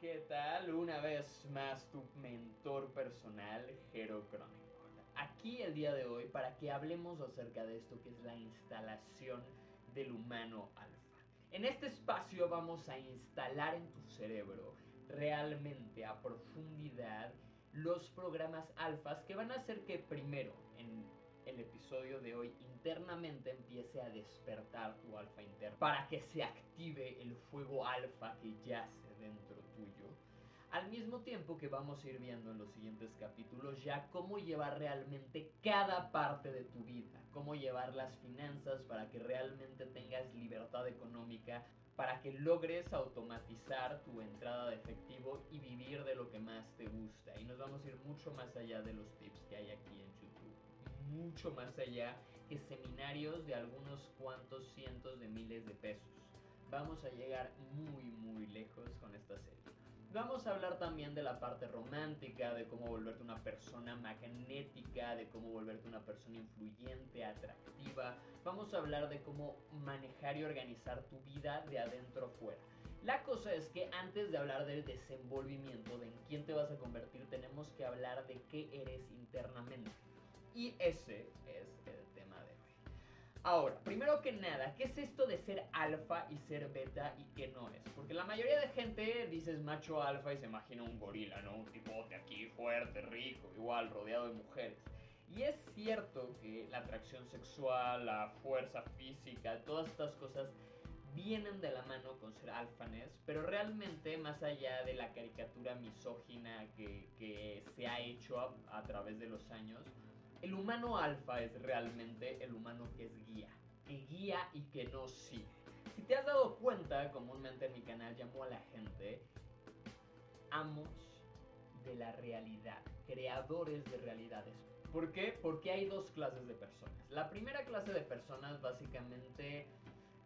¿qué tal? Una vez más tu mentor personal, Hero Chronicle. Aquí el día de hoy para que hablemos acerca de esto que es la instalación del humano alfa. En este espacio vamos a instalar en tu cerebro realmente a profundidad los programas alfas que van a hacer que primero en el episodio de hoy internamente empiece a despertar tu alfa interno para que se active el fuego alfa que yace dentro Al mismo tiempo que vamos a ir viendo en los siguientes capítulos ya cómo llevar realmente cada parte de tu vida, cómo llevar las finanzas para que realmente tengas libertad económica, para que logres automatizar tu entrada de efectivo y vivir de lo que más te gusta. Y nos vamos a ir mucho más allá de los tips que hay aquí en YouTube mucho más allá que seminarios de algunos cuantos cientos de miles de pesos. Vamos a llegar muy muy lejos con esta serie. Vamos a hablar también de la parte romántica, de cómo volverte una persona magnética, de cómo volverte una persona influyente, atractiva. Vamos a hablar de cómo manejar y organizar tu vida de adentro a afuera. La cosa es que antes de hablar del desenvolvimiento, de en quién te vas a convertir, tenemos que hablar de qué eres internamente. Y ese es Ahora, primero que nada, ¿qué es esto de ser alfa y ser beta y qué no es? Porque la mayoría de gente dice macho alfa y se imagina un gorila, ¿no? Un tipote aquí fuerte, rico, igual, rodeado de mujeres. Y es cierto que la atracción sexual, la fuerza física, todas estas cosas vienen de la mano con ser alfanes, pero realmente más allá de la caricatura misógina que, se ha hecho a través de los años, el humano alfa es realmente el humano que es guía, que guía y que no sigue. Si te has dado cuenta, comúnmente en mi canal llamo a la gente amos de la realidad, creadores de realidades. ¿Por qué? Porque hay dos clases de personas. La primera clase de personas básicamente,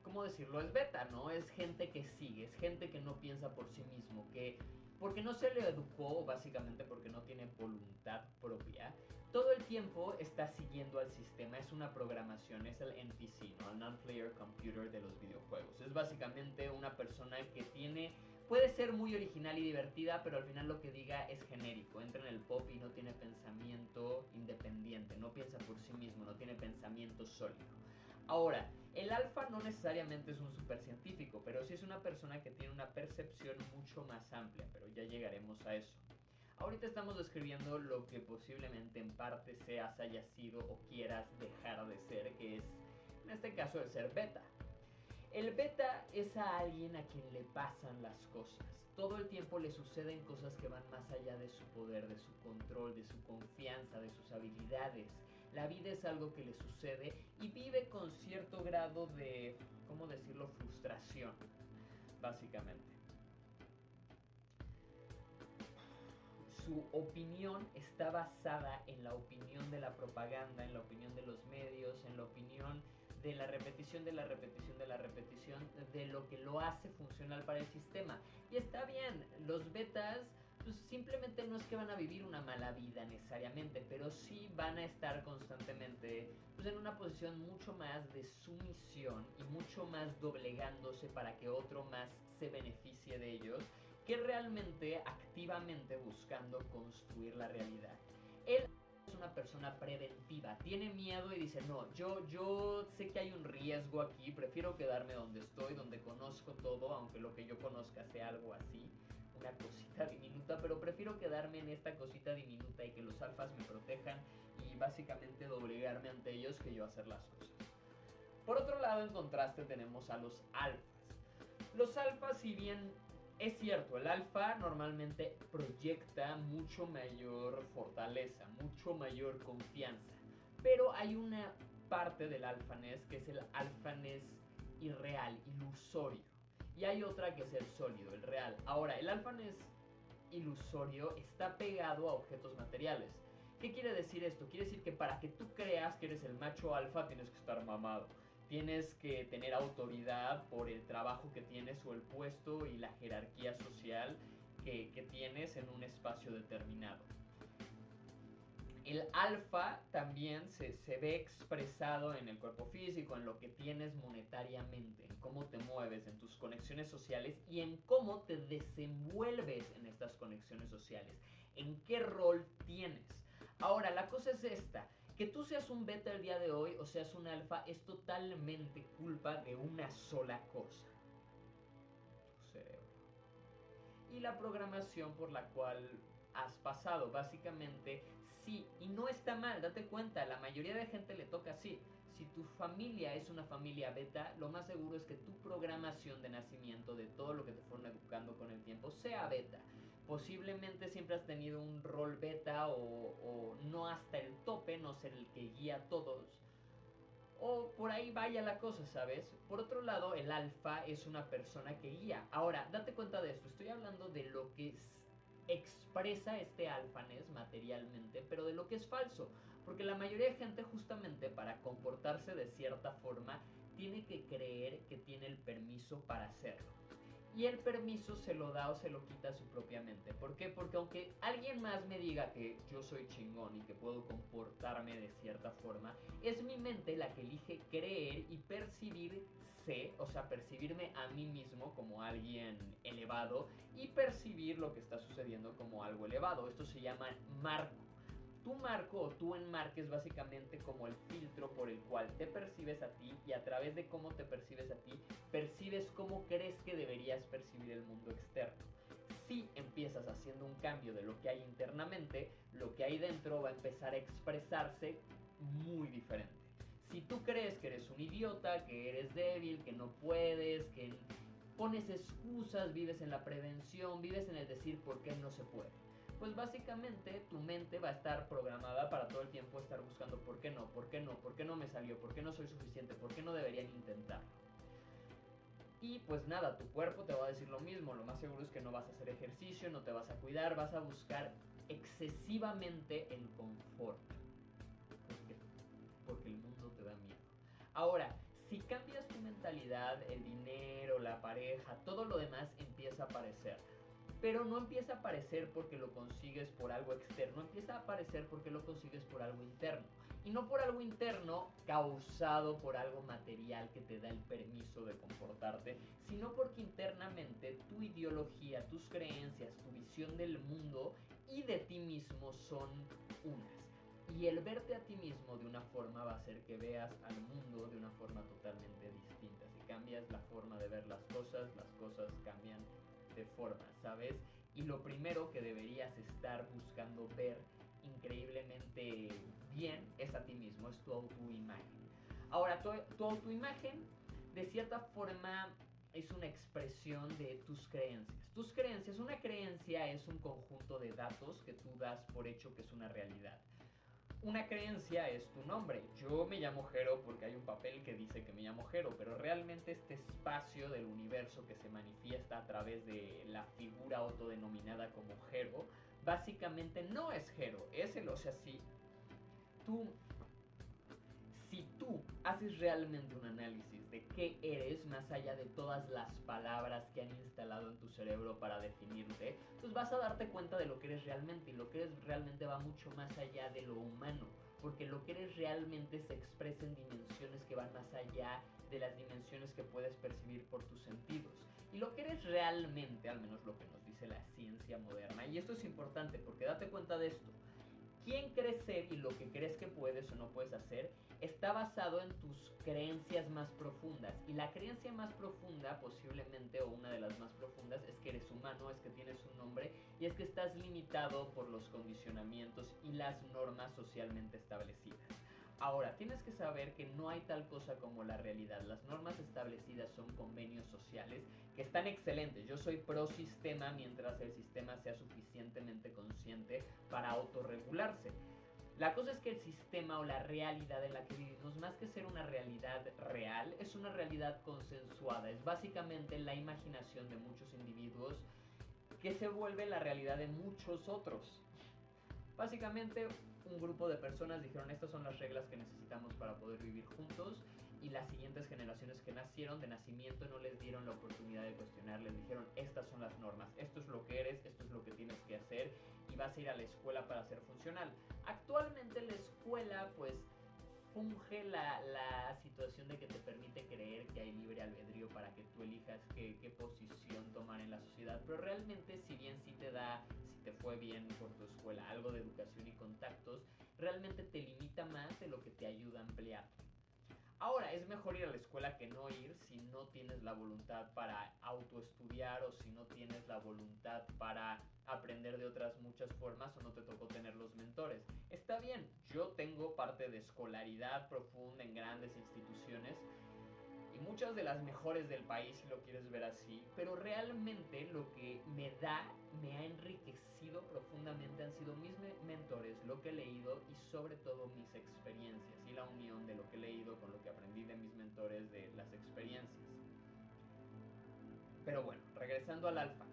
¿cómo decirlo? Es beta, ¿no? Es gente que sigue, es gente que no piensa por sí mismo, que porque no se le educó, básicamente porque no tiene voluntad propia, todo el tiempo está siguiendo al sistema, es una programación, es el NPC. El Non-Player Computer de los videojuegos. Es básicamente una persona que tiene puede ser muy original y divertida, pero al final lo que diga es genérico. Entra en el pop y no tiene pensamiento independiente, no piensa por sí mismo, no tiene pensamiento sólido. Ahora, el alfa no necesariamente es un supercientífico, pero sí es una persona que tiene una percepción mucho más amplia, pero ya llegaremos a eso. Ahorita estamos describiendo lo que posiblemente en parte seas, haya sido o quieras dejar de ser, que es en este caso el ser beta. El beta es a alguien a quien le pasan las cosas. Todo el tiempo le suceden cosas que van más allá de su poder, de su control, de su confianza, de sus habilidades. La vida es algo que le sucede y vive con cierto grado de, ¿cómo decirlo?, frustración, básicamente. Su opinión está basada en la opinión de la propaganda, en la opinión de los medios, en la opinión de la repetición, de la repetición, de la repetición, de lo que lo hace funcional para el sistema. Y está bien, los betas pues simplemente no es que van a vivir una mala vida necesariamente, pero sí van a estar constantemente pues, en una posición mucho más de sumisión y mucho más doblegándose para que otro más se beneficie de ellos que realmente activamente buscando construir la realidad. Él es una persona preventiva, tiene miedo y dice, no, yo, yo sé que hay un riesgo aquí, prefiero quedarme donde estoy, donde conozco todo, aunque lo que yo conozca sea algo así, una cosita diminuta, pero prefiero quedarme en esta cosita diminuta y que los alfas me protejan y básicamente doblegarme ante ellos que yo hacer las cosas. Por otro lado, en contraste tenemos a los alfas. Los alfas, si bien es cierto, el alfa normalmente proyecta mucho mayor fortaleza, mucho mayor confianza, pero hay una parte del alfanés que es el alfanés irreal, ilusorio, y hay otra que es el sólido, el real. Ahora, el alfanés ilusorio está pegado a objetos materiales. ¿Qué quiere decir esto? Quiere decir que para que tú creas que eres el macho alfa tienes que estar mamado tienes que tener autoridad por el trabajo que tienes o el puesto y la jerarquía social que, tienes en un espacio determinado. El alfa también se, se, ve expresado en el cuerpo físico, en lo que tienes monetariamente, en cómo te mueves, en tus conexiones sociales y en cómo te desenvuelves en estas conexiones sociales, en qué rol tienes. Ahora, la cosa es esta, que tú seas un beta el día de hoy o seas un alfa es totalmente culpa de una sola cosa, tu cerebro. Y la programación por la cual has pasado, básicamente sí, y no está mal, date cuenta, la mayoría de gente le toca así. Si tu familia es una familia beta, lo más seguro es que tu programación de nacimiento, de todo lo que te fueron educando con el tiempo, sea beta. Posiblemente siempre has tenido un rol beta o, no hasta el tope, no ser el que guía a todos. O por ahí vaya la cosa, ¿sabes? Por otro lado, el alfa es una persona que guía. Ahora, date cuenta de esto, estoy hablando de lo que expresa este alfanés materialmente, pero de lo que es falso. Porque la mayoría de gente justamente para comportarse de cierta forma tiene que creer que tiene el permiso para hacerlo. Y el permiso se lo da o se lo quita a su propia mente. ¿Por qué? Porque aunque alguien más me diga que yo soy chingón y que puedo comportarme de cierta forma, es mi mente la que elige creer y percibir o sea, percibirme a mí mismo como alguien elevado y percibir lo que está sucediendo como algo elevado. Esto se llama marco. Tu marco o tu enmarque es básicamente como el filtro por el cual te percibes a ti y a través de cómo te percibes a ti, percibes cómo crees que deberías percibir el mundo externo. Si empiezas haciendo un cambio de lo que hay internamente, lo que hay dentro va a empezar a expresarse muy diferente. Si tú crees que eres un idiota, que eres débil, que no puedes, que pones excusas, vives en la prevención, vives en el decir por qué no se puede. Pues básicamente tu mente va a estar programada para todo el tiempo estar buscando por qué no, por qué no, por qué no me salió, por qué no soy suficiente, por qué no deberían intentarlo. Y pues nada, tu cuerpo te va a decir lo mismo, lo más seguro es que no vas a hacer ejercicio, no te vas a cuidar, vas a buscar excesivamente el confort. Porque, porque el mundo Ahora, si cambias tu mentalidad, el dinero, la pareja, todo lo demás empieza a aparecer. Pero no empieza a aparecer porque lo consigues por algo externo, empieza a aparecer porque lo consigues por algo interno. Y no por algo interno causado por algo material que te da el permiso de comportarte, sino porque internamente tu ideología, tus creencias, tu visión del mundo y de ti mismo son unas. Y el verte a ti mismo de una forma va a hacer que veas al mundo de una forma totalmente distinta. Si cambias la forma de ver las cosas, las cosas cambian de forma, ¿sabes? Y lo primero que deberías estar buscando ver increíblemente bien es a ti mismo, es tu autoimagen. Ahora, tu, tu autoimagen de cierta forma es una expresión de tus creencias. Tus creencias, una creencia es un conjunto de datos que tú das por hecho que es una realidad una creencia es tu nombre. Yo me llamo Jero porque hay un papel que dice que me llamo Jero, pero realmente este espacio del universo que se manifiesta a través de la figura autodenominada como Jero, básicamente no es Jero, es el, o sea, si tú si tú haces realmente un análisis de qué eres más allá de todas las palabras que han instalado en tu cerebro para definirte, pues vas a darte cuenta de lo que eres realmente y lo que eres realmente va mucho más allá de lo humano, porque lo que eres realmente se expresa en dimensiones que van más allá de las dimensiones que puedes percibir por tus sentidos. Y lo que eres realmente, al menos lo que nos dice la ciencia moderna, y esto es importante porque date cuenta de esto, quién crees ser y lo que crees que puedes o no puedes hacer está basado en tus creencias más profundas. Y la creencia más profunda, posiblemente, o una de las más profundas, es que eres humano, es que tienes un nombre y es que estás limitado por los condicionamientos y las normas socialmente establecidas. Ahora, tienes que saber que no hay tal cosa como la realidad. Las normas establecidas son convenios sociales que están excelentes. Yo soy pro sistema mientras el sistema sea suficientemente consciente para autorregularse. La cosa es que el sistema o la realidad en la que vivimos, más que ser una realidad real, es una realidad consensuada. Es básicamente la imaginación de muchos individuos que se vuelve la realidad de muchos otros. Básicamente un grupo de personas dijeron estas son las reglas que necesitamos para poder vivir juntos y las siguientes generaciones que nacieron de nacimiento no les dieron la oportunidad de cuestionar, les dijeron estas son las normas, esto es lo que eres, esto es lo que tienes que hacer y vas a ir a la escuela para ser funcional. Actualmente la escuela pues funge la, la, situación de que te permite creer que hay libre albedrío para que tú elijas qué, qué, posición tomar en la sociedad, pero realmente si bien sí te da, si te fue bien por tu escuela, algo de educación y contactos, realmente te limita más de lo que te ayuda a ampliar. Ahora, es mejor ir a la escuela que no ir si no tienes la voluntad para autoestudiar o si no tienes la voluntad para aprender de otras muchas formas o no te tocó tener los mentores. Está bien, yo tengo parte de escolaridad profunda en grandes instituciones, y muchas de las mejores del país si lo quieres ver así, pero realmente lo que me da, me ha enriquecido profundamente han sido mis mentores, lo que he leído y sobre todo mis experiencias y la unión de lo que he leído con lo que aprendí de mis mentores de las experiencias. Pero bueno, regresando al alfanes,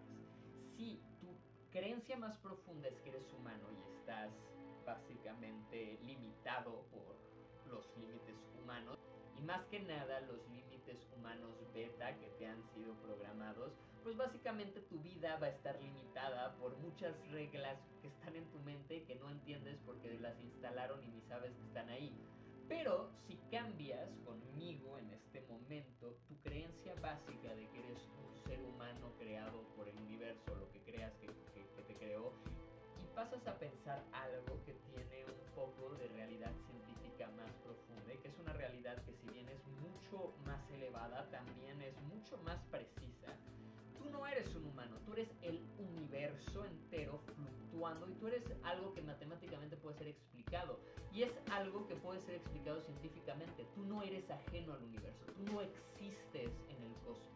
si tu creencia más profunda es que eres humano y estás básicamente limitado por los límites humanos, y más que nada los límites humanos beta que te han sido programados, pues básicamente tu vida va a estar limitada por muchas reglas que están en tu mente que no entiendes porque las instalaron y ni sabes que están ahí. Pero si cambias conmigo en este momento tu creencia básica de que eres un ser humano creado por el universo, lo que creas que, que te creó, y pasas a pensar algo que tiene un poco de realidad científica que es una realidad que si bien es mucho más elevada, también es mucho más precisa. Tú no eres un humano, tú eres el universo entero fluctuando y tú eres algo que matemáticamente puede ser explicado y es algo que puede ser explicado científicamente. Tú no eres ajeno al universo, tú no existes en el cosmos.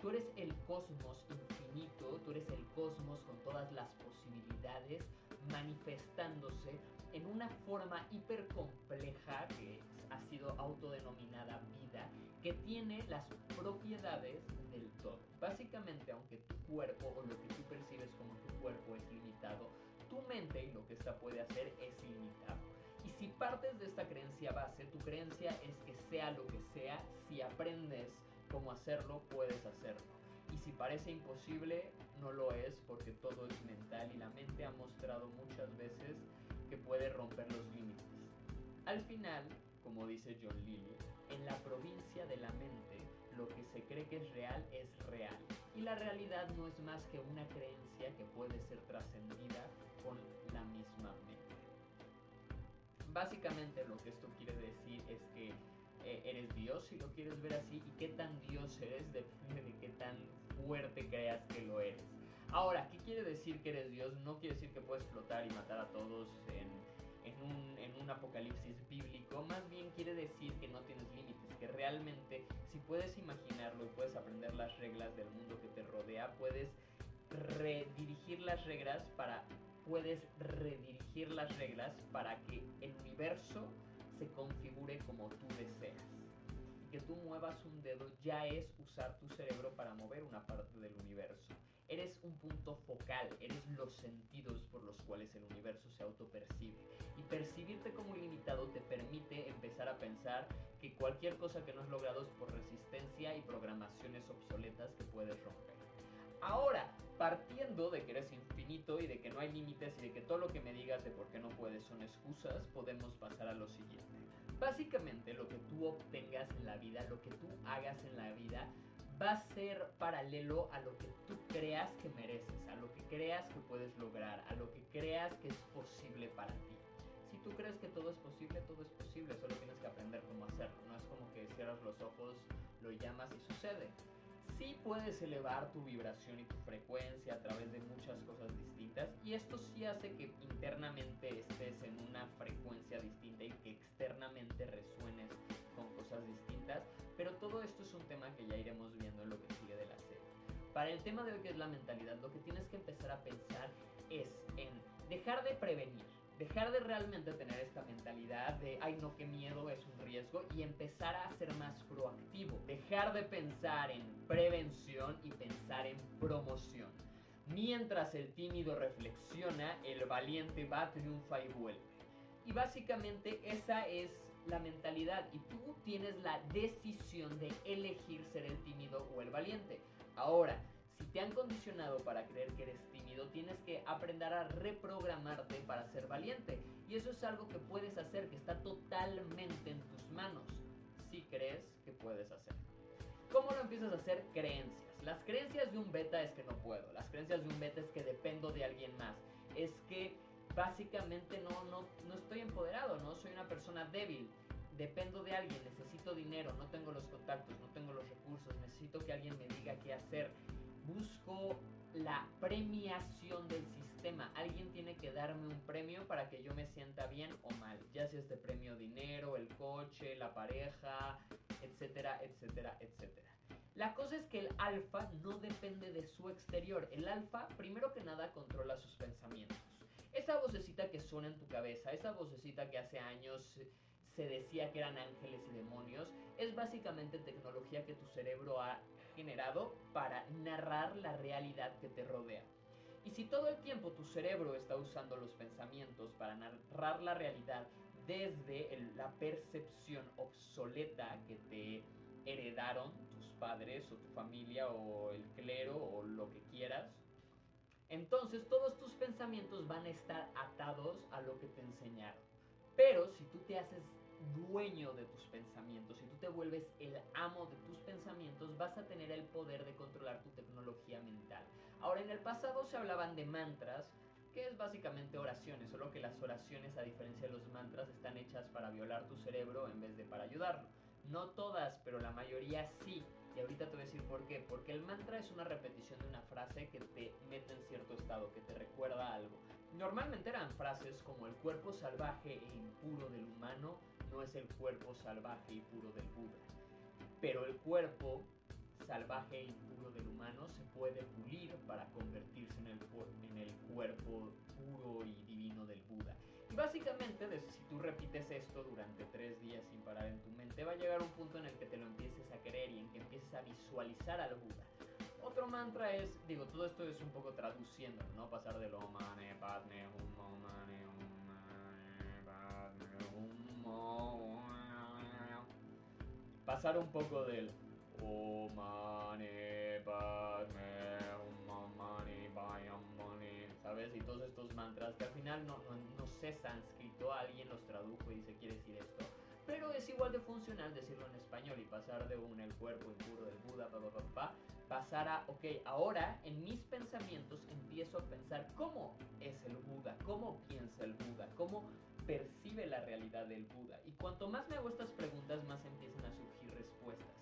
Tú eres el cosmos infinito, tú eres el cosmos con todas las posibilidades manifestándose en una forma hiper compleja que ha sido autodenominada vida, que tiene las propiedades del todo. Básicamente, aunque tu cuerpo o lo que tú percibes como tu cuerpo es limitado, tu mente y lo que ésta puede hacer es limitado. Y si partes de esta creencia base, tu creencia es que sea lo que sea, si aprendes cómo hacerlo, puedes hacerlo. Y si parece imposible, no lo es porque todo es mental y la mente ha mostrado muchas veces que puede romper los límites. Al final, como dice John Lilly, en la provincia de la mente, lo que se cree que es real es real. Y la realidad no es más que una creencia que puede ser trascendida con la misma mente. Básicamente lo que esto quiere decir es que eh, eres Dios si lo quieres ver así y qué tan Dios eres depende de qué tan fuerte creas que lo eres. Ahora, ¿qué quiere decir que eres Dios? No quiere decir que puedes flotar y matar a todos en, un, en un apocalipsis bíblico, más bien quiere decir que no tienes límites, que realmente si puedes imaginarlo y puedes aprender las reglas del mundo que te rodea, puedes redirigir las reglas para puedes redirigir las reglas para que el universo se configure como tú deseas. Que tú muevas un dedo ya es usar tu cerebro para mover una parte del universo. Eres un punto focal, eres los sentidos por los cuales el universo se autopercibe. Y percibirte como ilimitado te permite empezar a pensar que cualquier cosa que no has logrado es por resistencia y programaciones obsoletas que puedes romper. Ahora, partiendo de que eres infinito y de que no hay límites y de que todo lo que me digas de por qué no puedes son excusas, podemos pasar a lo siguiente. Básicamente lo que tú obtengas en la vida, lo que tú hagas en la vida, va a ser paralelo a lo que tú creas que mereces, a lo que creas que puedes lograr, a lo que creas que es posible para ti. Si tú crees que todo es posible, todo es posible, solo tienes que aprender cómo hacerlo. No es como que cierras los ojos, lo llamas y sucede sí puedes elevar tu vibración y tu frecuencia a través de muchas cosas distintas y esto sí hace que internamente estés en una frecuencia distinta y que externamente resuenes con cosas distintas, pero todo esto es un tema que ya iremos viendo en lo que sigue de la serie. Para el tema de hoy que es la mentalidad, lo que tienes que empezar a pensar es en dejar de prevenir dejar de realmente tener esta mentalidad de, ay no, qué miedo, es un riesgo, y empezar a ser más proactivo. Dejar de pensar en prevención y pensar en promoción. Mientras el tímido reflexiona, el valiente va, triunfa y vuelve. Y básicamente esa es la mentalidad y tú tienes la decisión de elegir ser el tímido o el valiente. Ahora, si te han condicionado para creer que eres tímido, tienes que aprender a reprogramarte para ser valiente. Y eso es algo que puedes hacer, que está totalmente en tus manos, si crees que puedes hacer. ¿Cómo lo empiezas a hacer? Creencias. Las creencias de un beta es que no puedo. Las creencias de un beta es que dependo de alguien más. Es que básicamente no, no, no estoy empoderado, no soy una persona débil. Dependo de alguien, necesito dinero, no tengo los contactos, no tengo los recursos, necesito que alguien me diga qué hacer. Busco la premiación del sistema. Alguien tiene que darme un premio para que yo me sienta bien o mal. Ya sea este premio dinero, el coche, la pareja, etcétera, etcétera, etcétera. La cosa es que el alfa no depende de su exterior. El alfa, primero que nada, controla sus pensamientos. Esa vocecita que suena en tu cabeza, esa vocecita que hace años se decía que eran ángeles y demonios, es básicamente tecnología que tu cerebro ha generado para narrar la realidad que te rodea. Y si todo el tiempo tu cerebro está usando los pensamientos para narrar la realidad desde la percepción obsoleta que te heredaron tus padres o tu familia o el clero o lo que quieras, entonces todos tus pensamientos van a estar atados a lo que te enseñaron. Pero si tú te haces dueño de tus pensamientos, si tú te vuelves el amo de tus pensamientos, vas a tener el poder de controlar tu tecnología mental. Ahora, en el pasado se hablaban de mantras, que es básicamente oraciones, solo que las oraciones, a diferencia de los mantras, están hechas para violar tu cerebro en vez de para ayudarlo. No todas, pero la mayoría sí. Y ahorita te voy a decir por qué. Porque el mantra es una repetición de una frase que te mete en cierto estado, que te recuerda algo. Normalmente eran frases como el cuerpo salvaje e impuro del humano no es el cuerpo salvaje y puro del Buda. Pero el cuerpo salvaje e impuro del humano se puede pulir para convertirse en el, en el cuerpo puro y divino del Buda. Y básicamente, si tú repites esto durante tres días sin parar en tu mente, va a llegar un punto en el que te lo empieces a creer y en que empieces a visualizar al Buda. Otro mantra es, digo, todo esto es un poco traduciendo, ¿no? Pasar de lo mane, padme, hum, mane, hum, padme, hum, Pasar un poco del Om mane, padme, hum, mane, ¿sabes? Y todos estos mantras que al final no, no, no sé sánscrito, alguien los tradujo y dice, quiere decir esto pero es igual de funcional decirlo en español y pasar de un el cuerpo impuro del Buda, pa, pa, pa, pasar a, ok, ahora en mis pensamientos empiezo a pensar cómo es el Buda, cómo piensa el Buda, cómo percibe la realidad del Buda. Y cuanto más me hago estas preguntas, más empiezan a surgir respuestas.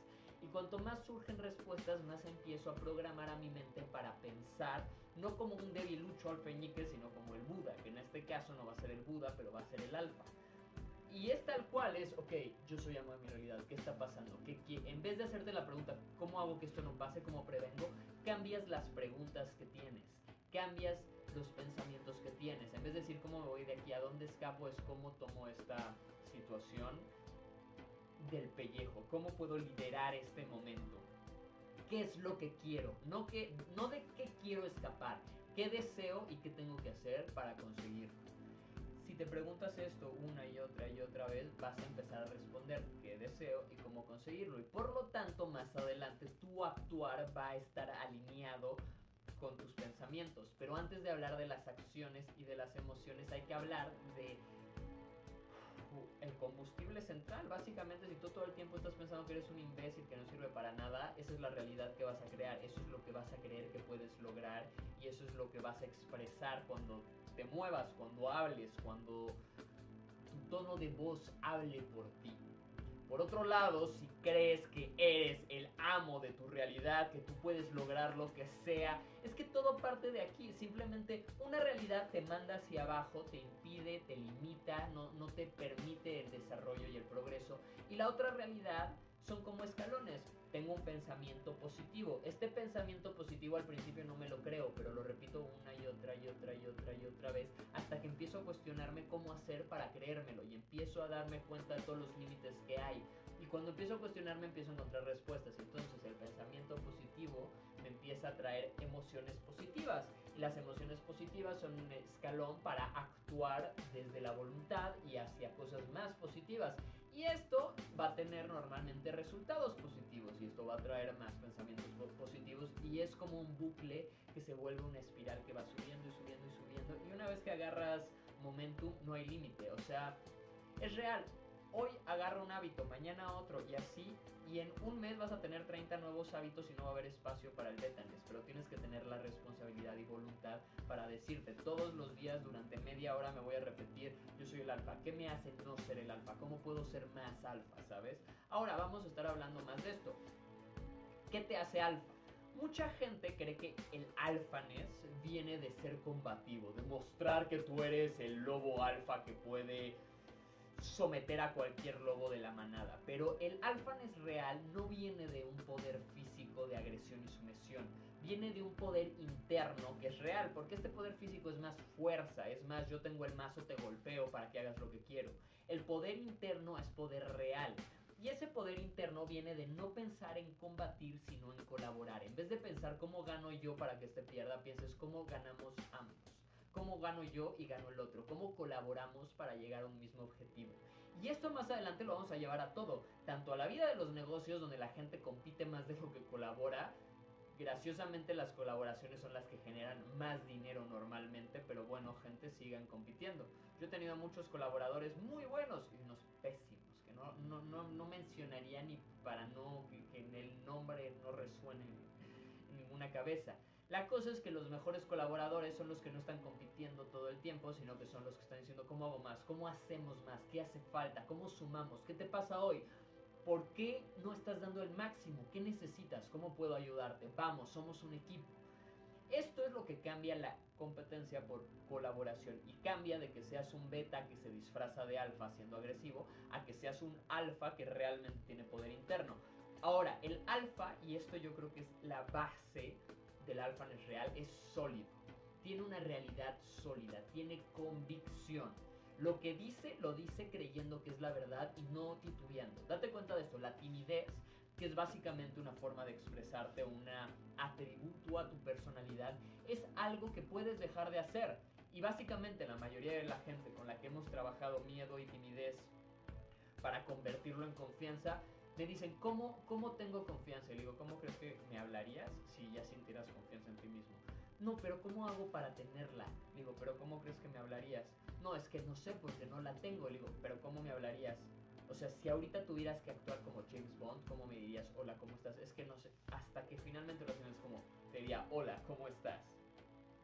Cuanto más surgen respuestas, más empiezo a programar a mi mente para pensar, no como un debilucho alfeñique, sino como el Buda, que en este caso no va a ser el Buda, pero va a ser el alfa. Y es tal cual, es, ok, yo soy amo de mi realidad, ¿qué está pasando? Que, en vez de hacerte la pregunta, ¿cómo hago que esto no pase? ¿Cómo prevengo? Cambias las preguntas que tienes, cambias los pensamientos que tienes. En vez de decir cómo me voy de aquí, a dónde escapo, es cómo tomo esta situación del pellejo, cómo puedo liderar este momento. ¿Qué es lo que quiero? No, que, no de qué quiero escapar, qué deseo y qué tengo que hacer para conseguirlo si te preguntas esto una y otra y otra vez, vas a empezar a responder qué deseo y cómo conseguirlo. Y por lo tanto, más adelante tu actuar va a estar alineado con tus pensamientos. Pero antes de hablar de las acciones y de las emociones, hay que hablar de el combustible central. Básicamente, si tú todo el tiempo estás pensando que eres un imbécil que no sirve para nada, esa es la realidad que vas a crear. Eso es lo que vas a creer que puedes lograr y eso es lo que vas a expresar cuando te muevas, cuando hables, cuando tu tono de voz hable por ti. Por otro lado, si crees que eres el amo de tu realidad, que tú puedes lograr lo que sea, es que todo parte de aquí. Simplemente una realidad te manda hacia abajo, te impide, te limita, no, no te permite el desarrollo y el progreso. Y la otra realidad son como escalones. Tengo un pensamiento positivo. Este pensamiento positivo al principio no me lo creo, pero lo repito una y otra y otra y otra y otra vez hasta que empiezo a cuestionarme cómo hacer para creérmelo y empiezo a darme cuenta de todos los límites que hay. Y cuando empiezo a cuestionarme empiezo a encontrar respuestas. Entonces el pensamiento positivo me empieza a traer emociones positivas. Y las emociones positivas son un escalón para actuar desde la voluntad y hacia cosas más positivas. Y esto va a tener normalmente resultados positivos y esto va a traer más pensamientos positivos y es como un bucle que se vuelve una espiral que va subiendo y subiendo y subiendo y una vez que agarras momentum no hay límite, o sea, es real. Hoy agarra un hábito, mañana otro y así y en un mes vas a tener 30 nuevos hábitos y no va a haber espacio para el betaness, pero tienes que tener la responsabilidad y voluntad para decirte todos los días durante media hora me voy a repetir, yo soy el alfa, ¿qué me hace no ser el alfa? ¿Cómo puedo ser más alfa, sabes? Ahora vamos a estar hablando más de esto. ¿Qué te hace alfa? Mucha gente cree que el alfaness viene de ser combativo, de mostrar que tú eres el lobo alfa que puede someter a cualquier lobo de la manada. Pero el alfaness real no viene de un poder físico de agresión y sumisión. Viene de un poder interno que es real. Porque este poder físico es más fuerza. Es más, yo tengo el mazo, te golpeo para que hagas lo que quiero. El poder interno es poder real. Y ese poder interno viene de no pensar en combatir, sino en colaborar. En vez de pensar cómo gano yo para que este pierda, pienses cómo ganamos ambos cómo gano yo y gano el otro, cómo colaboramos para llegar a un mismo objetivo. Y esto más adelante lo vamos a llevar a todo, tanto a la vida de los negocios donde la gente compite más de lo que colabora. Graciosamente las colaboraciones son las que generan más dinero normalmente, pero bueno, gente sigan compitiendo. Yo he tenido muchos colaboradores muy buenos y unos pésimos, que no, no, no, no mencionaría ni para no que, que en el nombre no resuene en ninguna cabeza. La cosa es que los mejores colaboradores son los que no están compitiendo todo el tiempo, sino que son los que están diciendo cómo hago más, cómo hacemos más, qué hace falta, cómo sumamos, qué te pasa hoy, por qué no estás dando el máximo, qué necesitas, cómo puedo ayudarte, vamos, somos un equipo. Esto es lo que cambia la competencia por colaboración y cambia de que seas un beta que se disfraza de alfa siendo agresivo a que seas un alfa que realmente tiene poder interno. Ahora, el alfa, y esto yo creo que es la base del alfa es real es sólido. Tiene una realidad sólida, tiene convicción. Lo que dice, lo dice creyendo que es la verdad y no titubeando. Date cuenta de esto, la timidez, que es básicamente una forma de expresarte, un atributo a tu personalidad, es algo que puedes dejar de hacer. Y básicamente la mayoría de la gente con la que hemos trabajado miedo y timidez para convertirlo en confianza, me dicen, ¿cómo, ¿cómo tengo confianza? Y le digo, ¿cómo crees que me hablarías si ya sintieras confianza en ti mismo? No, pero ¿cómo hago para tenerla? Le digo, ¿pero cómo crees que me hablarías? No, es que no sé porque no la tengo. Le digo, ¿pero cómo me hablarías? O sea, si ahorita tuvieras que actuar como James Bond, ¿cómo me dirías, hola, ¿cómo estás? Es que no sé, hasta que finalmente lo tienes como, te diría, hola, ¿cómo estás?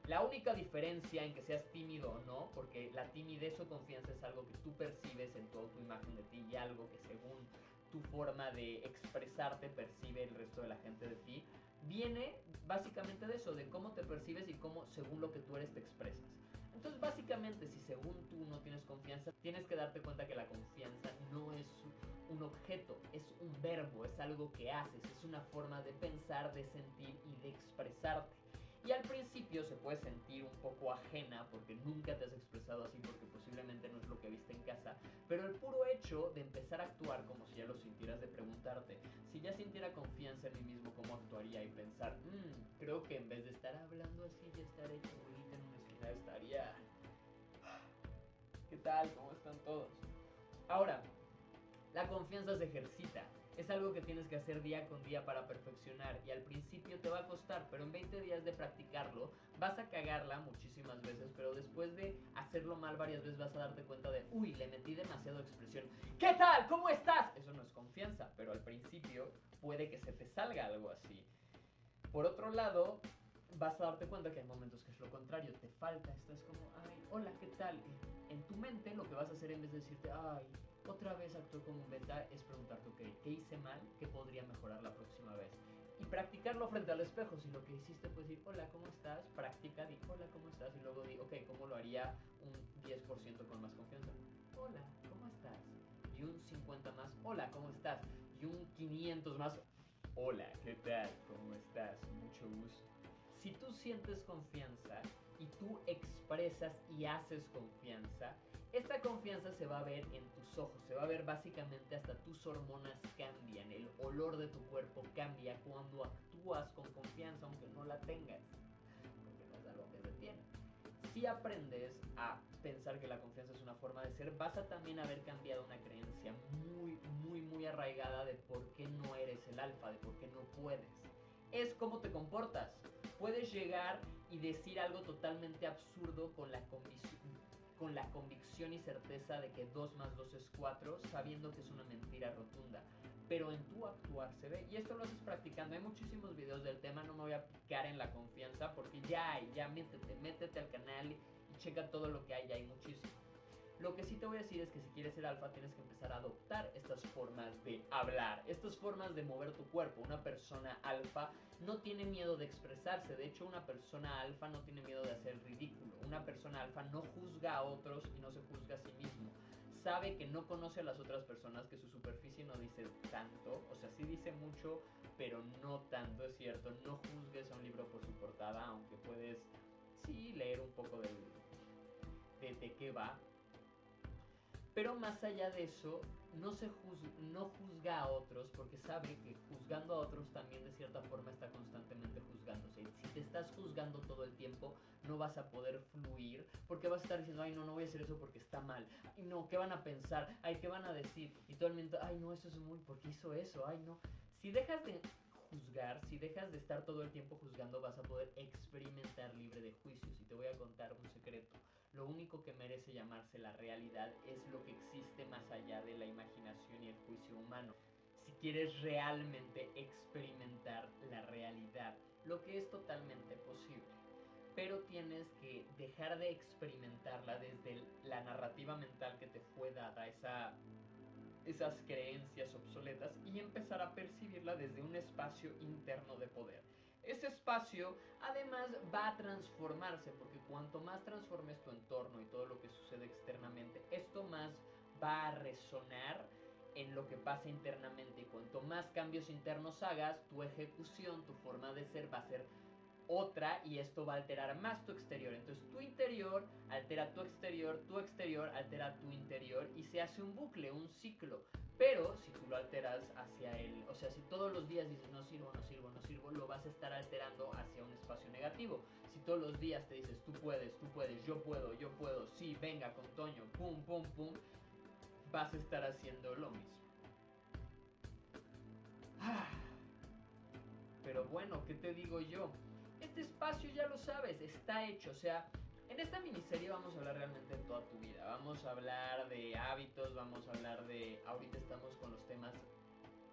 La única diferencia en que seas tímido o no, porque la timidez o confianza es algo que tú percibes en toda tu imagen de ti y algo que según tu forma de expresarte percibe el resto de la gente de ti, viene básicamente de eso, de cómo te percibes y cómo según lo que tú eres te expresas. Entonces básicamente si según tú no tienes confianza, tienes que darte cuenta que la confianza no es un objeto, es un verbo, es algo que haces, es una forma de pensar, de sentir y de expresarte. Y al principio se puede sentir un poco ajena porque nunca te has expresado así, porque posiblemente no es lo que viste en casa. Pero el puro hecho de empezar a actuar como si ya lo sintieras, de preguntarte, si ya sintiera confianza en mí mismo, ¿cómo actuaría? Y pensar, mmm, creo que en vez de estar hablando así, ya estar hecho bonita en una esquina estaría... ¿Qué tal? ¿Cómo están todos? Ahora, la confianza se ejercita. Es algo que tienes que hacer día con día para perfeccionar y al principio te va a costar, pero en 20 días de practicarlo vas a cagarla muchísimas veces, pero después de hacerlo mal varias veces vas a darte cuenta de, uy, le metí demasiado expresión. ¿Qué tal? ¿Cómo estás? Eso no es confianza, pero al principio puede que se te salga algo así. Por otro lado, vas a darte cuenta que hay momentos que es lo contrario, te falta, estás como, ay, hola, ¿qué tal? En tu mente lo que vas a hacer en vez de decirte, ay, otra vez actuó como un beta, es preguntarte, ok, ¿qué hice mal? ¿Qué podría mejorar la próxima vez? Y practicarlo frente al espejo. Si lo que hiciste fue decir, hola, ¿cómo estás? Practica, di, hola, ¿cómo estás? Y luego di, ok, ¿cómo lo haría un 10% con más confianza? Hola, ¿cómo estás? Y un 50 más, hola, ¿cómo estás? Y un 500 más, hola, ¿qué tal? ¿Cómo estás? Mucho gusto. Si tú sientes confianza y tú expresas y haces confianza, esta confianza se va a ver en tus ojos, se va a ver básicamente hasta tus hormonas cambian, el olor de tu cuerpo cambia cuando actúas con confianza aunque no la tengas, porque no es que se tiene. si aprendes a pensar que la confianza es una forma de ser, vas a también haber cambiado una creencia muy, muy, muy arraigada de por qué no eres el alfa, de por qué no puedes. Es cómo te comportas. Puedes llegar y decir algo totalmente absurdo con la convicción con la convicción y certeza de que 2 más 2 es 4, sabiendo que es una mentira rotunda. Pero en tu actuar se ve, y esto lo haces practicando. Hay muchísimos videos del tema, no me voy a picar en la confianza, porque ya hay, ya métete, métete al canal y checa todo lo que hay, ya hay muchísimo. Lo que sí te voy a decir es que si quieres ser alfa tienes que empezar a adoptar estas formas de hablar, estas formas de mover tu cuerpo. Una persona alfa no tiene miedo de expresarse, de hecho una persona alfa no tiene miedo de hacer ridículo. Una persona alfa no juzga a otros y no se juzga a sí mismo. Sabe que no conoce a las otras personas, que su superficie no dice tanto, o sea, sí dice mucho, pero no tanto, es cierto. No juzgues a un libro por su portada, aunque puedes, sí, leer un poco de, de qué va, pero más allá de eso, no, se no juzga a otros porque sabe que juzgando a otros también de cierta forma está constantemente juzgándose. Si te estás juzgando todo el tiempo, no vas a poder fluir porque vas a estar diciendo, ay no, no voy a hacer eso porque está mal. No, ¿qué van a pensar? Ay, ¿qué van a decir? Y todo el mundo, ay no, eso es muy, ¿por qué hizo eso? Ay no. Si dejas de juzgar, si dejas de estar todo el tiempo juzgando, vas a poder experimentar libre de juicios. Y te voy a contar un secreto. Lo único que merece llamarse la realidad es lo que existe más allá de la imaginación y el juicio humano. Si quieres realmente experimentar la realidad, lo que es totalmente posible. Pero tienes que dejar de experimentarla desde la narrativa mental que te fue dada, esa esas creencias obsoletas y empezar a percibirla desde un espacio interno de poder. Ese espacio además va a transformarse porque cuanto más transformes tu entorno y todo lo que sucede externamente, esto más va a resonar en lo que pasa internamente y cuanto más cambios internos hagas, tu ejecución, tu forma de ser va a ser otra y esto va a alterar más tu exterior. Entonces tu interior altera tu exterior, tu exterior altera tu interior y se hace un bucle, un ciclo. Pero si tú lo alteras hacia él, o sea, si todos los días dices no sirvo, no sirvo, no sirvo, lo vas a estar alterando hacia un espacio negativo. Si todos los días te dices tú puedes, tú puedes, yo puedo, yo puedo, sí, venga con Toño, pum, pum, pum, vas a estar haciendo lo mismo. Ah. Pero bueno, ¿qué te digo yo? Este espacio ya lo sabes, está hecho, o sea, en esta miniserie vamos a hablar realmente de toda tu vida. Vamos a hablar de hábitos, vamos a hablar de... Ahorita estamos con los temas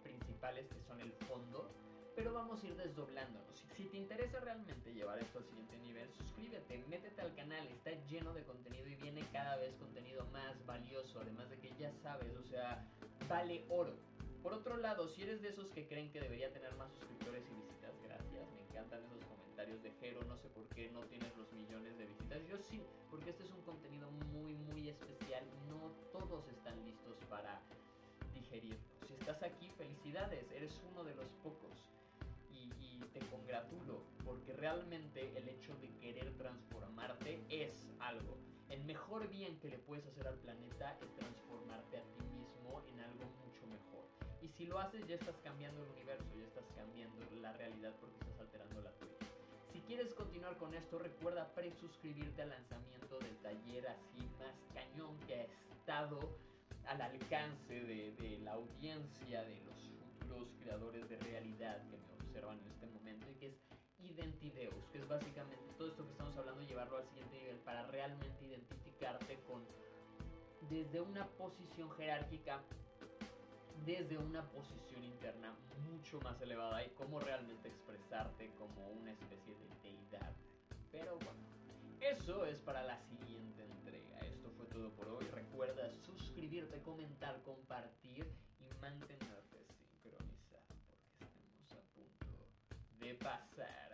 principales que son el fondo, pero vamos a ir desdoblándonos. Si te interesa realmente llevar esto al siguiente nivel, suscríbete, métete al canal, está lleno de contenido y viene cada vez contenido más valioso, además de que ya sabes, o sea, vale oro. Por otro lado, si eres de esos que creen que debería tener más suscriptores y visitas, gracias, me encantan esos comentarios de Jero, no sé por qué no tienes los millones de visitas. Yo sí, porque este es un contenido muy, muy especial. No todos están listos para digerirlo. Si estás aquí, felicidades, eres uno de los pocos. Y, y, te congratulo, porque realmente el hecho de querer transformarte es algo. El mejor bien que le puedes hacer al planeta es transformarte a ti mismo en algo mucho mejor. Y si lo haces ya estás cambiando el universo, ya estás cambiando la realidad porque estás alterando la tuya. Quieres continuar con esto, recuerda presuscribirte al lanzamiento del taller así más cañón que ha estado al alcance de, la audiencia de los futuros creadores de realidad que me observan en este momento y que es Identideus, que es básicamente todo esto que estamos hablando, llevarlo al siguiente nivel para realmente identificarte con desde una posición jerárquica desde una posición interna mucho más elevada y cómo realmente expresarte como una especie de deidad. Pero bueno, eso es para la siguiente entrega. Esto fue todo por hoy. Recuerda suscribirte, comentar, compartir y mantenerte sincronizado porque estamos a punto de pasar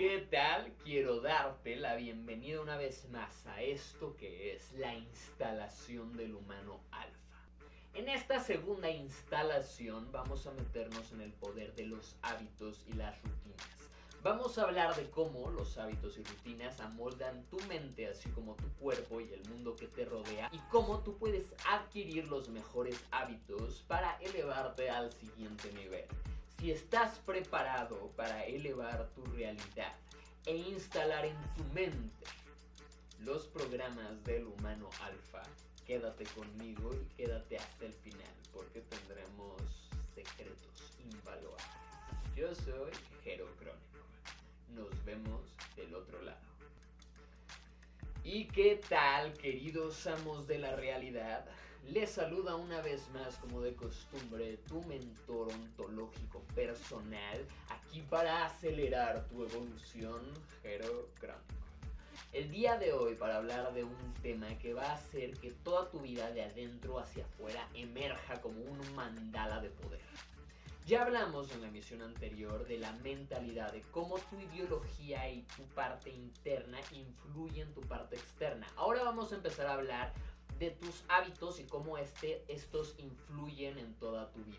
qué tal? Quiero darte la bienvenida una vez más a esto que es la instalación del humano alfa. En esta segunda instalación vamos a meternos en el poder de los hábitos y las rutinas. Vamos a hablar de cómo los hábitos y rutinas amoldan tu mente así como tu cuerpo y el mundo que te rodea y cómo tú puedes adquirir los mejores hábitos para elevarte al siguiente nivel. Si estás preparado para elevar tu realidad e instalar en tu mente los programas del humano alfa, quédate conmigo y quédate hasta el final porque tendremos secretos invaluables. Yo soy Jero Crónico. Nos vemos del otro lado. ¿Y qué tal, queridos amos de la realidad? Les saluda una vez más, como de costumbre, tu mentor ontológico personal, aquí para acelerar tu evolución, Jero Crónico. El día de hoy para hablar de un tema que va a hacer que toda tu vida de adentro hacia afuera emerja como un mandala de poder. Ya hablamos en la emisión anterior de la mentalidad, de cómo tu ideología y tu parte interna influyen en tu parte externa. Ahora vamos a empezar a hablar de tus hábitos y cómo este, estos influyen en toda tu vida.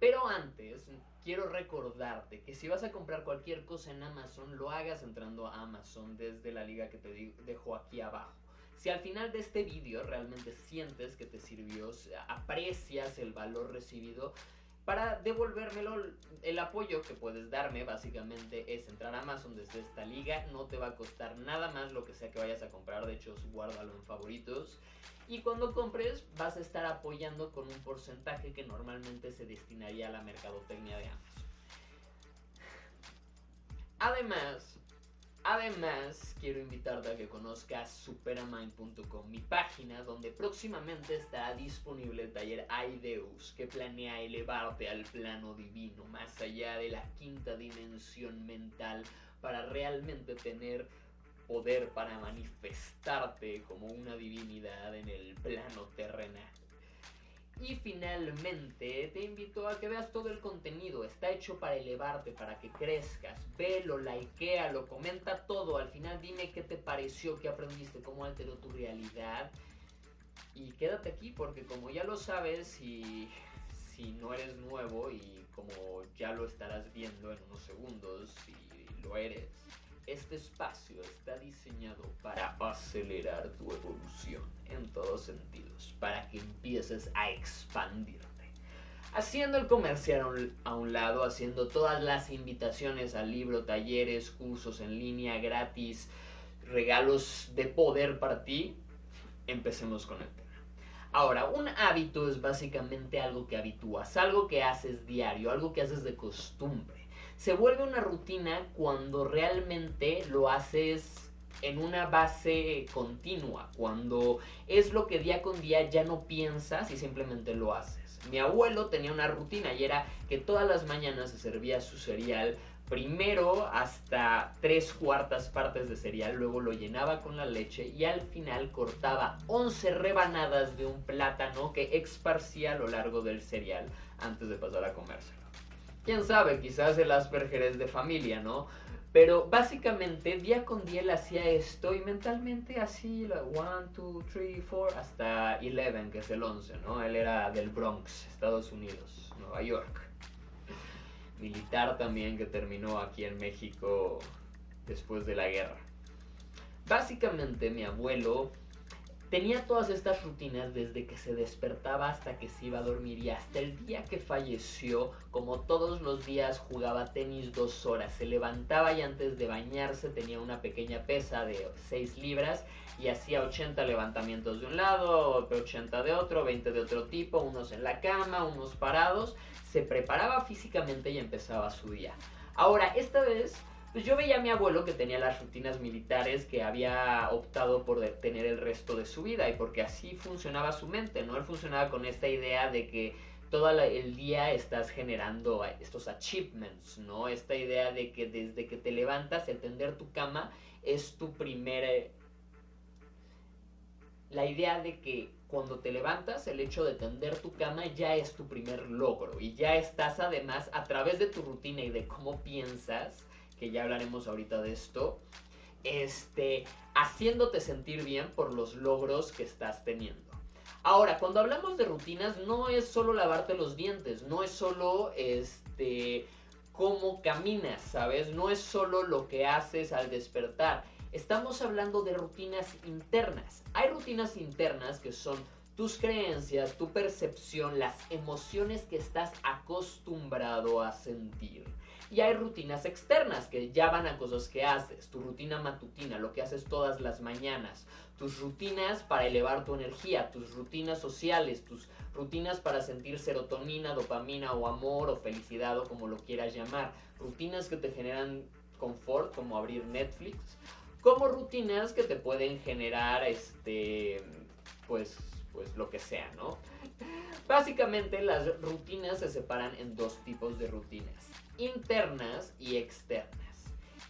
Pero antes, quiero recordarte que si vas a comprar cualquier cosa en Amazon, lo hagas entrando a Amazon desde la liga que te dejo aquí abajo. Si al final de este vídeo realmente sientes que te sirvió, aprecias el valor recibido, para devolvérmelo, el apoyo que puedes darme básicamente es entrar a Amazon desde esta liga. No te va a costar nada más lo que sea que vayas a comprar. De hecho, guárdalo en favoritos. Y cuando compres vas a estar apoyando con un porcentaje que normalmente se destinaría a la mercadotecnia de Amazon. Además, Además, quiero invitarte a que conozcas superamind.com, mi página donde próximamente estará disponible el taller Aideus, que planea elevarte al plano divino, más allá de la quinta dimensión mental, para realmente tener poder para manifestarte como una divinidad en el plano terrenal. Y finalmente te invito a que veas todo el contenido. Está hecho para elevarte, para que crezcas. Velo, lo comenta todo. Al final dime qué te pareció, qué aprendiste, cómo alteró tu realidad. Y quédate aquí porque como ya lo sabes, si, si no eres nuevo y como ya lo estarás viendo en unos segundos, si lo eres, este espacio está diseñado para acelerar tu evolución en todos sentidos, para que empieces a expandirte. Haciendo el comercial a un lado, haciendo todas las invitaciones al libro, talleres, cursos en línea gratis, regalos de poder para ti, empecemos con el tema. Ahora, un hábito es básicamente algo que habitúas, algo que haces diario, algo que haces de costumbre se vuelve una rutina cuando realmente lo haces en una base continua, cuando es lo que día con día ya no piensas y simplemente lo haces. Mi abuelo tenía una rutina y era que todas las mañanas se servía su cereal primero hasta tres cuartas partes de cereal, luego lo llenaba con la leche y al final cortaba 11 rebanadas de un plátano que esparcía a lo largo del cereal antes de pasar a comérselo quién sabe, quizás el Asperger es de familia, ¿no? Pero básicamente día con día él hacía esto y mentalmente así, 1, 2, 3, 4, hasta 11, que es el 11, ¿no? Él era del Bronx, Estados Unidos, Nueva York. Militar también que terminó aquí en México después de la guerra. Básicamente mi abuelo Tenía todas estas rutinas desde que se despertaba hasta que se iba a dormir y hasta el día que falleció, como todos los días jugaba tenis dos horas, se levantaba y antes de bañarse tenía una pequeña pesa de 6 libras y hacía 80 levantamientos de un lado, 80 de otro, 20 de otro tipo, unos en la cama, unos parados, se preparaba físicamente y empezaba su día. Ahora, esta vez pues yo veía a mi abuelo que tenía las rutinas militares que había optado por tener el resto de su vida y porque así funcionaba su mente, ¿no? Él funcionaba con esta idea de que todo el día estás generando estos achievements, ¿no? Esta idea de que desde que te levantas, el tender tu cama es tu primer... La idea de que cuando te levantas, el hecho de tender tu cama ya es tu primer logro y ya estás además a través de tu rutina y de cómo piensas, que ya hablaremos ahorita de esto, este, haciéndote sentir bien por los logros que estás teniendo. Ahora, cuando hablamos de rutinas, no es solo lavarte los dientes, no es solo este cómo caminas, ¿sabes? No es solo lo que haces al despertar. Estamos hablando de rutinas internas. Hay rutinas internas que son tus creencias, tu percepción, las emociones que estás acostumbrado a sentir. Y hay rutinas externas que ya van a cosas que haces, tu rutina matutina, lo que haces todas las mañanas, tus rutinas para elevar tu energía, tus rutinas sociales, tus rutinas para sentir serotonina, dopamina o amor o felicidad o como lo quieras llamar, rutinas que te generan confort como abrir Netflix, como rutinas que te pueden generar este pues pues lo que sea, ¿no? Básicamente las rutinas se separan en dos tipos de rutinas, internas y externas.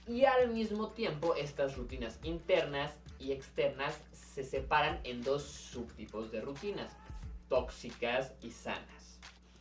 Y al mismo tiempo estas rutinas internas y externas se separan en dos subtipos de rutinas, tóxicas y sanas.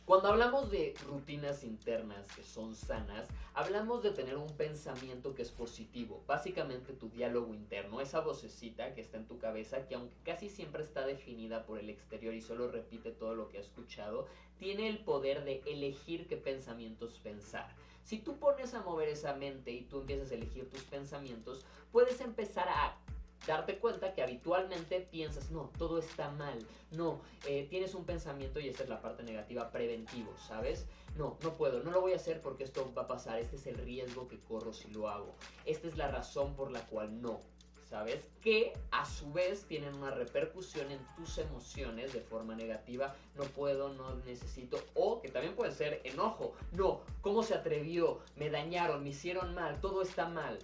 Cuando hablamos de rutinas internas que son sanas, hablamos de tener un pensamiento que es positivo, básicamente tu diálogo interno, esa vocecita que está en tu cabeza, que aunque casi siempre está definida por el exterior y solo repite todo lo que ha escuchado, tiene el poder de elegir qué pensamientos pensar. Si tú pones a mover esa mente y tú empiezas a elegir tus pensamientos, puedes empezar a darte cuenta que habitualmente piensas, no, todo está mal, no, eh, tienes un pensamiento y esta es la parte negativa, preventivo, ¿sabes? No, no puedo, no lo voy a hacer porque esto va a pasar, este es el riesgo que corro si lo hago, esta es la razón por la cual no, ¿sabes? Que a su vez tienen una repercusión en tus emociones de forma negativa, no puedo, no necesito, o que también puede ser enojo, no, ¿cómo se atrevió? Me dañaron, me hicieron mal, todo está mal,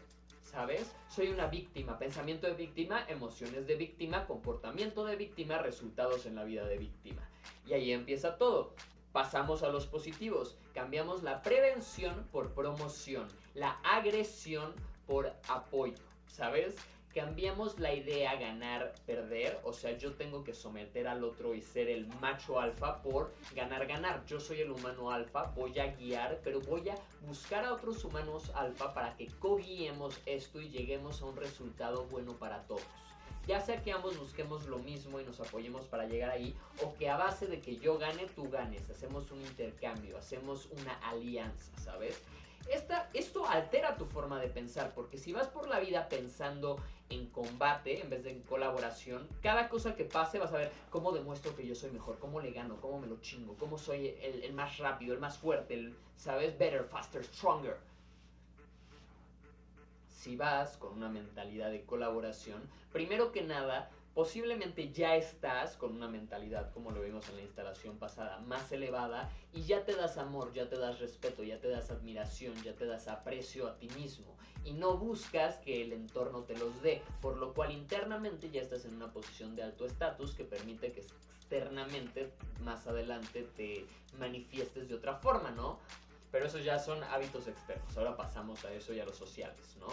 ¿sabes? Soy una víctima, pensamiento de víctima, emociones de víctima, comportamiento de víctima, resultados en la vida de víctima. Y ahí empieza todo. Pasamos a los positivos. Cambiamos la prevención por promoción, la agresión por apoyo, ¿sabes? Cambiamos la idea ganar, perder, o sea, yo tengo que someter al otro y ser el macho alfa por ganar, ganar. Yo soy el humano alfa, voy a guiar, pero voy a buscar a otros humanos alfa para que co-guiemos esto y lleguemos a un resultado bueno para todos. Ya sea que ambos busquemos lo mismo y nos apoyemos para llegar ahí, o que a base de que yo gane, tú ganes, hacemos un intercambio, hacemos una alianza, ¿sabes? Esto altera tu forma de pensar, porque si vas por la vida pensando en combate en vez de en colaboración, cada cosa que pase vas a ver cómo demuestro que yo soy mejor, cómo le gano, cómo me lo chingo, cómo soy el, el más rápido, el más fuerte, el, ¿sabes? Better, faster, stronger. Si vas con una mentalidad de colaboración, primero que nada, posiblemente ya estás con una mentalidad, como lo vimos en la instalación pasada, más elevada y ya te das amor, ya te das respeto, ya te das admiración, ya te das aprecio a ti mismo y no buscas que el entorno te los dé, por lo cual internamente ya estás en una posición de alto estatus que permite que externamente más adelante te manifiestes de otra forma, ¿no? Pero esos ya son hábitos externos, ahora pasamos a eso y a los sociales, ¿no?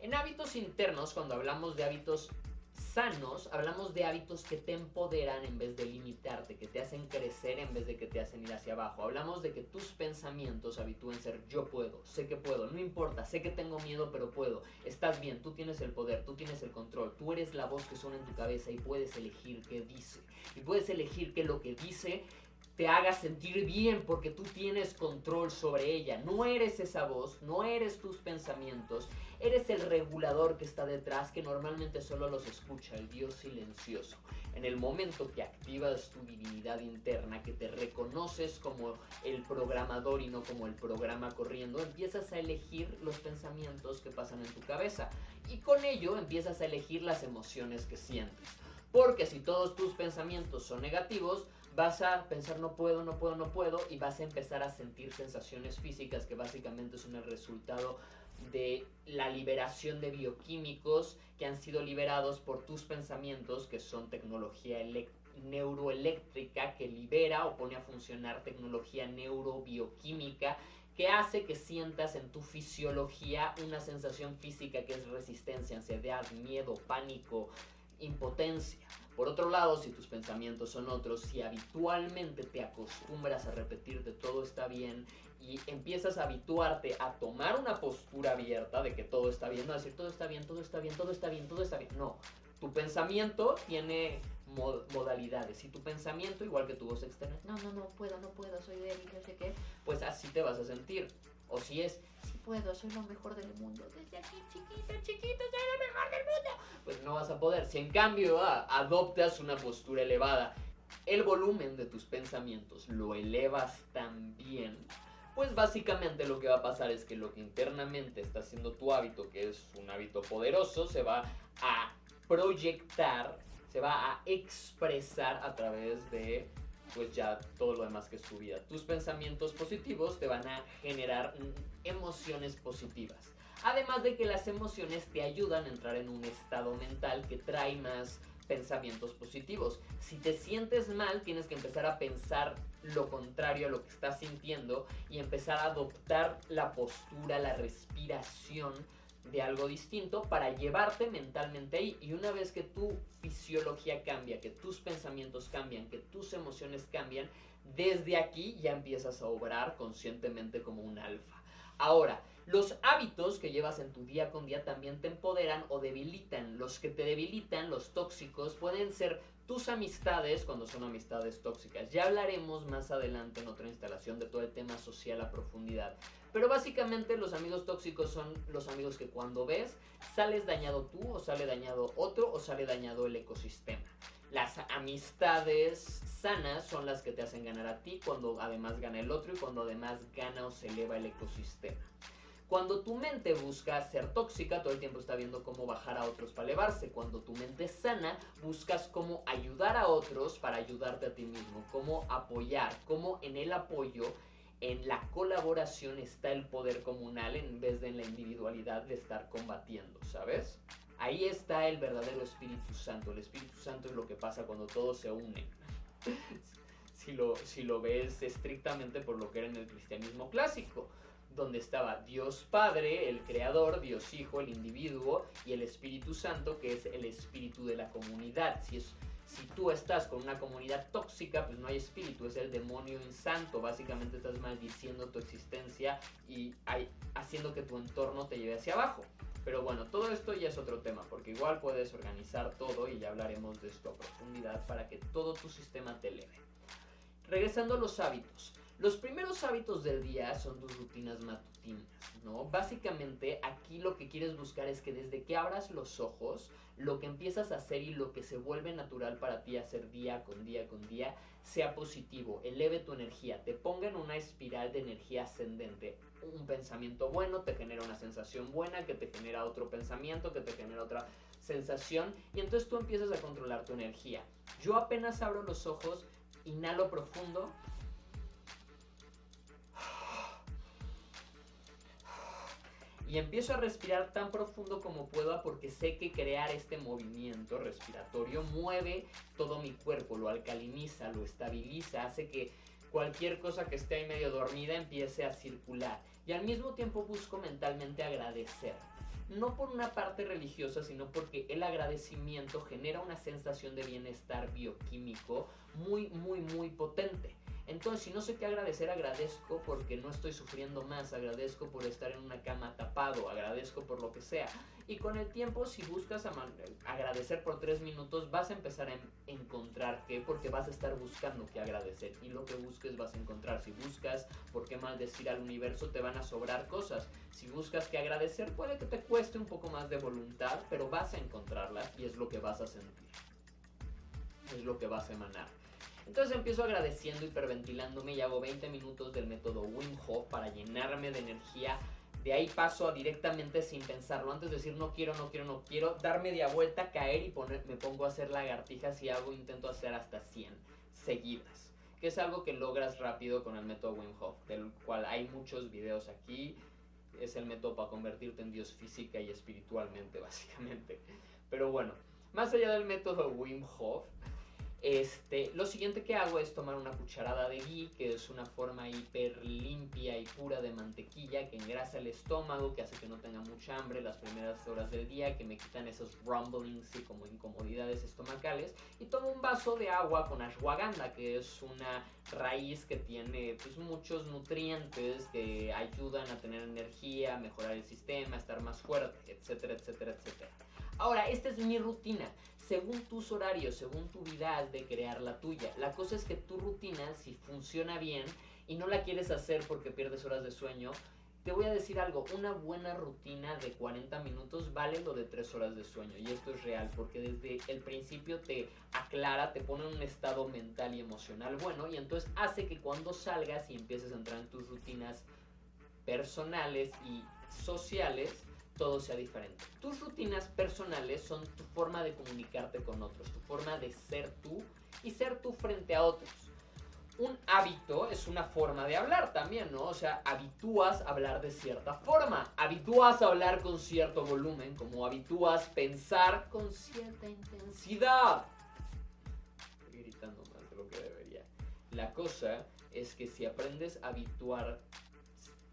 En hábitos internos, cuando hablamos de hábitos sanos, hablamos de hábitos que te empoderan en vez de limitarte, que te hacen crecer en vez de que te hacen ir hacia abajo. Hablamos de que tus pensamientos habitúen ser yo puedo, sé que puedo, no importa, sé que tengo miedo, pero puedo. Estás bien, tú tienes el poder, tú tienes el control, tú eres la voz que suena en tu cabeza y puedes elegir qué dice. Y puedes elegir que lo que dice te haga sentir bien porque tú tienes control sobre ella. No eres esa voz, no eres tus pensamientos, eres el regulador que está detrás que normalmente solo los escucha, el Dios silencioso. En el momento que activas tu divinidad interna, que te reconoces como el programador y no como el programa corriendo, empiezas a elegir los pensamientos que pasan en tu cabeza y con ello empiezas a elegir las emociones que sientes. Porque si todos tus pensamientos son negativos, vas a pensar no puedo, no puedo, no puedo y vas a empezar a sentir sensaciones físicas que básicamente son el resultado de la liberación de bioquímicos que han sido liberados por tus pensamientos, que son tecnología neuroeléctrica que libera o pone a funcionar tecnología neurobioquímica que hace que sientas en tu fisiología una sensación física que es resistencia, ansiedad, miedo, pánico, impotencia. Por otro lado, si tus pensamientos son otros, si habitualmente te acostumbras a repetirte todo está bien y empiezas a habituarte a tomar una postura abierta de que todo está bien, no decir todo está bien, todo está bien, todo está bien, todo está bien. No, tu pensamiento tiene modalidades. Si tu pensamiento, igual que tu voz externa, no, no, no puedo, no puedo, soy débil, no sé qué, pues así te vas a sentir. O si es, si puedo, soy lo mejor del mundo. Desde aquí, chiquito, chiquito, soy lo mejor del mundo. Pues no vas a poder. Si en cambio ah, adoptas una postura elevada, el volumen de tus pensamientos lo elevas también, pues básicamente lo que va a pasar es que lo que internamente está haciendo tu hábito, que es un hábito poderoso, se va a proyectar, se va a expresar a través de pues ya todo lo demás que es tu vida. Tus pensamientos positivos te van a generar emociones positivas. Además de que las emociones te ayudan a entrar en un estado mental que trae más pensamientos positivos. Si te sientes mal, tienes que empezar a pensar lo contrario a lo que estás sintiendo y empezar a adoptar la postura, la respiración de algo distinto para llevarte mentalmente ahí. Y una vez que tu fisiología cambia, que tus pensamientos cambian, que tus emociones cambian, desde aquí ya empiezas a obrar conscientemente como un alfa. Ahora, los hábitos que llevas en tu día con día también te empoderan o debilitan. Los que te debilitan, los tóxicos, pueden ser tus amistades cuando son amistades tóxicas. Ya hablaremos más adelante en otra instalación de todo el tema social a profundidad. Pero básicamente los amigos tóxicos son los amigos que cuando ves sales dañado tú o sale dañado otro o sale dañado el ecosistema. Las amistades sanas son las que te hacen ganar a ti cuando además gana el otro y cuando además gana o se eleva el ecosistema. Cuando tu mente busca ser tóxica, todo el tiempo está viendo cómo bajar a otros para elevarse. Cuando tu mente sana, buscas cómo ayudar a otros para ayudarte a ti mismo, cómo apoyar, cómo en el apoyo en la colaboración está el poder comunal en vez de en la individualidad de estar combatiendo, ¿sabes? Ahí está el verdadero Espíritu Santo. El Espíritu Santo es lo que pasa cuando todos se unen. si, lo, si lo ves estrictamente por lo que era en el cristianismo clásico, donde estaba Dios Padre, el Creador, Dios Hijo, el individuo, y el Espíritu Santo, que es el espíritu de la comunidad. Si si tú estás con una comunidad tóxica, pues no hay espíritu, es el demonio insanto. Básicamente estás maldiciendo tu existencia y haciendo que tu entorno te lleve hacia abajo. Pero bueno, todo esto ya es otro tema, porque igual puedes organizar todo y ya hablaremos de esto a profundidad para que todo tu sistema te eleve. Regresando a los hábitos. Los primeros hábitos del día son tus rutinas matutinas, ¿no? Básicamente aquí lo que quieres buscar es que desde que abras los ojos, lo que empiezas a hacer y lo que se vuelve natural para ti hacer día con día con día sea positivo, eleve tu energía, te ponga en una espiral de energía ascendente. Un pensamiento bueno te genera una sensación buena, que te genera otro pensamiento, que te genera otra sensación y entonces tú empiezas a controlar tu energía. Yo apenas abro los ojos, inhalo profundo y empiezo a respirar tan profundo como pueda porque sé que crear este movimiento respiratorio mueve todo mi cuerpo, lo alcaliniza, lo estabiliza, hace que cualquier cosa que esté ahí medio dormida empiece a circular. Y al mismo tiempo busco mentalmente agradecer. No por una parte religiosa, sino porque el agradecimiento genera una sensación de bienestar bioquímico muy, muy, muy potente. Entonces, si no sé qué agradecer, agradezco porque no estoy sufriendo más, agradezco por estar en una cama tapado, agradezco por lo que sea. Y con el tiempo, si buscas agradecer por tres minutos, vas a empezar a encontrar qué, porque vas a estar buscando qué agradecer. Y lo que busques vas a encontrar. Si buscas por qué maldecir al universo, te van a sobrar cosas. Si buscas qué agradecer, puede que te cueste un poco más de voluntad, pero vas a encontrarlas y es lo que vas a sentir. Es lo que vas a emanar. Entonces empiezo agradeciendo, hiperventilándome y hago 20 minutos del método Wim Hof para llenarme de energía. De ahí paso a directamente sin pensarlo. Antes de decir no quiero, no quiero, no quiero, dar media vuelta, caer y poner, me pongo a hacer lagartijas y hago, intento hacer hasta 100 seguidas. Que es algo que logras rápido con el método Wim Hof, del cual hay muchos videos aquí. Es el método para convertirte en Dios física y espiritualmente, básicamente. Pero bueno, más allá del método Wim Hof, este, lo siguiente que hago es tomar una cucharada de ghee, que es una forma hiper limpia y pura de mantequilla que engrasa el estómago, que hace que no tenga mucha hambre las primeras horas del día, que me quitan esos rumblings y como incomodidades estomacales. Y tomo un vaso de agua con ashwagandha, que es una raíz que tiene pues, muchos nutrientes que ayudan a tener energía, mejorar el sistema, estar más fuerte, etcétera, etcétera, etcétera. Ahora, esta es mi rutina según tus horarios, según tu vida, has de crear la tuya. La cosa es que tu rutina, si funciona bien y no la quieres hacer porque pierdes horas de sueño, te voy a decir algo, una buena rutina de 40 minutos vale lo de 3 horas de sueño. Y esto es real, porque desde el principio te aclara, te pone en un estado mental y emocional bueno, y entonces hace que cuando salgas y empieces a entrar en tus rutinas personales y sociales, todo sea diferente. Tus rutinas personales son tu forma de comunicarte con otros, tu forma de ser tú y ser tú frente a otros un hábito es una forma de hablar también, ¿no? O sea, habitúas a hablar de cierta forma, habitúas a hablar con cierto volumen, como habitúas pensar con cierta intensidad. Estoy gritando más de lo que debería. La cosa es que si aprendes a habituar,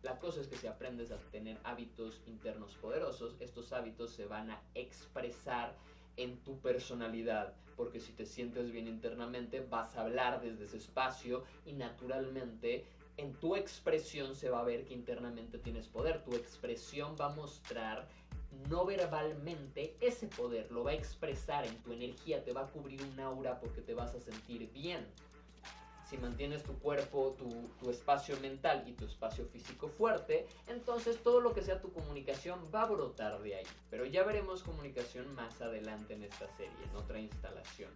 la cosa es que si aprendes a tener hábitos internos poderosos, estos hábitos se van a expresar en tu personalidad, porque si te sientes bien internamente vas a hablar desde ese espacio y naturalmente en tu expresión se va a ver que internamente tienes poder, tu expresión va a mostrar no verbalmente ese poder, lo va a expresar en tu energía, te va a cubrir un aura porque te vas a sentir bien si mantienes tu cuerpo, tu, espacio mental y tu espacio físico fuerte, entonces todo lo que sea tu comunicación va a brotar de ahí. Pero ya veremos comunicación más adelante en esta serie, en otra instalación.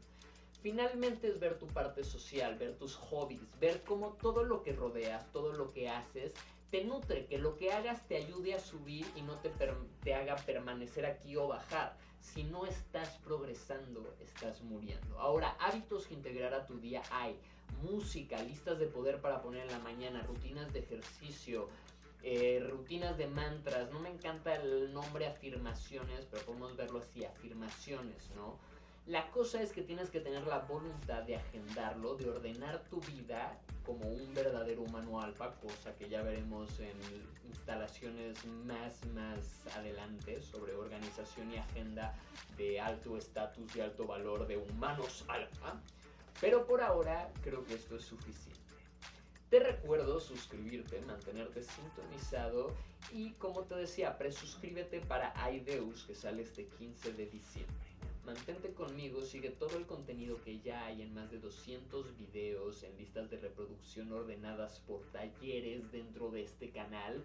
Finalmente es ver tu parte social, ver tus hobbies, ver cómo todo lo que rodeas, todo lo que haces, te nutre, que lo que hagas te ayude a subir y no te, te haga permanecer aquí o bajar. Si no estás progresando, estás muriendo. Ahora, hábitos que integrar a tu día hay música, listas de poder para poner en la mañana, rutinas de ejercicio, eh, rutinas de mantras. No me encanta el nombre afirmaciones, pero podemos verlo así, afirmaciones, ¿no? La cosa es que tienes que tener la voluntad de agendarlo, de ordenar tu vida como un verdadero humano alfa, cosa que ya veremos en instalaciones más, más adelante sobre organización y agenda de alto estatus y alto valor de humanos alfa. Pero por ahora creo que esto es suficiente. Te recuerdo suscribirte, mantenerte sintonizado y como te decía, presuscríbete para Aideus que sale este 15 de diciembre. Mantente conmigo, sigue todo el contenido que ya hay en más de 200 videos, en listas de reproducción ordenadas por talleres dentro de este canal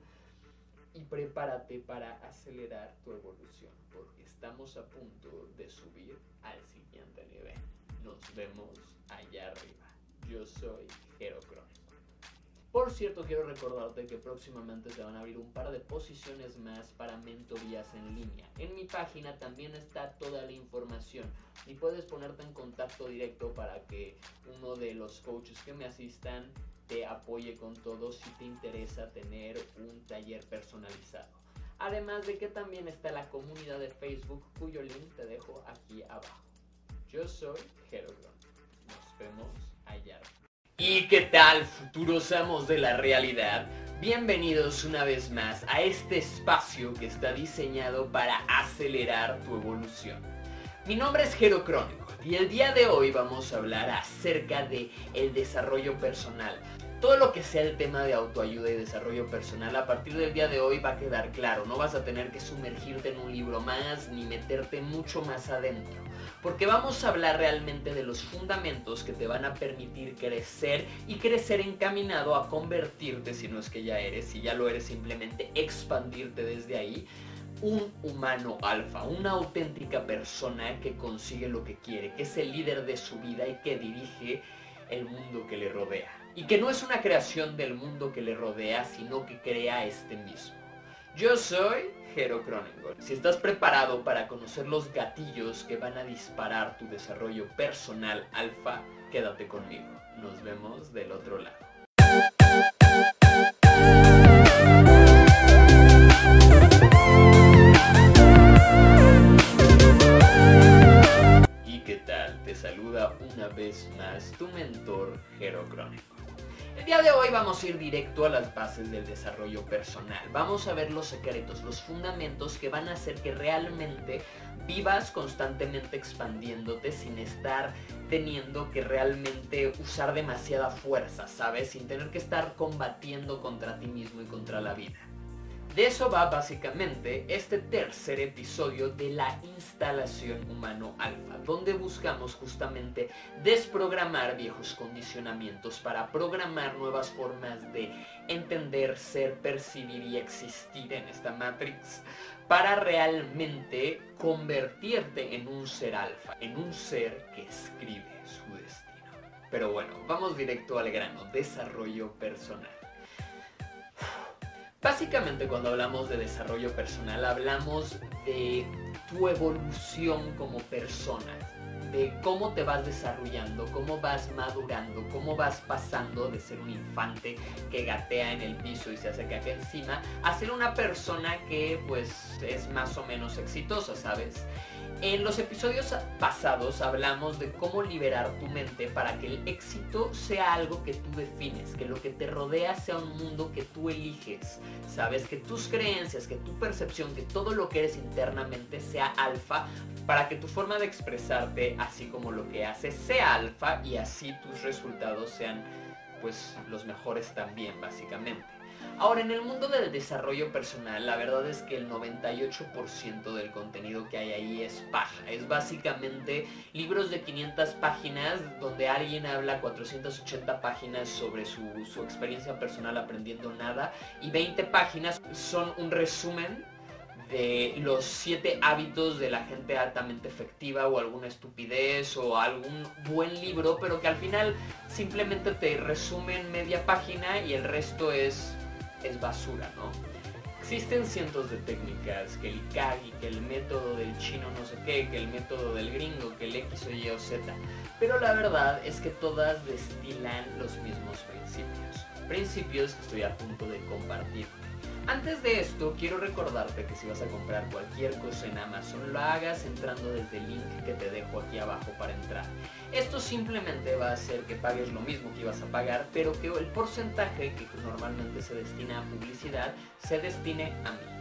y prepárate para acelerar tu evolución porque estamos a punto de subir al siguiente nivel. Nos vemos allá arriba. Yo soy Jero Por cierto, quiero recordarte que próximamente se van a abrir un par de posiciones más para mentorías en línea. En mi página también está toda la información y puedes ponerte en contacto directo para que uno de los coaches que me asistan te apoye con todo si te interesa tener un taller personalizado. Además de que también está la comunidad de Facebook cuyo link te dejo aquí abajo. Yo soy Jero ¿Y qué tal, futuros amos de la realidad? Bienvenidos una vez más a este espacio que está diseñado para acelerar tu evolución. Mi nombre es Jero Crónico y el día de hoy vamos a hablar acerca de el desarrollo personal. Todo lo que sea el tema de autoayuda y desarrollo personal a partir del día de hoy va a quedar claro. No vas a tener que sumergirte en un libro más ni meterte mucho más adentro porque vamos a hablar realmente de los fundamentos que te van a permitir crecer y crecer encaminado a convertirte, si no es que ya eres, si ya lo eres simplemente expandirte desde ahí, un humano alfa, una auténtica persona que consigue lo que quiere, que es el líder de su vida y que dirige el mundo que le rodea. Y que no es una creación del mundo que le rodea, sino que crea este mismo. Yo soy Jero Si estás preparado para conocer los gatillos que van a disparar tu desarrollo personal alfa, quédate conmigo. Nos vemos del otro lado. ¿Y qué tal? Te saluda una vez más tu mentor Jero el día de hoy vamos a ir directo a las bases del desarrollo personal. Vamos a ver los secretos, los fundamentos que van a hacer que realmente vivas constantemente expandiéndote sin estar teniendo que realmente usar demasiada fuerza, ¿sabes? Sin tener que estar combatiendo contra ti mismo y contra la vida. De eso va básicamente este tercer episodio de la instalación humano alfa, donde buscamos justamente desprogramar viejos condicionamientos para programar nuevas formas de entender, ser, percibir y existir en esta matrix para realmente convertirte en un ser alfa, en un ser que escribe su destino. Pero bueno, vamos directo al grano, desarrollo personal. Básicamente cuando hablamos de desarrollo personal hablamos de tu evolución como persona, de cómo te vas desarrollando, cómo vas madurando, cómo vas pasando de ser un infante que gatea en el piso y se hace caca encima, a ser una persona que pues es más o menos exitosa, ¿sabes? En los episodios pasados hablamos de cómo liberar tu mente para que el éxito sea algo que tú defines, que lo que te rodea sea un mundo que tú eliges, sabes, que tus creencias, que tu percepción, que todo lo que eres internamente sea alfa, para que tu forma de expresarte, así como lo que haces, sea alfa y así tus resultados sean pues los mejores también, básicamente. Ahora, en el mundo del desarrollo personal, la verdad es que el 98% del contenido que hay ahí es paja. Es básicamente libros de 500 páginas donde alguien habla 480 páginas sobre su, su experiencia personal aprendiendo nada y 20 páginas son un resumen de los siete hábitos de la gente altamente efectiva o alguna estupidez o algún buen libro, pero que al final simplemente te resumen media página y el resto es es basura, ¿no? Existen cientos de técnicas, que el Kagi, que el método del chino no sé qué, que el método del gringo, que el X o Y o Z, pero la verdad es que todas destilan los mismos principios. Principios que estoy a punto de compartir antes de esto, quiero recordarte que si vas a comprar cualquier cosa en Amazon, lo hagas entrando desde el link que te dejo aquí abajo para entrar. Esto simplemente va a hacer que pagues lo mismo que ibas a pagar, pero que el porcentaje que normalmente se destina a publicidad se destine a mí.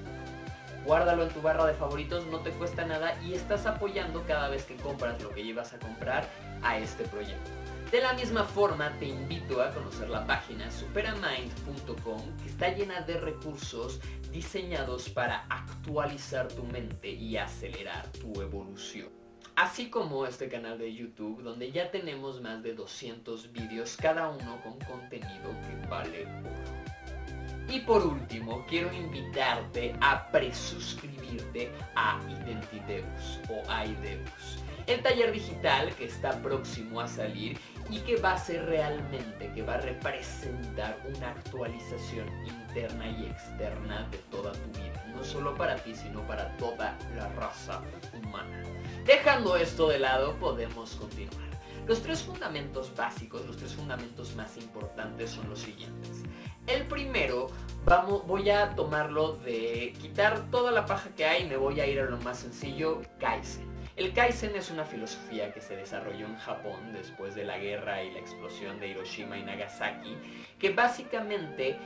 Guárdalo en tu barra de favoritos, no te cuesta nada y estás apoyando cada vez que compras lo que llevas a comprar a este proyecto. De la misma forma, te invito a conocer la página superamind.com que está llena de recursos diseñados para actualizar tu mente y acelerar tu evolución. Así como este canal de YouTube donde ya tenemos más de 200 vídeos, cada uno con contenido que vale oro. Y por último, quiero invitarte a presuscribirte a Identideus o Aideus el taller digital que está próximo a salir y que va a ser realmente, que va a representar una actualización interna y externa de toda tu vida, no solo para ti, sino para toda la raza humana. Dejando esto de lado, podemos continuar. Los tres fundamentos básicos, los tres fundamentos más importantes son los siguientes. El primero, vamos, voy a tomarlo de quitar toda la paja que hay y me voy a ir a lo más sencillo, Kaizen. El Kaizen es una filosofía que se desarrolló en Japón después de la guerra y la explosión de Hiroshima y Nagasaki, que básicamente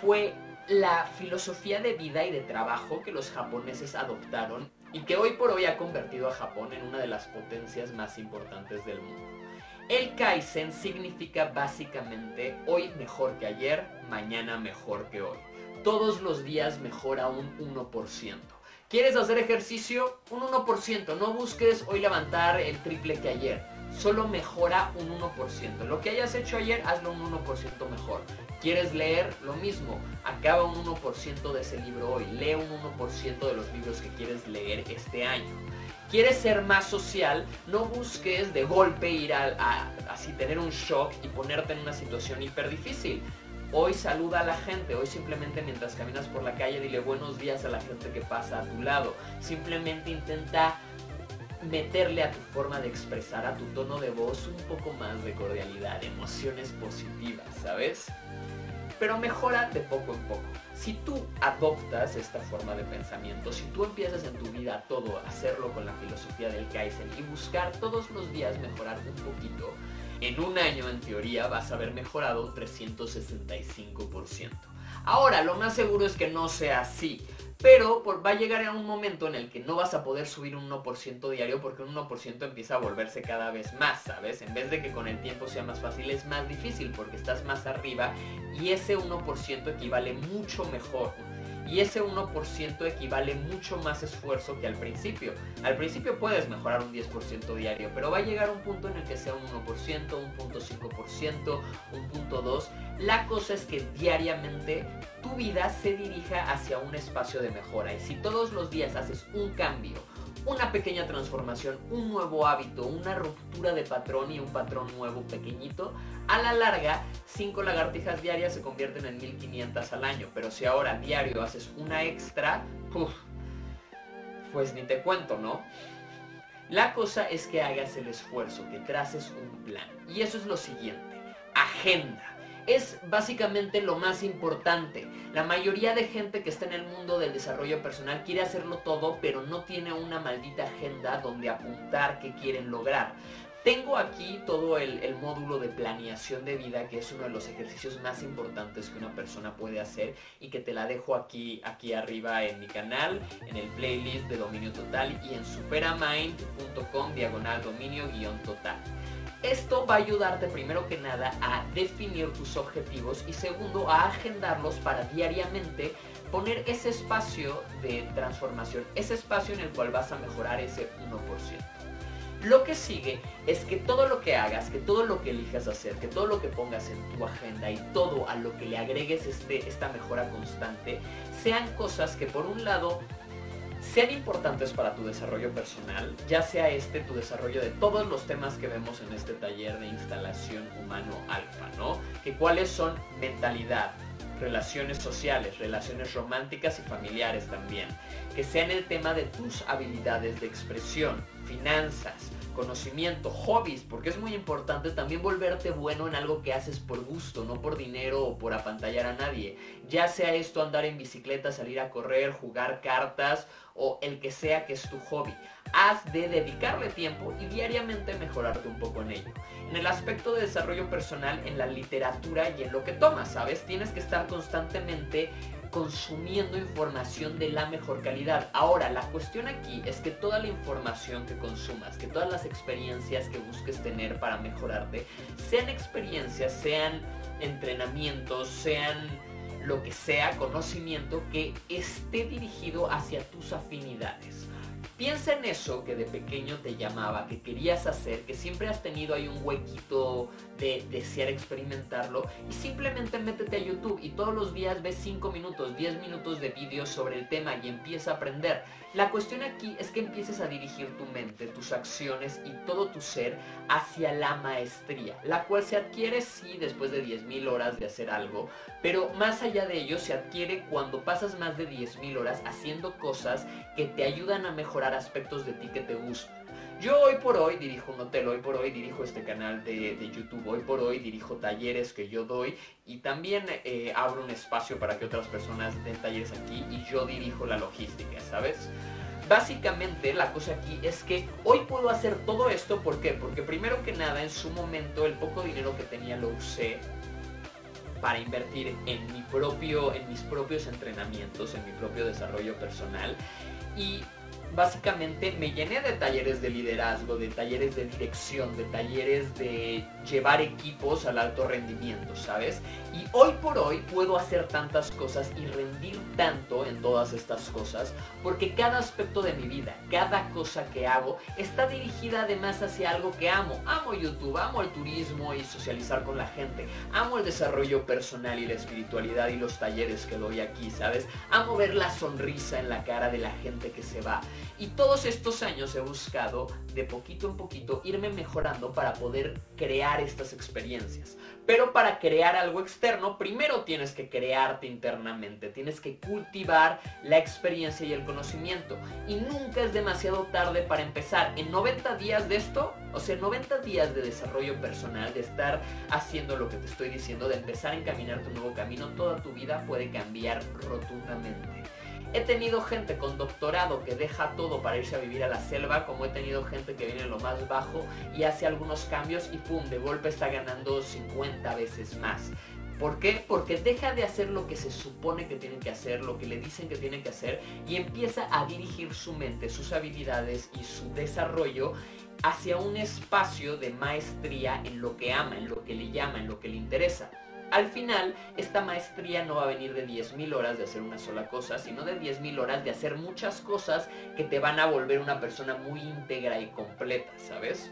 fue la filosofía de vida y de trabajo que los japoneses adoptaron y que hoy por hoy ha convertido a Japón en una de las potencias más importantes del mundo. El Kaizen significa básicamente hoy mejor que ayer, mañana mejor que hoy. Todos los días mejora un 1%. ¿Quieres hacer ejercicio? Un 1%. No busques hoy levantar el triple que ayer. Solo mejora un 1%. Lo que hayas hecho ayer, hazlo un 1% mejor. ¿Quieres leer? Lo mismo. Acaba un 1% de ese libro hoy. Lee un 1% de los libros que quieres leer este año. ¿Quieres ser más social? No busques de golpe ir a, así tener un shock y ponerte en una situación hiper difícil. Hoy saluda a la gente, hoy simplemente mientras caminas por la calle dile buenos días a la gente que pasa a tu lado. Simplemente intenta meterle a tu forma de expresar, a tu tono de voz un poco más de cordialidad, emociones positivas, ¿sabes? Pero mejora de poco en poco. Si tú adoptas esta forma de pensamiento, si tú empiezas en tu vida todo a hacerlo con la filosofía del Kaizen y buscar todos los días mejorar un poquito, en un año en teoría vas a haber mejorado un 365%. Ahora, lo más seguro es que no sea así. Pero va a llegar a un momento en el que no vas a poder subir un 1% diario porque un 1% empieza a volverse cada vez más, ¿sabes? En vez de que con el tiempo sea más fácil, es más difícil porque estás más arriba y ese 1% equivale mucho mejor y ese 1% equivale mucho más esfuerzo que al principio. Al principio puedes mejorar un 10% diario, pero va a llegar un punto en el que sea un 1%, un 0.5%, un punto 2. La cosa es que diariamente tu vida se dirija hacia un espacio de mejora y si todos los días haces un cambio, una pequeña transformación, un nuevo hábito, una ruptura de patrón y un patrón nuevo pequeñito, a la larga, 5 lagartijas diarias se convierten en 1500 al año. Pero si ahora diario haces una extra, pues ni te cuento, ¿no? La cosa es que hagas el esfuerzo, que traces un plan. Y eso es lo siguiente, agenda es básicamente lo más importante. La mayoría de gente que está en el mundo del desarrollo personal quiere hacerlo todo, pero no tiene una maldita agenda donde apuntar qué quieren lograr. Tengo aquí todo el, módulo de planeación de vida, que es uno de los ejercicios más importantes que una persona puede hacer y que te la dejo aquí, aquí arriba en mi canal, en el playlist de Dominio Total y en superamind.com diagonal dominio guion total. Esto va a ayudarte primero que nada a definir tus objetivos y segundo a agendarlos para diariamente poner ese espacio de transformación, ese espacio en el cual vas a mejorar ese 1%. Lo que sigue es que todo lo que hagas, que todo lo que elijas hacer, que todo lo que pongas en tu agenda y todo a lo que le agregues este, esta mejora constante, sean cosas que por un lado sean importantes para tu desarrollo personal, ya sea este tu desarrollo de todos los temas que vemos en este taller de instalación humano alfa, ¿no? Que cuáles son mentalidad, relaciones sociales, relaciones románticas y familiares también. Que sean el tema de tus habilidades de expresión, finanzas, conocimiento, hobbies, porque es muy importante también volverte bueno en algo que haces por gusto, no por dinero o por apantallar a nadie. Ya sea esto andar en bicicleta, salir a correr, jugar cartas o el que sea que es tu hobby. Has de dedicarle tiempo y diariamente mejorarte un poco en ello. En el aspecto de desarrollo personal, en la literatura y en lo que tomas, ¿sabes? Tienes que estar constantemente consumiendo información de la mejor calidad. Ahora, la cuestión aquí es que toda la información que consumas, que todas las experiencias que busques tener para mejorarte, sean experiencias, sean entrenamientos, sean lo que sea, conocimiento que esté dirigido hacia tus afinidades. Piensa en eso que de pequeño te llamaba, que querías hacer, que siempre has tenido ahí un huequito de desear experimentarlo y simplemente métete a YouTube y todos los días ves 5 minutos, 10 minutos de vídeos sobre el tema y empieza a aprender. La cuestión aquí es que empieces a dirigir tu mente, tus acciones y todo tu ser hacia la maestría, la cual se adquiere sí después de 10.000 horas de hacer algo, pero más allá de ello se adquiere cuando pasas más de 10.000 horas haciendo cosas que te ayudan a mejorar aspectos de ti que te gustan. Yo hoy por hoy dirijo un hotel, hoy por hoy dirijo este canal de, YouTube, hoy por hoy dirijo talleres que yo doy y también eh, abro un espacio para que otras personas den talleres aquí y yo dirijo la logística, ¿sabes? Básicamente la cosa aquí es que hoy puedo hacer todo esto, ¿por qué? Porque primero que nada en su momento el poco dinero que tenía lo usé para invertir en mi propio en mis propios entrenamientos, en mi propio desarrollo personal y básicamente me llené de talleres de liderazgo, de talleres de dirección, de talleres de llevar equipos al alto rendimiento, ¿sabes? Y hoy por hoy puedo hacer tantas cosas y rendir tanto en todas estas cosas porque cada aspecto de mi vida, cada cosa que hago está dirigida además hacia algo que amo. Amo YouTube, amo el turismo y socializar con la gente, amo el desarrollo personal y la espiritualidad y los talleres que doy aquí, ¿sabes? Amo ver la sonrisa en la cara de la gente que se va. Y todos estos años he buscado de poquito en poquito irme mejorando para poder crear estas experiencias. Pero para crear algo externo, primero tienes que crearte internamente, tienes que cultivar la experiencia y el conocimiento. Y nunca es demasiado tarde para empezar. En 90 días de esto, o sea, 90 días de desarrollo personal, de estar haciendo lo que te estoy diciendo, de empezar a encaminar tu nuevo camino, toda tu vida puede cambiar rotundamente. He tenido gente con doctorado que deja todo para irse a vivir a la selva, como he tenido gente que viene en lo más bajo y hace algunos cambios y pum, de golpe está ganando 50 veces más. ¿Por qué? Porque deja de hacer lo que se supone que tiene que hacer, lo que le dicen que tiene que hacer y empieza a dirigir su mente, sus habilidades y su desarrollo hacia un espacio de maestría en lo que ama, en lo que le llama, en lo que le interesa. Al final esta maestría no va a venir de 10.000 horas de hacer una sola cosa, sino de 10.000 horas de hacer muchas cosas que te van a volver una persona muy íntegra y completa, ¿sabes?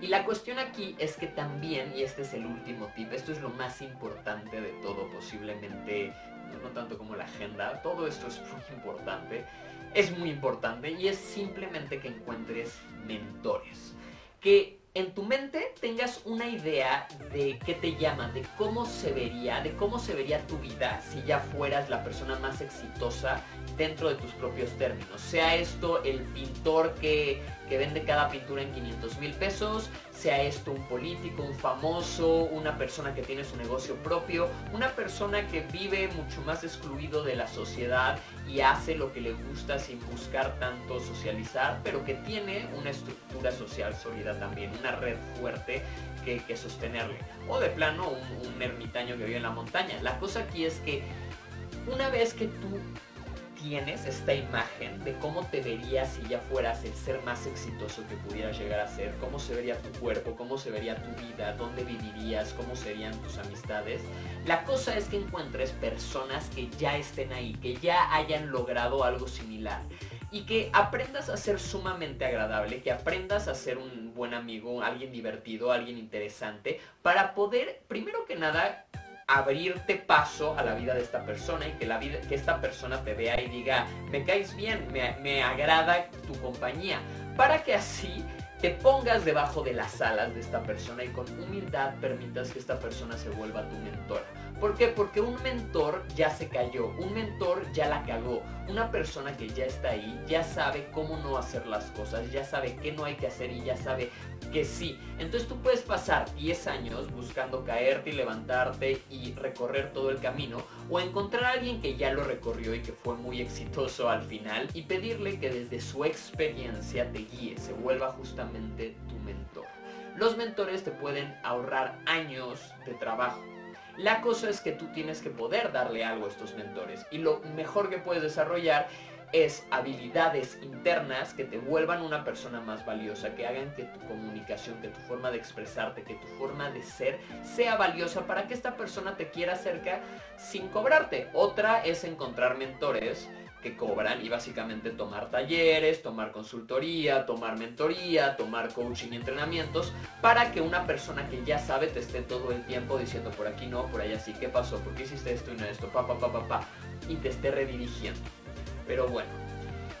Y la cuestión aquí es que también, y este es el último tip, esto es lo más importante de todo, posiblemente, no tanto como la agenda, todo esto es muy importante, es muy importante y es simplemente que encuentres mentores. Que en tu mente tengas una idea de qué te llama, de cómo se vería, de cómo se vería tu vida si ya fueras la persona más exitosa dentro de tus propios términos. Sea esto el pintor que, que vende cada pintura en 500 mil pesos, sea esto un político, un famoso, una persona que tiene su negocio propio, una persona que vive mucho más excluido de la sociedad y hace lo que le gusta sin buscar tanto socializar, pero que tiene una estructura social sólida también, una red fuerte que, sostenerle. O de plano un ermitaño que vive en la montaña. La cosa aquí es que una vez que tú tienes esta imagen de cómo te verías si ya fueras el ser más exitoso que pudieras llegar a ser, cómo se vería tu cuerpo, cómo se vería tu vida, dónde vivirías, cómo serían tus amistades. La cosa es que encuentres personas que ya estén ahí, que ya hayan logrado algo similar y que aprendas a ser sumamente agradable, que aprendas a ser un buen amigo, alguien divertido, alguien interesante, para poder, primero que nada, abrirte paso a la vida de esta persona y que, la vida, que esta persona te vea y diga, me caes bien, me, me agrada tu compañía, para que así te pongas debajo de las alas de esta persona y con humildad permitas que esta persona se vuelva tu mentora. ¿Por qué? Porque un mentor ya se cayó, un mentor ya la cagó, una persona que ya está ahí ya sabe cómo no hacer las cosas, ya sabe qué no hay que hacer y ya sabe que sí. Entonces tú puedes pasar 10 años buscando caerte y levantarte y recorrer todo el camino o encontrar a alguien que ya lo recorrió y que fue muy exitoso al final y pedirle que desde su experiencia te guíe, se vuelva justamente tu mentor. Los mentores te pueden ahorrar años de trabajo la cosa es que tú tienes que poder darle algo a estos mentores y lo mejor que puedes desarrollar es habilidades internas que te vuelvan una persona más valiosa, que hagan que tu comunicación, que tu forma de expresarte, que tu forma de ser sea valiosa para que esta persona te quiera cerca sin cobrarte. Otra es encontrar mentores que cobran y básicamente tomar talleres, tomar consultoría, tomar mentoría, tomar coaching y entrenamientos para que una persona que ya sabe te esté todo el tiempo diciendo por aquí no, por allá sí, ¿qué pasó? ¿Por qué hiciste esto y no esto? Pa, pa, pa, pa, pa, y te esté redirigiendo. Pero bueno,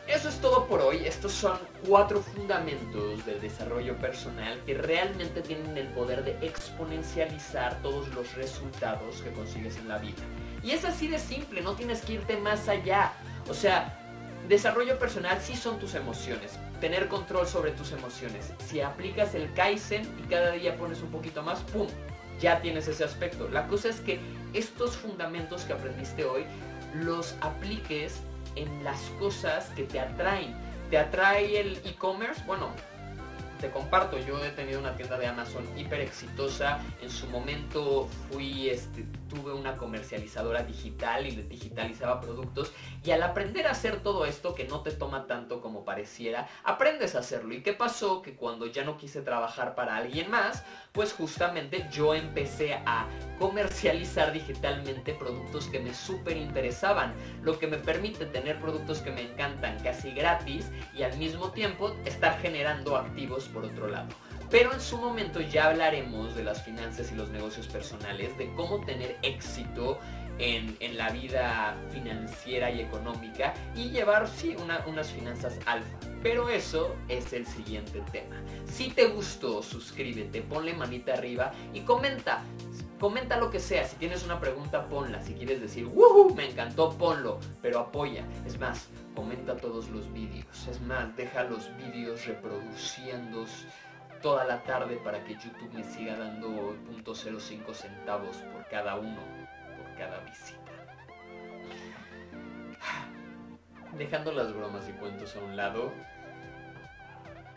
eso es todo por hoy. Estos son cuatro fundamentos del desarrollo personal que realmente tienen el poder de exponencializar todos los resultados que consigues en la vida. Y es así de simple, no tienes que irte más allá. O sea, desarrollo personal sí son tus emociones, tener control sobre tus emociones. Si aplicas el Kaizen y cada día pones un poquito más, ¡pum! Ya tienes ese aspecto. La cosa es que estos fundamentos que aprendiste hoy los apliques en las cosas que te atraen. ¿Te atrae el e-commerce? Bueno, te comparto, yo he tenido una tienda de Amazon hiper exitosa. En su momento fui, este, tuve una comercializadora digital y digitalizaba productos. Y al aprender a hacer todo esto, que no te toma tanto como pareciera, aprendes a hacerlo. ¿Y qué pasó? Que cuando ya no quise trabajar para alguien más, pues justamente yo empecé a comercializar digitalmente productos que me súper interesaban. Lo que me permite tener productos que me encantan casi gratis y al mismo tiempo estar generando activos por otro lado. Pero en su momento ya hablaremos de las finanzas y los negocios personales, de cómo tener éxito en, la vida financiera y económica y llevar, sí, una- unas finanzas alfa. Pero eso es el siguiente tema. Si te gustó, suscríbete, ponle manita arriba y comenta. Comenta lo que sea, si tienes una pregunta ponla, si quieres decir, ¡Woohoo! Me encantó, ponlo, pero apoya. Es más, comenta todos los vídeos. Es más, deja los vídeos reproduciendo toda la tarde para que YouTube me siga dando .05 centavos por cada uno, Dejando las bromas y cuentos a un lado,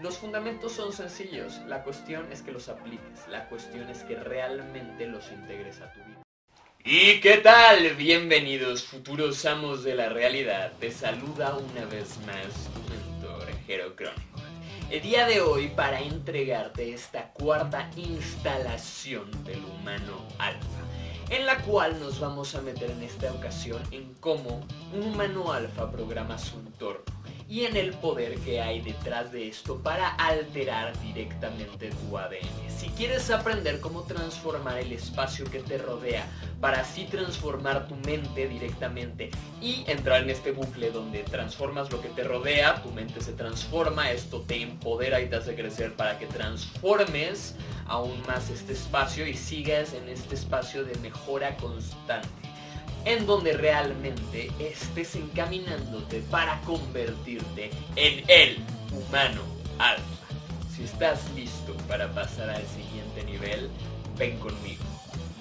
los fundamentos son sencillos, la cuestión es que los apliques, la cuestión es que realmente los integres a tu vida. ¿Y qué tal? Bienvenidos, futuros amos de la realidad. Te saluda una vez más tu mentor, Crónico. el día de hoy para entregarte esta cuarta instalación del humano alfa, en la cual nos vamos a meter en esta ocasión en cómo un humano alfa programa su entorno y en el poder que hay detrás de esto para alterar directamente tu ADN. Si quieres aprender cómo transformar el espacio que te rodea para así transformar tu mente directamente y entrar en este bucle donde transformas lo que te rodea, tu mente se transforma, esto te empodera y te hace crecer para que transformes aún más este espacio y sigas en este espacio de mejora constante en donde realmente estés encaminándote para convertirte en el humano alfa. Si estás listo para pasar al siguiente nivel, ven conmigo.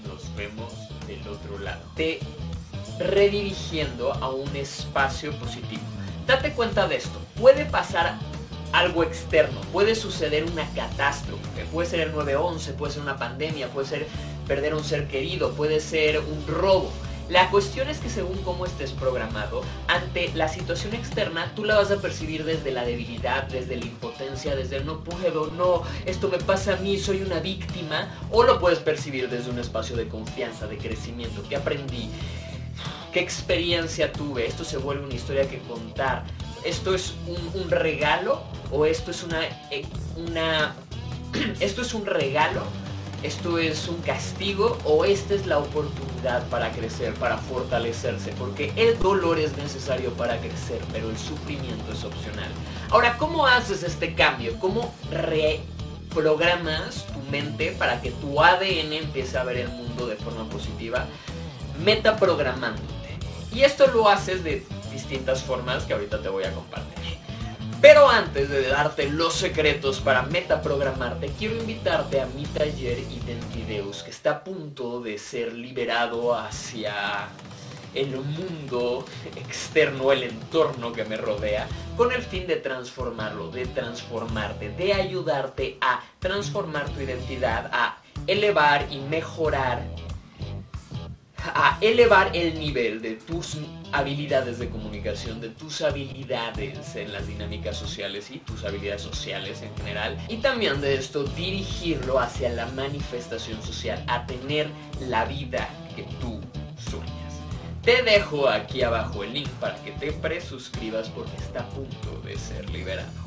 Nos vemos del otro lado. Te redirigiendo a un espacio positivo. Date cuenta de esto. Puede pasar algo externo, puede suceder una catástrofe, puede ser el 911, puede ser una pandemia, puede ser perder un ser querido, puede ser un robo la cuestión es que según cómo estés programado, ante la situación externa, tú la vas a percibir desde la debilidad, desde la impotencia, desde el no puedo, no, esto me pasa a mí, soy una víctima, o lo puedes percibir desde un espacio de confianza, de crecimiento, que aprendí, qué experiencia tuve, esto se vuelve una historia que contar, esto es un, regalo o esto es una, eh, una, esto es un regalo esto es un castigo o esta es la oportunidad para crecer, para fortalecerse, porque el dolor es necesario para crecer, pero el sufrimiento es opcional. Ahora, ¿cómo haces este cambio? ¿Cómo reprogramas tu mente para que tu ADN empiece a ver el mundo de forma positiva? Metaprogramándote. Y esto lo haces de distintas formas que ahorita te voy a compartir. Pero antes de darte los secretos para metaprogramarte, quiero invitarte a mi taller Identideus, que está a punto de ser liberado hacia el mundo externo, el entorno que me rodea, con el fin de transformarlo, de transformarte, de ayudarte a transformar tu identidad, a elevar y mejorar a elevar el nivel de tus habilidades de comunicación, de tus habilidades en las dinámicas sociales y tus habilidades sociales en general. Y también de esto dirigirlo hacia la manifestación social, a tener la vida que tú sueñas. Te dejo aquí abajo el link para que te presuscribas porque está a punto de ser liberado.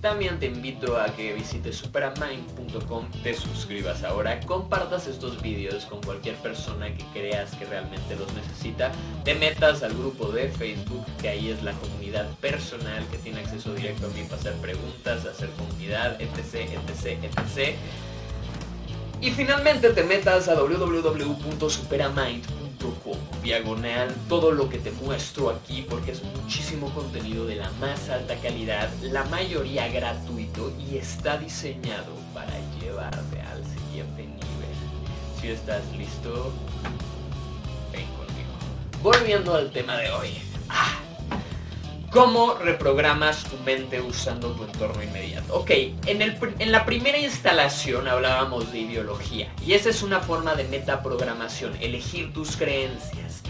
También te invito a que visites superamind.com, te suscribas ahora, compartas estos vídeos con cualquier persona que creas que realmente los necesita, te metas al grupo de Facebook, que ahí es la comunidad personal que tiene acceso directo a mí para hacer preguntas, hacer comunidad, etc, etc, etc. Y finalmente te metas a www.superamind.com diagonal todo lo que te muestro aquí porque es muchísimo contenido de la más alta calidad, la mayoría gratuito y está diseñado para llevarte al siguiente nivel. Si estás listo, ven conmigo. Volviendo al tema de hoy. Ah, ¿Cómo reprogramas tu mente usando tu entorno inmediato? Ok, en, el, en, la primera instalación hablábamos de ideología y esa es una forma de metaprogramación, elegir tus creencias.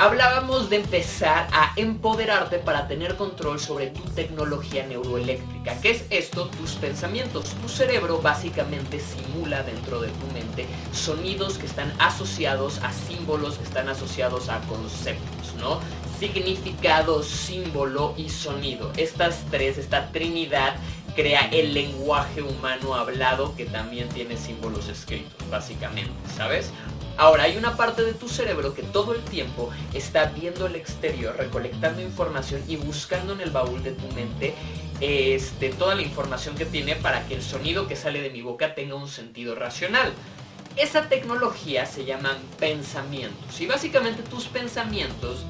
Hablábamos de empezar a empoderarte para tener control sobre tu tecnología neuroeléctrica. ¿Qué es esto? Tus pensamientos. Tu cerebro básicamente simula dentro de tu mente sonidos que están asociados a símbolos, que están asociados a conceptos, ¿no? significado, símbolo y sonido. Estas tres, esta trinidad crea el lenguaje humano hablado que también tiene símbolos escritos, básicamente, ¿sabes? Ahora, hay una parte de tu cerebro que todo el tiempo está viendo el exterior, recolectando información y buscando en el baúl de tu mente este, toda la información que tiene para que el sonido que sale de mi boca tenga un sentido racional. Esa tecnología se llaman pensamientos y básicamente tus pensamientos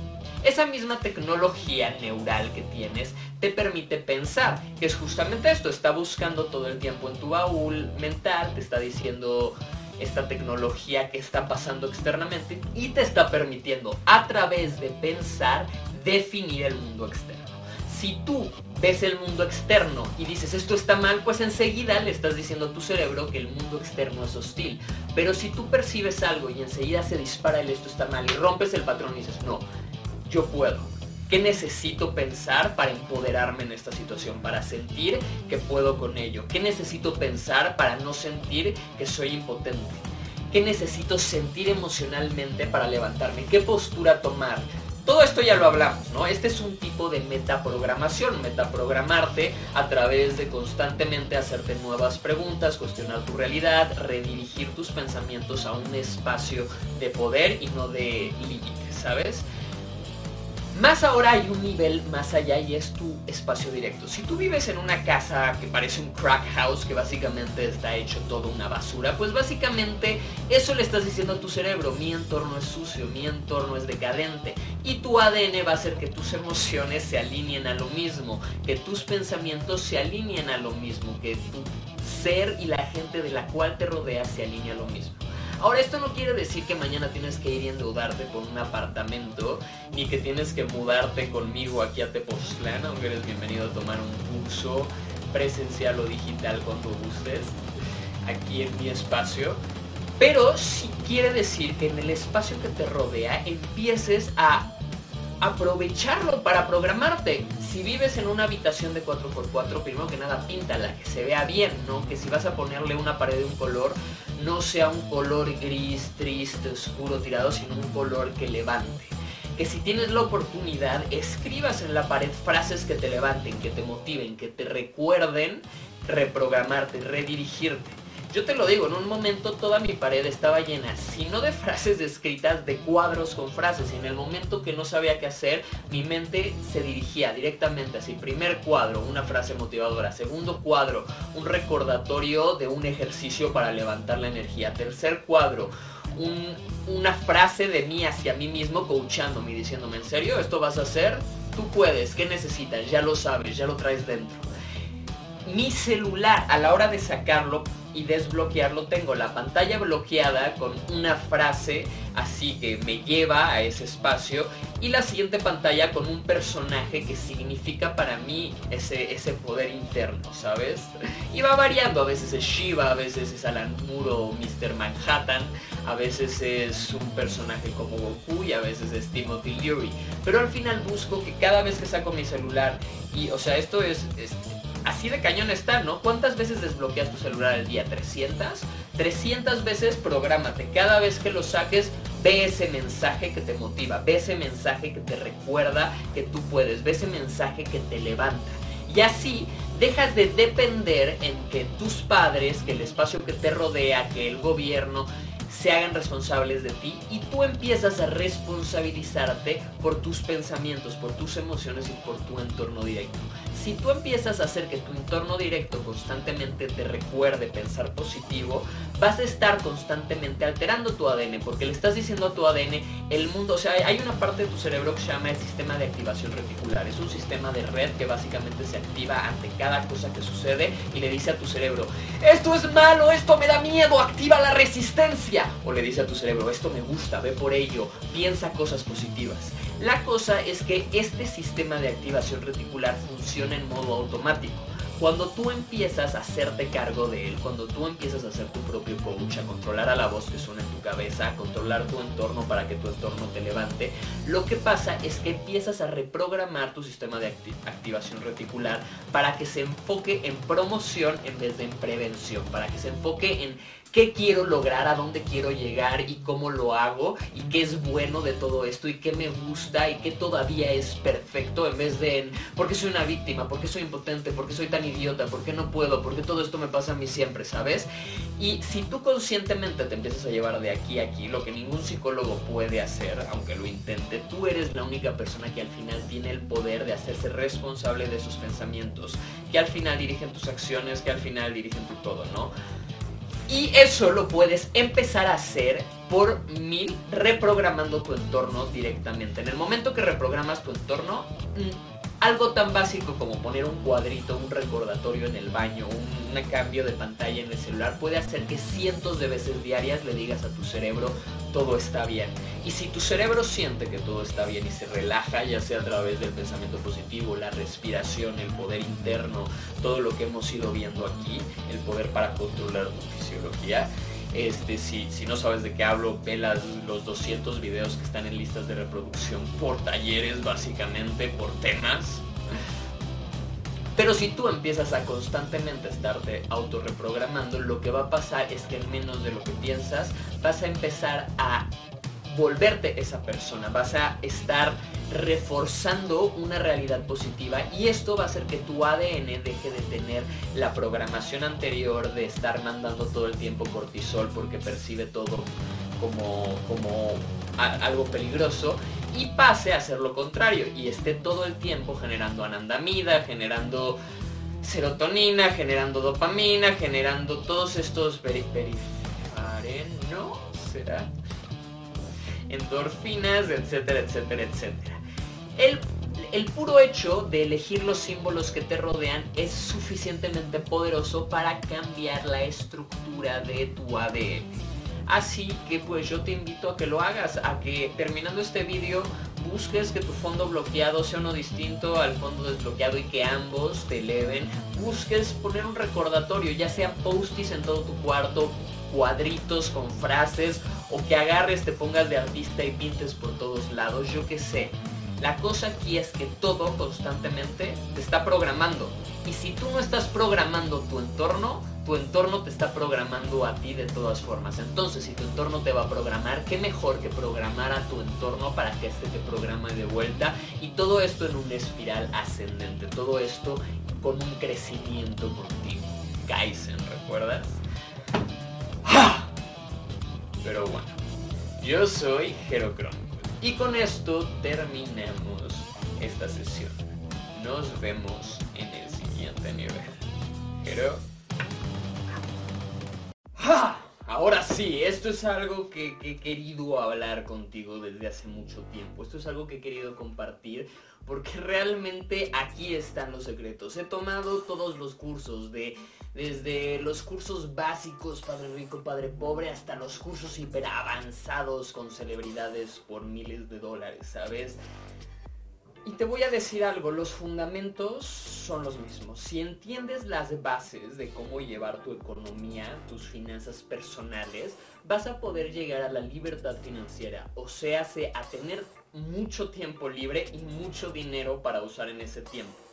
esa misma tecnología neural que tienes te permite pensar, que es justamente esto, está buscando todo el tiempo en tu baúl mental, te está diciendo esta tecnología que está pasando externamente y te está permitiendo a través de pensar definir el mundo externo. Si tú ves el mundo externo y dices esto está mal, pues enseguida le estás diciendo a tu cerebro que el mundo externo es hostil. Pero si tú percibes algo y enseguida se dispara el esto está mal y rompes el patrón y dices no, yo puedo. ¿Qué necesito pensar para empoderarme en esta situación? Para sentir que puedo con ello. ¿Qué necesito pensar para no sentir que soy impotente? ¿Qué necesito sentir emocionalmente para levantarme? ¿Qué postura tomar? Todo esto ya lo hablamos, ¿no? Este es un tipo de metaprogramación, metaprogramarte a través de constantemente hacerte nuevas preguntas, cuestionar tu realidad, redirigir tus pensamientos a un espacio de poder y no de límites, ¿sabes? Más ahora hay un nivel más allá y es tu espacio directo. Si tú vives en una casa que parece un crack house, que básicamente está hecho todo una basura, pues básicamente eso le estás diciendo a tu cerebro, mi entorno es sucio, mi entorno es decadente. Y tu ADN va a hacer que tus emociones se alineen a lo mismo, que tus pensamientos se alineen a lo mismo, que tu ser y la gente de la cual te rodea se alinee a lo mismo. Ahora, esto no quiere decir que mañana tienes que ir y endeudarte con un apartamento, ni que tienes que mudarte conmigo aquí a Tepoztlán, aunque eres bienvenido a tomar un curso presencial o digital cuando gustes, aquí en mi espacio. Pero sí quiere decir que en el espacio que te rodea empieces a aprovecharlo para programarte. Si vives en una habitación de 4x4, primero que nada píntala, que se vea bien, ¿no? Que si vas a ponerle una pared de un color, no sea un color gris, triste, oscuro, tirado, sino un color que levante. Que si tienes la oportunidad, escribas en la pared frases que te levanten, que te motiven, que te recuerden reprogramarte, redirigirte. Yo te lo digo, en un momento toda mi pared estaba llena, si no de frases escritas, de cuadros con frases. Y en el momento que no sabía qué hacer, mi mente se dirigía directamente así. Primer cuadro, una frase motivadora. Segundo cuadro, un recordatorio de un ejercicio para levantar la energía. Tercer cuadro, una frase de mí hacia mí mismo, coachándome y diciéndome, ¿en serio? ¿Esto vas a hacer? Tú puedes, ¿qué necesitas? Ya lo sabes, ya lo traes dentro. Mi celular, a la hora de sacarlo, y desbloquearlo tengo la pantalla bloqueada con una frase así que me lleva a ese espacio y la siguiente pantalla con un personaje que significa para mí ese, ese poder interno, ¿sabes? Y va variando, a veces es Shiva, a veces es Alan Moore o Mr. Manhattan, a veces es un personaje como Goku y a veces es Timothy Leary. Pero al final busco que cada vez que saco mi celular y, o sea, esto es así de cañón está, ¿no? ¿Cuántas veces desbloqueas tu celular al día? ¿300? 300 veces prográmate. Cada vez que lo saques, ve ese mensaje que te motiva, ve ese mensaje que te recuerda que tú puedes, ve ese mensaje que te levanta. Y así dejas de depender en que tus padres, que el espacio que te rodea, que el gobierno, se hagan responsables de ti y tú empiezas a responsabilizarte por tus pensamientos, por tus emociones y por tu entorno directo. Si tú empiezas a hacer que tu entorno directo constantemente te recuerde pensar positivo, vas a estar constantemente alterando tu ADN porque le estás diciendo a tu ADN el mundo, o sea, hay una parte de tu cerebro que se llama el sistema de activación reticular. Es un sistema de red que básicamente se activa ante cada cosa que sucede y le dice a tu cerebro, esto es malo, esto me da miedo, activa la resistencia. O le dice a tu cerebro, esto me gusta, ve por ello, piensa cosas positivas. La cosa es que este sistema de activación reticular funciona en modo automático. Cuando tú empiezas a hacerte cargo de él, cuando tú empiezas a ser tu propio coach, a controlar a la voz que suena en tu cabeza, a controlar tu entorno para que tu entorno te levante, lo que pasa es que empiezas a reprogramar tu sistema de activación reticular para que se enfoque en promoción en vez de en prevención, para que se enfoque en qué quiero lograr, a dónde quiero llegar y cómo lo hago y qué es bueno de todo esto y qué me gusta y qué todavía es perfecto en vez de en por qué soy una víctima, por qué soy impotente, por qué soy tan idiota, por qué no puedo, por qué todo esto me pasa a mí siempre, ¿sabes? Y si tú conscientemente te empiezas a llevar de aquí a aquí, lo que ningún psicólogo puede hacer, aunque lo intente, tú eres la única persona que al final tiene el poder de hacerse responsable de sus pensamientos, que al final dirigen tus acciones, que al final dirigen tu todo, ¿no? Y eso lo puedes empezar a hacer por mil reprogramando tu entorno directamente. En el momento que reprogramas tu entorno, mm, algo tan básico como poner un cuadrito, un recordatorio en el baño, un, cambio de pantalla en el celular puede hacer que cientos de veces diarias le digas a tu cerebro todo está bien. Y si tu cerebro siente que todo está bien y se relaja, ya sea a través del pensamiento positivo, la respiración, el poder interno, todo lo que hemos ido viendo aquí, el poder para controlar tu fisiología, Este, si, si no sabes de qué hablo, ve las- los 200 videos que están en listas de reproducción por talleres, básicamente, por temas. Pero si tú empiezas a constantemente estarte autorreprogramando, lo que va a pasar es que en menos de lo que piensas, vas a empezar a volverte esa persona, vas a estar reforzando una realidad positiva y esto va a hacer que tu ADN deje de tener la programación anterior de estar mandando todo el tiempo cortisol porque percibe todo como, como algo peligroso y pase a hacer lo contrario y esté todo el tiempo generando anandamida, generando serotonina, generando dopamina, generando todos estos peri perifarenos. Endorfinas, etcétera, etcétera, etcétera. El, el puro hecho de elegir los símbolos que te rodean es suficientemente poderoso para cambiar la estructura de tu ADN. Así que pues yo te invito a que lo hagas, a que terminando este vídeo busques que tu fondo bloqueado sea uno distinto al fondo desbloqueado y que ambos te eleven. Busques poner un recordatorio, ya sea postis en todo tu cuarto, cuadritos con frases o que agarres, te pongas de artista y pintes por todos lados, yo qué sé. La cosa aquí es que todo constantemente te está programando. Y si tú no estás programando tu entorno, tu entorno te está programando a ti de todas formas. Entonces, si tu entorno te va a programar, qué mejor que programar a tu entorno para que este te programe de vuelta. Y todo esto en una espiral ascendente. Todo esto con un crecimiento continuo. Kaizen, ¿recuerdas? Pero bueno, yo soy Jero Crónico. Y con esto terminamos esta sesión. Nos vemos en el siguiente nivel. Jero. ¡Ja! Ahora sí, esto es algo que, que he querido hablar contigo desde hace mucho tiempo. Esto es algo que he querido compartir porque realmente aquí están los secretos. He tomado todos los cursos de desde los cursos básicos, Padre Rico, Padre Pobre, hasta los cursos hiper avanzados con celebridades por miles de dólares, ¿sabes? Y te voy a decir algo, los fundamentos son los mismos. Si entiendes las bases de cómo llevar tu economía, tus finanzas personales, vas a poder llegar a la libertad financiera, o sea, a tener mucho tiempo libre y mucho dinero para usar en ese tiempo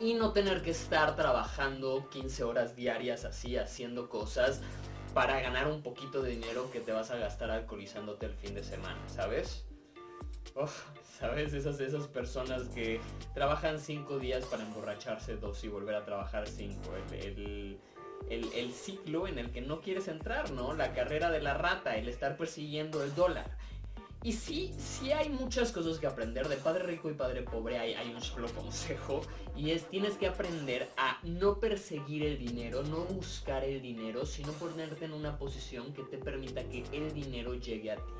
y no tener que estar trabajando 15 horas diarias así haciendo cosas para ganar un poquito de dinero que te vas a gastar alcoholizándote el fin de semana, ¿sabes? ¿Sabes? Esas, esas personas que trabajan 5 días para emborracharse dos y volver a trabajar 5. El, el, el, el ciclo en el que no quieres entrar, ¿no? La carrera de la rata, el estar persiguiendo el dólar. Y sí, sí hay muchas cosas que aprender. De padre rico y padre pobre hay, hay un solo consejo. Y es tienes que aprender a no perseguir el dinero, no buscar el dinero, sino ponerte en una posición que te permita que el dinero llegue a ti.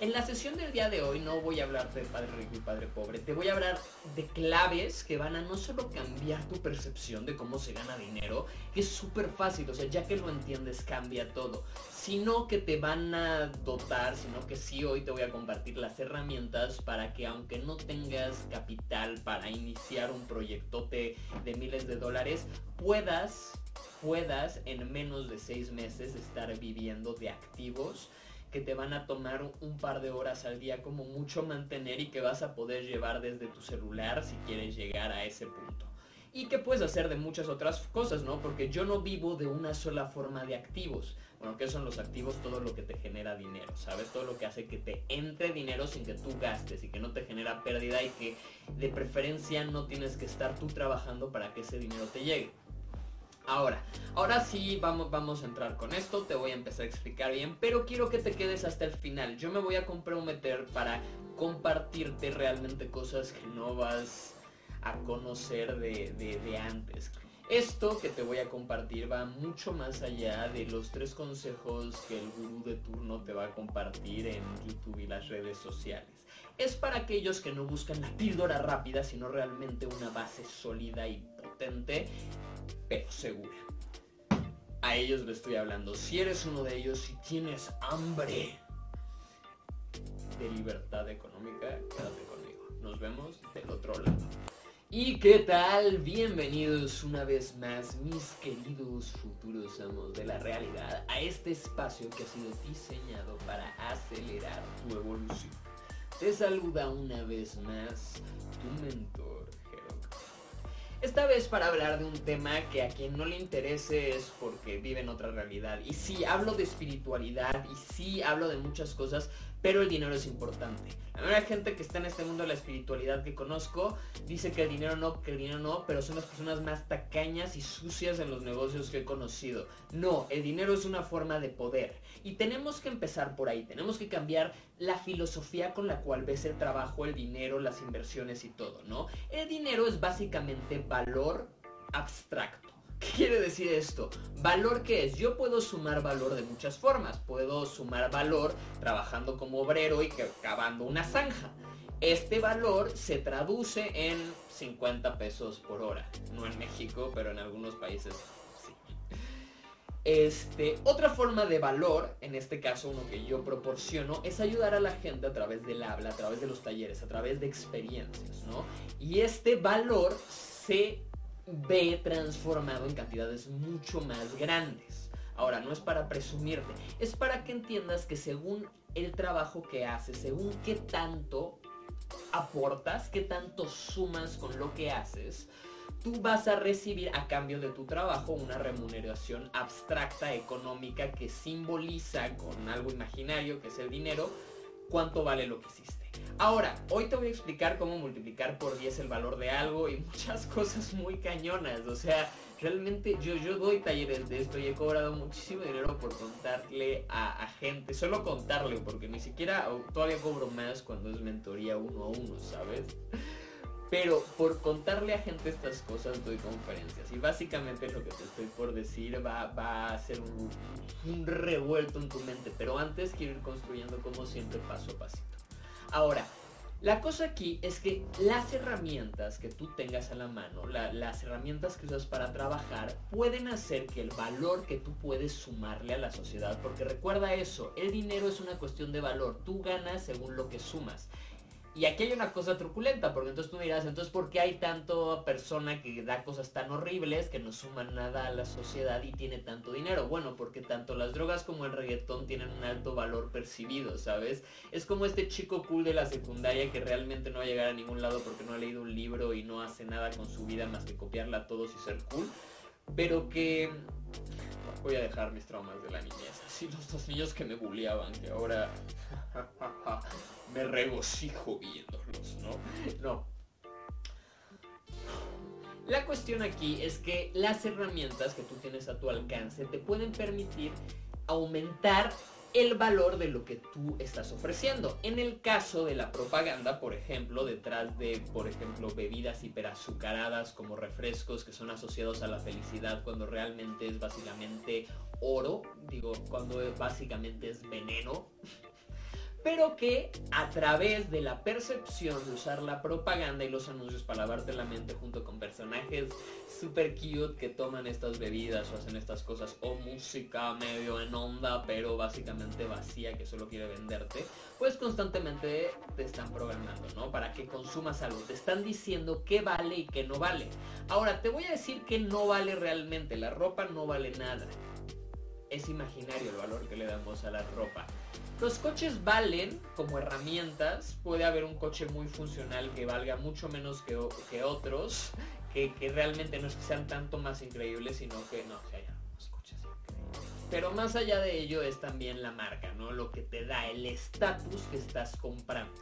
En la sesión del día de hoy no voy a hablarte de padre rico y padre pobre. Te voy a hablar de claves que van a no solo cambiar tu percepción de cómo se gana dinero, que es súper fácil, o sea, ya que lo entiendes cambia todo, sino que te van a dotar, sino que sí hoy te voy a compartir las herramientas para que aunque no tengas capital para iniciar un proyectote de miles de dólares, puedas, puedas en menos de seis meses estar viviendo de activos que te van a tomar un par de horas al día como mucho mantener y que vas a poder llevar desde tu celular si quieres llegar a ese punto. Y que puedes hacer de muchas otras cosas, ¿no? Porque yo no vivo de una sola forma de activos. Bueno, ¿qué son los activos? Todo lo que te genera dinero, ¿sabes? Todo lo que hace que te entre dinero sin que tú gastes y que no te genera pérdida y que de preferencia no tienes que estar tú trabajando para que ese dinero te llegue. Ahora, ahora sí vamos, vamos a entrar con esto, te voy a empezar a explicar bien, pero quiero que te quedes hasta el final. Yo me voy a comprometer para compartirte realmente cosas que no vas a conocer de, de, de antes. Esto que te voy a compartir va mucho más allá de los tres consejos que el gurú de turno te va a compartir en YouTube y las redes sociales. Es para aquellos que no buscan la píldora rápida, sino realmente una base sólida y potente, pero segura. A ellos le estoy hablando. Si eres uno de ellos, si tienes hambre de libertad económica, quédate conmigo. Nos vemos del otro lado. ¿Y qué tal? Bienvenidos una vez más, mis queridos futuros amos de la realidad, a este espacio que ha sido diseñado para acelerar tu evolución. Te saluda una vez más tu mentor. Esta vez para hablar de un tema que a quien no le interese es porque vive en otra realidad. Y sí, hablo de espiritualidad y sí, hablo de muchas cosas, pero el dinero es importante. La mayoría gente que está en este mundo de la espiritualidad que conozco dice que el dinero no, que el dinero no, pero son las personas más tacañas y sucias en los negocios que he conocido. No, el dinero es una forma de poder. Y tenemos que empezar por ahí, tenemos que cambiar la filosofía con la cual ves el trabajo, el dinero, las inversiones y todo, ¿no? El dinero es básicamente valor abstracto. ¿Qué quiere decir esto? ¿Valor qué es? Yo puedo sumar valor de muchas formas. Puedo sumar valor trabajando como obrero y cavando una zanja. Este valor se traduce en 50 pesos por hora. No en México, pero en algunos países sí. Este, otra forma de valor, en este caso uno que yo proporciono, es ayudar a la gente a través del habla, a través de los talleres, a través de experiencias, ¿no? Y este valor se ve transformado en cantidades mucho más grandes. Ahora, no es para presumirte, es para que entiendas que según el trabajo que haces, según qué tanto aportas, qué tanto sumas con lo que haces, tú vas a recibir a cambio de tu trabajo una remuneración abstracta, económica, que simboliza con algo imaginario, que es el dinero, cuánto vale lo que hiciste. Ahora, hoy te voy a explicar cómo multiplicar por 10 el valor de algo y muchas cosas muy cañonas. O sea, realmente yo, yo doy talleres de esto y he cobrado muchísimo dinero por contarle a, gente. Solo contarle, porque ni siquiera todavía cobro más cuando es mentoría uno a uno, ¿sabes? Pero por contarle a gente estas cosas doy conferencias. Y básicamente lo que te estoy por decir va, a ser un, un revuelto en tu mente. Pero antes quiero ir construyendo como siempre paso a pasito. Ahora, la cosa aquí es que las herramientas que tú tengas a la mano, las herramientas que usas para trabajar, pueden hacer que el valor que tú puedes sumarle a la sociedad, porque recuerda eso, el dinero es una cuestión de valor, tú ganas según lo que sumas. Y aquí hay una cosa truculenta, porque entonces tú dirás, entonces ¿por qué hay tanto persona que da cosas tan horribles que no suman nada a la sociedad y tiene tanto dinero? Bueno, porque tanto las drogas como el reggaetón tienen un alto valor percibido, ¿sabes? Es como este chico cool de la secundaria que realmente no va a llegar a ningún lado porque no ha leído un libro y no hace nada con su vida más que copiarla a todos y ser cool, pero que voy a dejar mis traumas de la niñez. Así los dos niños que me bulleaban, que ahora me regocijo viéndolos, ¿no? No. La cuestión aquí es que las herramientas que tú tienes a tu alcance te pueden permitir aumentar el valor de lo que tú estás ofreciendo. En el caso de la propaganda, por ejemplo, detrás de, por ejemplo, bebidas hiperazucaradas como refrescos que son asociados a la felicidad cuando realmente es básicamente oro, digo, cuando básicamente es veneno, pero que a través de la percepción de usar la propaganda y los anuncios para lavarte la mente junto con personajes super cute que toman estas bebidas o hacen estas cosas o música medio en onda pero básicamente vacía que solo quiere venderte, pues constantemente te están programando, ¿no? Para que consumas algo, te están diciendo qué vale y qué no vale. Ahora, te voy a decir que no vale realmente, la ropa no vale nada. Es imaginario el valor que le damos a la ropa. Los coches valen como herramientas. Puede haber un coche muy funcional que valga mucho menos que, que otros, que, realmente no es que sean tanto más increíbles, sino que no, que haya unos coches increíbles. Pero más allá de ello es también la marca, ¿no? Lo que te da el estatus que estás comprando.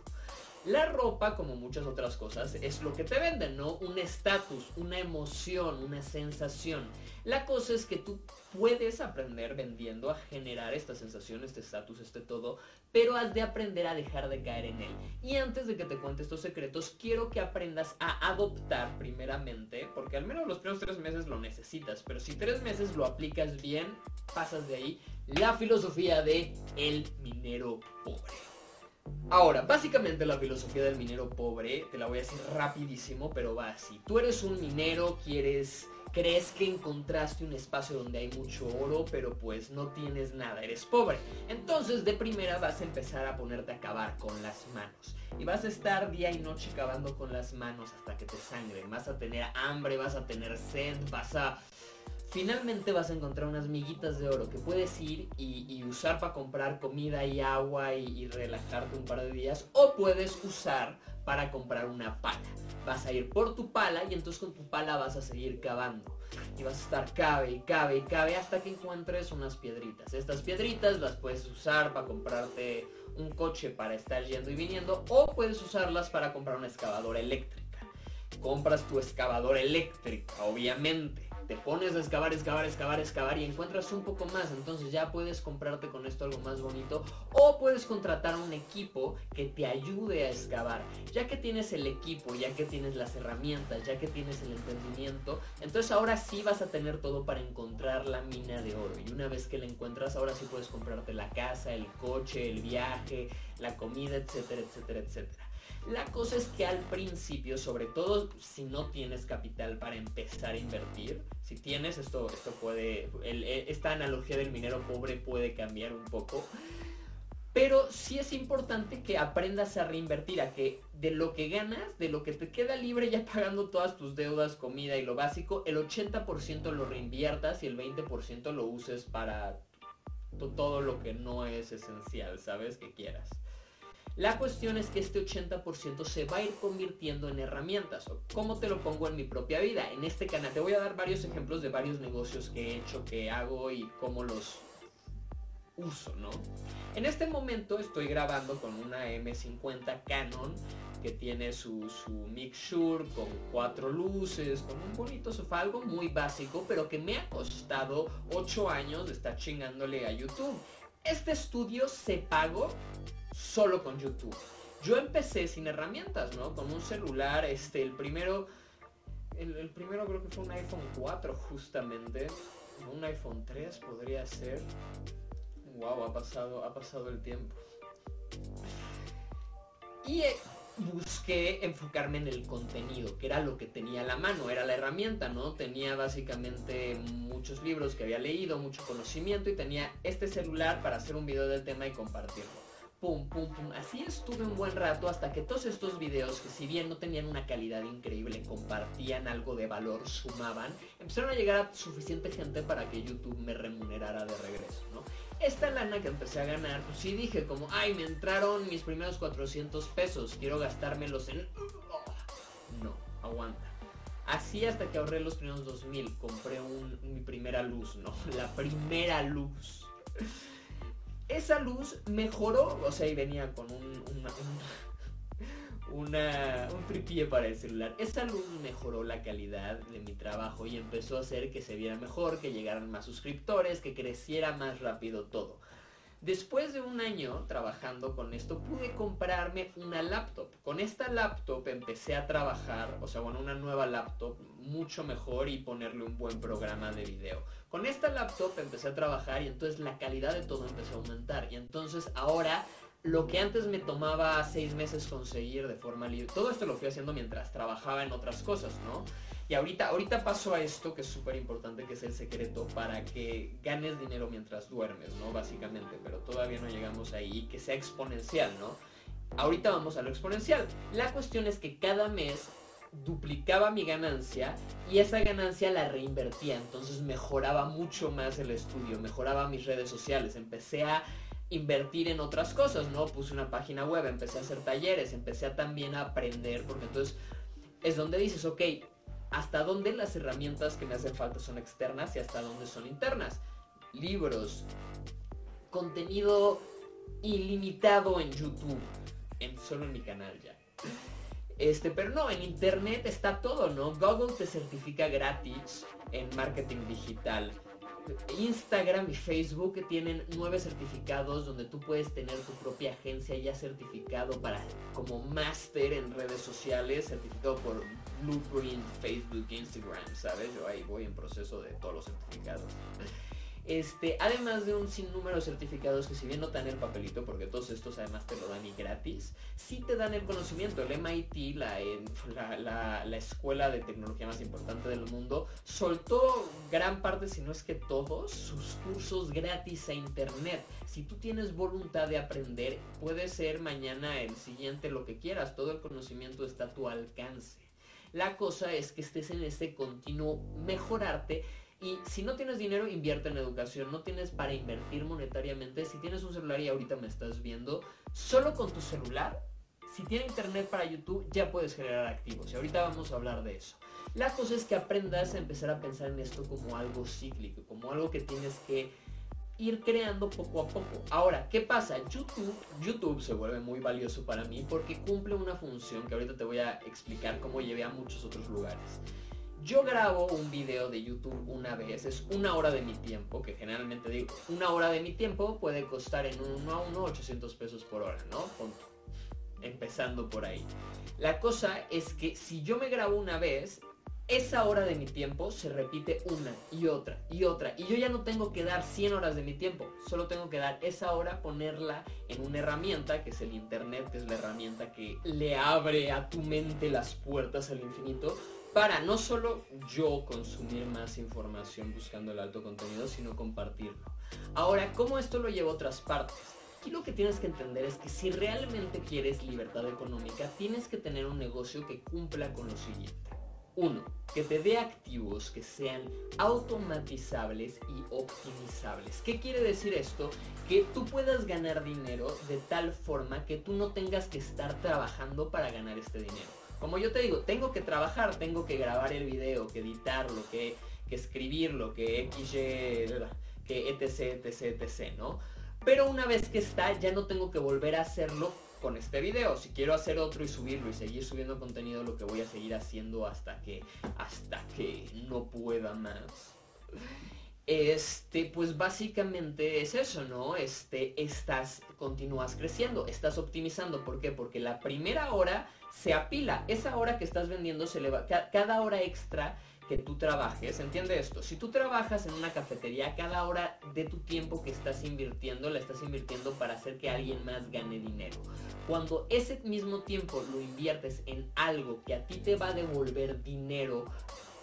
La ropa, como muchas otras cosas, es lo que te venden, ¿no? Un estatus, una emoción, una sensación. La cosa es que tú puedes aprender vendiendo a generar esta sensación, este estatus, este todo, pero has de aprender a dejar de caer en él. Y antes de que te cuente estos secretos, quiero que aprendas a adoptar primeramente, porque al menos los primeros tres meses lo necesitas, pero si tres meses lo aplicas bien, pasas de ahí, la filosofía de el minero pobre. Ahora, básicamente la filosofía del minero pobre, te la voy a decir rapidísimo, pero va así. Tú eres un minero, quieres crees que encontraste un espacio donde hay mucho oro, pero pues no tienes nada, eres pobre. Entonces de primera vas a empezar a ponerte a cavar con las manos. Y vas a estar día y noche cavando con las manos hasta que te sangren. Vas a tener hambre, vas a tener sed, vas a... Finalmente vas a encontrar unas miguitas de oro que puedes ir y, usar para comprar comida y agua y, y relajarte un par de días. O puedes usar para comprar una pala. Vas a ir por tu pala y entonces con tu pala vas a seguir cavando. Y vas a estar cabe cabe y cabe hasta que encuentres unas piedritas. Estas piedritas las puedes usar para comprarte un coche para estar yendo y viniendo o puedes usarlas para comprar una excavadora eléctrica. Compras tu excavadora eléctrica, obviamente te pones a excavar, excavar, excavar, excavar y encuentras un poco más. Entonces ya puedes comprarte con esto algo más bonito o puedes contratar un equipo que te ayude a excavar. Ya que tienes el equipo, ya que tienes las herramientas, ya que tienes el entendimiento, entonces ahora sí vas a tener todo para encontrar la mina de oro. Y una vez que la encuentras, ahora sí puedes comprarte la casa, el coche, el viaje, la comida, etcétera, etcétera, etcétera. La cosa es que al principio, sobre todo si no tienes capital para empezar a invertir, si tienes, esto, esto puede, e, esta analogía del minero pobre puede cambiar un poco. Pero sí es importante que aprendas a reinvertir, a que de lo que ganas, de lo que te queda libre ya pagando todas tus deudas, comida y lo básico, el 80% lo reinviertas y el 20% lo uses para todo lo que no es esencial, ¿sabes? Que quieras. La cuestión es que este 80% se va a ir convirtiendo en herramientas. ¿Cómo te lo pongo en mi propia vida? En este canal te voy a dar varios ejemplos de varios negocios que he hecho, que hago y cómo los uso, ¿no? En este momento estoy grabando con una M50 Canon que tiene su, su mixture con cuatro luces, con un bonito sofá, algo muy básico, pero que me ha costado 8 años de estar chingándole a YouTube. Este estudio se pagó solo con YouTube. Yo empecé sin herramientas, ¿no? Con un celular, este, el primero, el, primero creo que fue un iPhone 4 justamente, un iPhone 3 podría ser. Wow, ha pasado, ha pasado el tiempo. Y eh, busqué enfocarme en el contenido, que era lo que tenía a la mano, era la herramienta, ¿no? Tenía básicamente muchos libros que había leído, mucho conocimiento y tenía este celular para hacer un video del tema y compartirlo pum, pum, pum. Así estuve un buen rato hasta que todos estos videos, que si bien no tenían una calidad increíble, compartían algo de valor, sumaban, empezaron a llegar a suficiente gente para que YouTube me remunerara de regreso, ¿no? Esta lana que empecé a ganar, pues sí dije como, ay, me entraron mis primeros 400 pesos, quiero gastármelos en... No, aguanta. Así hasta que ahorré los primeros 2000, compré un, mi primera luz, ¿no? La primera luz esa luz mejoró, o sea, y venía con un, un tripié para el celular. Esa luz mejoró la calidad de mi trabajo y empezó a hacer que se viera mejor, que llegaran más suscriptores, que creciera más rápido todo. Después de un año trabajando con esto, pude comprarme una laptop. Con esta laptop empecé a trabajar, o sea, con una nueva laptop mucho mejor y ponerle un buen programa de video. Con esta laptop empecé a trabajar y entonces la calidad de todo empezó a aumentar. Y entonces ahora lo que antes me tomaba seis meses conseguir de forma libre, todo esto lo fui haciendo mientras trabajaba en otras cosas, ¿no? Y ahorita, ahorita paso a esto que es súper importante, que es el secreto para que ganes dinero mientras duermes, ¿no? Básicamente, pero todavía no llegamos ahí, que sea exponencial, ¿no? Ahorita vamos a lo exponencial. La cuestión es que cada mes duplicaba mi ganancia y esa ganancia la reinvertía, entonces mejoraba mucho más el estudio, mejoraba mis redes sociales, empecé a invertir en otras cosas, ¿no? Puse una página web, empecé a hacer talleres, empecé a también a aprender, porque entonces es donde dices, ok, hasta dónde las herramientas que me hacen falta son externas y hasta dónde son internas. Libros, contenido ilimitado en YouTube, en, solo en mi canal ya. Este, pero no, en internet está todo, ¿no? Google te certifica gratis en marketing digital. Instagram y Facebook tienen nueve certificados donde tú puedes tener tu propia agencia ya certificado para como máster en redes sociales, certificado por Blueprint, Facebook, Instagram, ¿sabes? Yo ahí voy en proceso de todos los certificados. Este, además de un sinnúmero de certificados que si bien no te dan el papelito, porque todos estos además te lo dan y gratis, sí te dan el conocimiento. El MIT, la, la, la, escuela de tecnología más importante del mundo, soltó gran parte, si no es que todos, sus cursos gratis a internet. Si tú tienes voluntad de aprender, puede ser mañana el siguiente lo que quieras. Todo el conocimiento está a tu alcance. La cosa es que estés en ese continuo mejorarte y si no tienes dinero, invierte en educación. No tienes para invertir monetariamente. Si tienes un celular y ahorita me estás viendo, solo con tu celular, si tiene internet para YouTube, ya puedes generar activos. Y ahorita vamos a hablar de eso. La cosa es que aprendas a empezar a pensar en esto como algo cíclico, como algo que tienes que ir creando poco a poco. Ahora, ¿qué pasa? YouTube, YouTube se vuelve muy valioso para mí porque cumple una función que ahorita te voy a explicar cómo llevé a muchos otros lugares. Yo grabo un video de YouTube una vez, es una hora de mi tiempo, que generalmente digo, una hora de mi tiempo puede costar en uno a uno 800 pesos por hora, ¿no? Empezando por ahí. La cosa es que si yo me grabo una vez, esa hora de mi tiempo se repite una y otra y otra. Y yo ya no tengo que dar 100 horas de mi tiempo. Solo tengo que dar esa hora, ponerla en una herramienta, que es el Internet, que es la herramienta que le abre a tu mente las puertas al infinito para no solo yo consumir más información buscando el alto contenido, sino compartirlo. Ahora, ¿cómo esto lo lleva a otras partes? Aquí lo que tienes que entender es que si realmente quieres libertad económica, tienes que tener un negocio que cumpla con lo siguiente. Uno, que te dé activos que sean automatizables y optimizables. ¿Qué quiere decir esto? Que tú puedas ganar dinero de tal forma que tú no tengas que estar trabajando para ganar este dinero. Como yo te digo, tengo que trabajar, tengo que grabar el video, que editarlo, que, que escribirlo, que XY, que etc, etc, etc, ¿no? Pero una vez que está, ya no tengo que volver a hacerlo con este video. Si quiero hacer otro y subirlo y seguir subiendo contenido, lo que voy a seguir haciendo hasta que, hasta que no pueda más. Este, pues básicamente es eso, ¿no? Este, estás, continúas creciendo, estás optimizando. ¿Por qué? Porque la primera hora se apila. Esa hora que estás vendiendo se le va, cada hora extra que tú trabajes, entiende esto, si tú trabajas en una cafetería, cada hora de tu tiempo que estás invirtiendo, la estás invirtiendo para hacer que alguien más gane dinero. Cuando ese mismo tiempo lo inviertes en algo que a ti te va a devolver dinero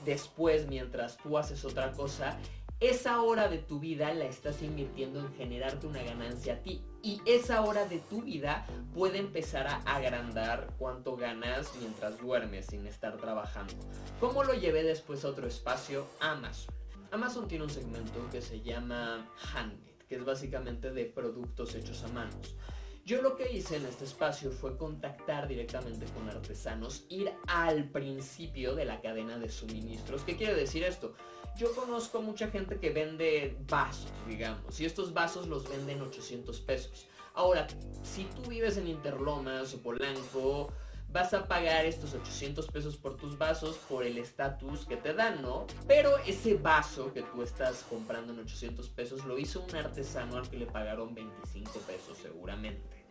después mientras tú haces otra cosa, esa hora de tu vida la estás invirtiendo en generarte una ganancia a ti. Y esa hora de tu vida puede empezar a agrandar cuánto ganas mientras duermes sin estar trabajando. ¿Cómo lo llevé después a otro espacio? Amazon. Amazon tiene un segmento que se llama Handmade, que es básicamente de productos hechos a manos. Yo lo que hice en este espacio fue contactar directamente con artesanos, ir al principio de la cadena de suministros. ¿Qué quiere decir esto? Yo conozco mucha gente que vende vasos, digamos, y estos vasos los venden 800 pesos. Ahora, si tú vives en Interlomas o Polanco, vas a pagar estos 800 pesos por tus vasos por el estatus que te dan, ¿no? Pero ese vaso que tú estás comprando en 800 pesos lo hizo un artesano al que le pagaron 25 pesos seguramente.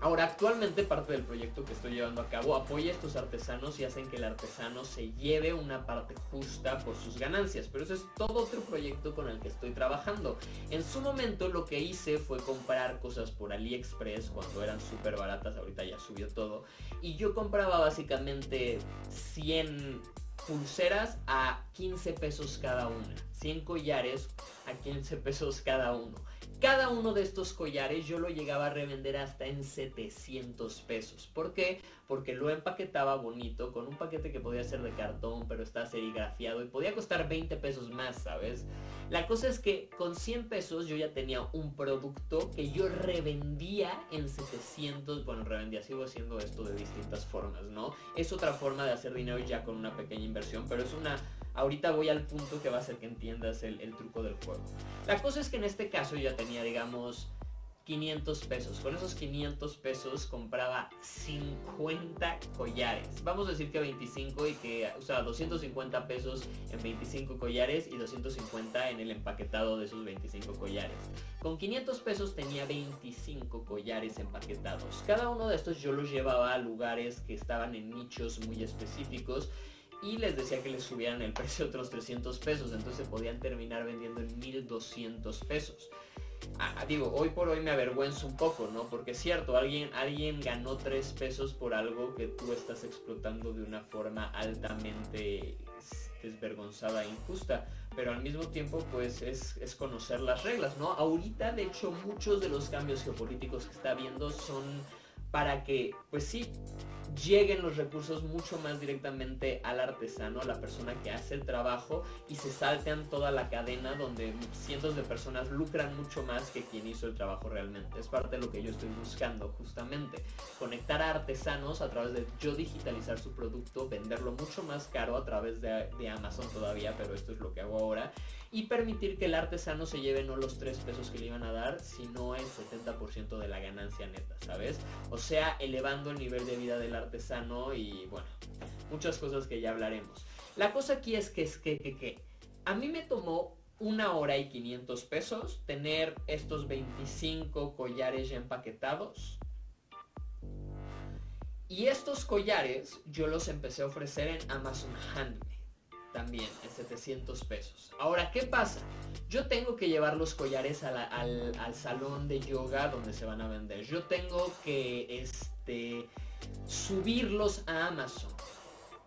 Ahora, actualmente parte del proyecto que estoy llevando a cabo apoya a estos artesanos y hacen que el artesano se lleve una parte justa por sus ganancias, pero eso es todo otro proyecto con el que estoy trabajando. En su momento lo que hice fue comprar cosas por AliExpress cuando eran súper baratas, ahorita ya subió todo, y yo compraba básicamente 100 pulseras a 15 pesos cada una, 100 collares a 15 pesos cada uno. Cada uno de estos collares yo lo llegaba a revender hasta en 700 pesos. ¿Por qué? Porque lo empaquetaba bonito con un paquete que podía ser de cartón, pero está serigrafiado y podía costar 20 pesos más, ¿sabes? La cosa es que con 100 pesos yo ya tenía un producto que yo revendía en 700. Bueno, revendía, sigo haciendo esto de distintas formas, ¿no? Es otra forma de hacer dinero ya con una pequeña inversión, pero es una ahorita voy al punto que va a hacer que entiendas el, truco del juego. La cosa es que en este caso yo ya tenía, digamos, 500 pesos. Con esos 500 pesos compraba 50 collares. Vamos a decir que 25 y que, o sea, 250 pesos en 25 collares y 250 en el empaquetado de esos 25 collares. Con 500 pesos tenía 25 collares empaquetados. Cada uno de estos yo los llevaba a lugares que estaban en nichos muy específicos y les decía que les subieran el precio otros 300 pesos, entonces se podían terminar vendiendo en 1200 pesos. Ah, digo, hoy por hoy me avergüenzo un poco, ¿no? Porque es cierto, alguien, alguien ganó 3 pesos por algo que tú estás explotando de una forma altamente desvergonzada e injusta, pero al mismo tiempo pues es, es, conocer las reglas, ¿no? Ahorita de hecho muchos de los cambios geopolíticos que está habiendo son para que pues sí lleguen los recursos mucho más directamente al artesano, a la persona que hace el trabajo y se saltean toda la cadena donde cientos de personas lucran mucho más que quien hizo el trabajo realmente. Es parte de lo que yo estoy buscando justamente. Conectar a artesanos a través de yo digitalizar su producto, venderlo mucho más caro a través de, de Amazon todavía, pero esto es lo que hago ahora y permitir que el artesano se lleve no los 3 pesos que le iban a dar, sino el 70% de la ganancia neta, ¿sabes? O sea, elevando el nivel de vida del artesano y bueno, muchas cosas que ya hablaremos. La cosa aquí es que es que, que, que a mí me tomó una hora y 500 pesos tener estos 25 collares ya empaquetados. Y estos collares yo los empecé a ofrecer en Amazon Handmade también en 700 pesos. Ahora, ¿qué pasa? Yo tengo que llevar los collares al, al, salón de yoga donde se van a vender. Yo tengo que este, subirlos a Amazon.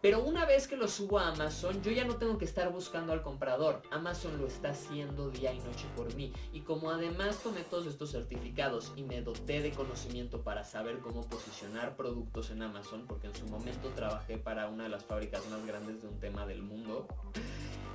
Pero una vez que lo subo a Amazon, yo ya no tengo que estar buscando al comprador. Amazon lo está haciendo día y noche por mí. Y como además tomé todos estos certificados y me doté de conocimiento para saber cómo posicionar productos en Amazon, porque en su momento trabajé para una de las fábricas más grandes de un tema del mundo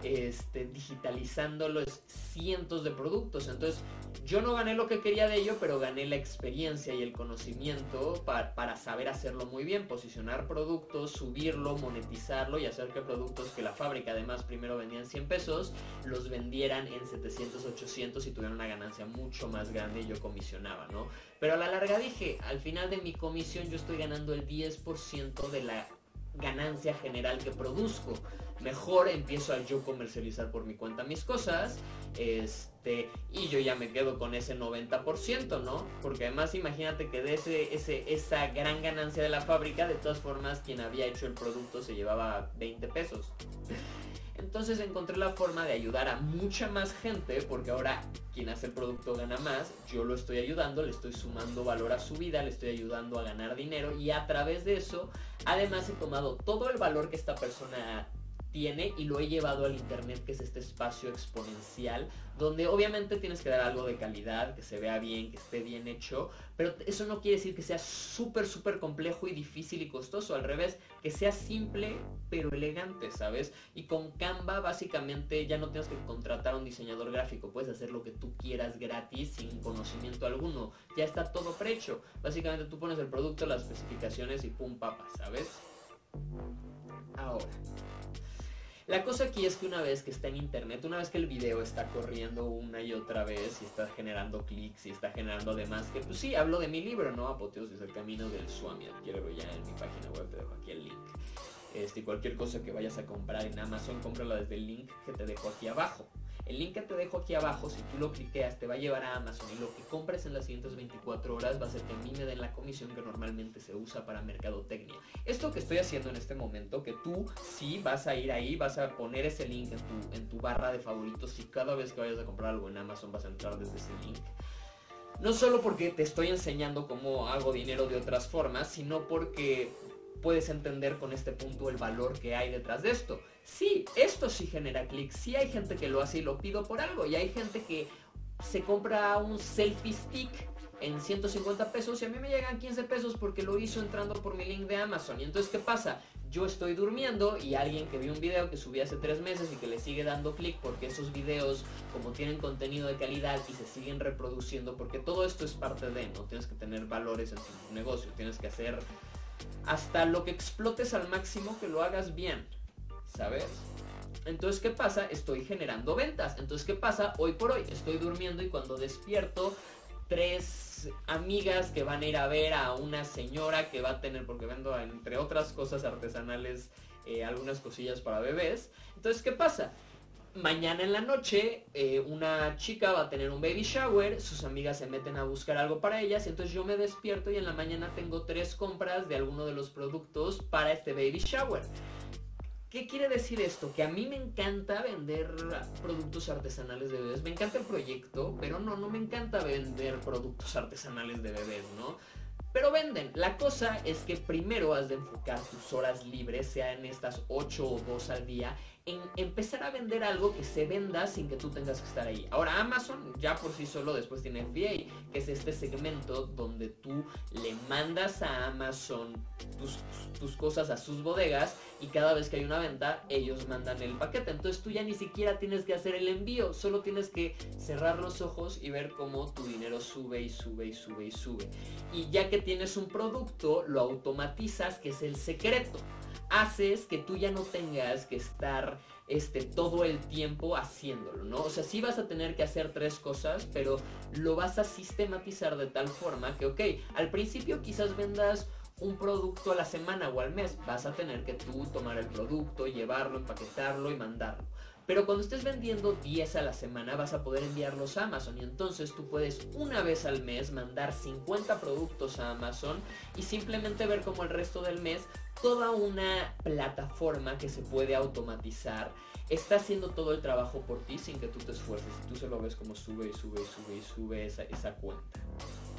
este, digitalizando los cientos de productos. Entonces, yo no gané lo que quería de ello, pero gané la experiencia y el conocimiento para, para, saber hacerlo muy bien, posicionar productos, subirlo, monetizarlo y hacer que productos que la fábrica además primero vendían 100 pesos, los vendieran en 700, 800 y tuvieran una ganancia mucho más grande y yo comisionaba, ¿no? Pero a la larga dije, al final de mi comisión yo estoy ganando el 10% de la ganancia general que produzco mejor empiezo a yo comercializar por mi cuenta mis cosas, este, y yo ya me quedo con ese 90%, ¿no? Porque además imagínate que de ese, ese, esa gran ganancia de la fábrica, de todas formas, quien había hecho el producto se llevaba 20 pesos. Entonces encontré la forma de ayudar a mucha más gente, porque ahora quien hace el producto gana más, yo lo estoy ayudando, le estoy sumando valor a su vida, le estoy ayudando a ganar dinero y a través de eso, además he tomado todo el valor que esta persona tiene y lo he llevado al internet, que es este espacio exponencial, donde obviamente tienes que dar algo de calidad, que se vea bien, que esté bien hecho, pero eso no quiere decir que sea súper, súper complejo y difícil y costoso, al revés, que sea simple pero elegante, ¿sabes? Y con Canva básicamente ya no tienes que contratar a un diseñador gráfico, puedes hacer lo que tú quieras gratis sin conocimiento alguno, ya está todo prehecho, básicamente tú pones el producto, las especificaciones y pum papas, ¿sabes? Ahora, la cosa aquí es que una vez que está en internet, una vez que el video está corriendo una y otra vez y está generando clics y está generando además que, pues sí, hablo de mi libro, ¿no? Apoteosis, el camino del Swami. Quiero ya en mi página web, te dejo aquí el link. Este, cualquier cosa que vayas a comprar en Amazon, cómprala desde el link que te dejo aquí abajo. El link que te dejo aquí abajo, si tú lo cliqueas, te va a llevar a Amazon y lo que compres en las siguientes 24 horas va a ser que a mí la comisión que normalmente se usa para mercadotecnia. Esto que estoy haciendo en este momento, que tú sí vas a ir ahí, vas a poner ese link en tu, en tu barra de favoritos y cada vez que vayas a comprar algo en Amazon vas a entrar desde ese link. No solo porque te estoy enseñando cómo hago dinero de otras formas, sino porque puedes entender con este punto el valor que hay detrás de esto. Sí, esto sí genera clics, sí hay gente que lo hace y lo pido por algo, y hay gente que se compra un selfie stick en 150 pesos y a mí me llegan 15 pesos porque lo hizo entrando por mi link de Amazon. Y entonces, ¿qué pasa? Yo estoy durmiendo y alguien que vio un video que subí hace tres meses y que le sigue dando clic porque esos videos, como tienen contenido de calidad y se siguen reproduciendo, porque todo esto es parte de, ¿no? Tienes que tener valores en tu negocio, tienes que hacer hasta lo que explotes al máximo que lo hagas bien, ¿sabes? Entonces, ¿qué pasa? Estoy generando ventas. Entonces, ¿qué pasa? Hoy por hoy estoy durmiendo y cuando despierto, tres amigas que van a ir a ver a una señora que va a tener, porque vendo entre otras cosas artesanales, eh, algunas cosillas para bebés. Entonces, ¿qué pasa? mañana en la noche eh, una chica va a tener un baby shower, sus amigas se meten a buscar algo para ellas, entonces yo me despierto y en la mañana tengo tres compras de alguno de los productos para este baby shower. ¿Qué quiere decir esto? Que a mí me encanta vender productos artesanales de bebés. Me encanta el proyecto, pero no, no me encanta vender productos artesanales de bebés, ¿no? Pero venden. La cosa es que primero has de enfocar tus horas libres, sea en estas 8 o 2 al día, en empezar a vender algo que se venda sin que tú tengas que estar ahí. Ahora Amazon ya por sí solo después tiene FBA, que es este segmento donde tú le mandas a Amazon tus, tus cosas a sus bodegas y cada vez que hay una venta ellos mandan el paquete. Entonces tú ya ni siquiera tienes que hacer el envío, solo tienes que cerrar los ojos y ver cómo tu dinero sube y sube y sube y sube. Y ya que tienes un producto, lo automatizas, que es el secreto haces que tú ya no tengas que estar este, todo el tiempo haciéndolo, ¿no? O sea, sí vas a tener que hacer tres cosas, pero lo vas a sistematizar de tal forma que, ok, al principio quizás vendas un producto a la semana o al mes, vas a tener que tú tomar el producto, llevarlo, empaquetarlo y mandarlo. Pero cuando estés vendiendo 10 a la semana vas a poder enviarlos a Amazon y entonces tú puedes una vez al mes mandar 50 productos a Amazon y simplemente ver como el resto del mes toda una plataforma que se puede automatizar está haciendo todo el trabajo por ti sin que tú te esfuerces y tú solo ves como sube y sube y sube y sube esa, esa cuenta.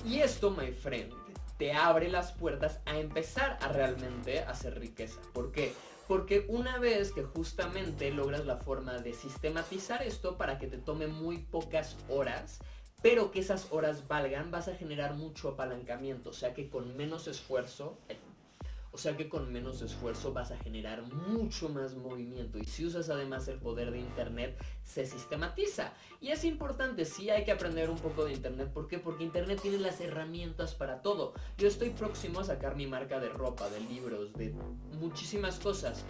Y esto, my friend, te abre las puertas a empezar a realmente hacer riqueza. ¿Por qué? Porque una vez que justamente logras la forma de sistematizar esto para que te tome muy pocas horas, pero que esas horas valgan, vas a generar mucho apalancamiento. O sea que con menos esfuerzo, o sea que con menos esfuerzo vas a generar mucho más movimiento. Y si usas además el poder de Internet, se sistematiza. Y es importante, sí hay que aprender un poco de Internet. ¿Por qué? Porque Internet tiene las herramientas para todo. Yo estoy próximo a sacar mi marca de ropa, de libros, de muchísimas cosas.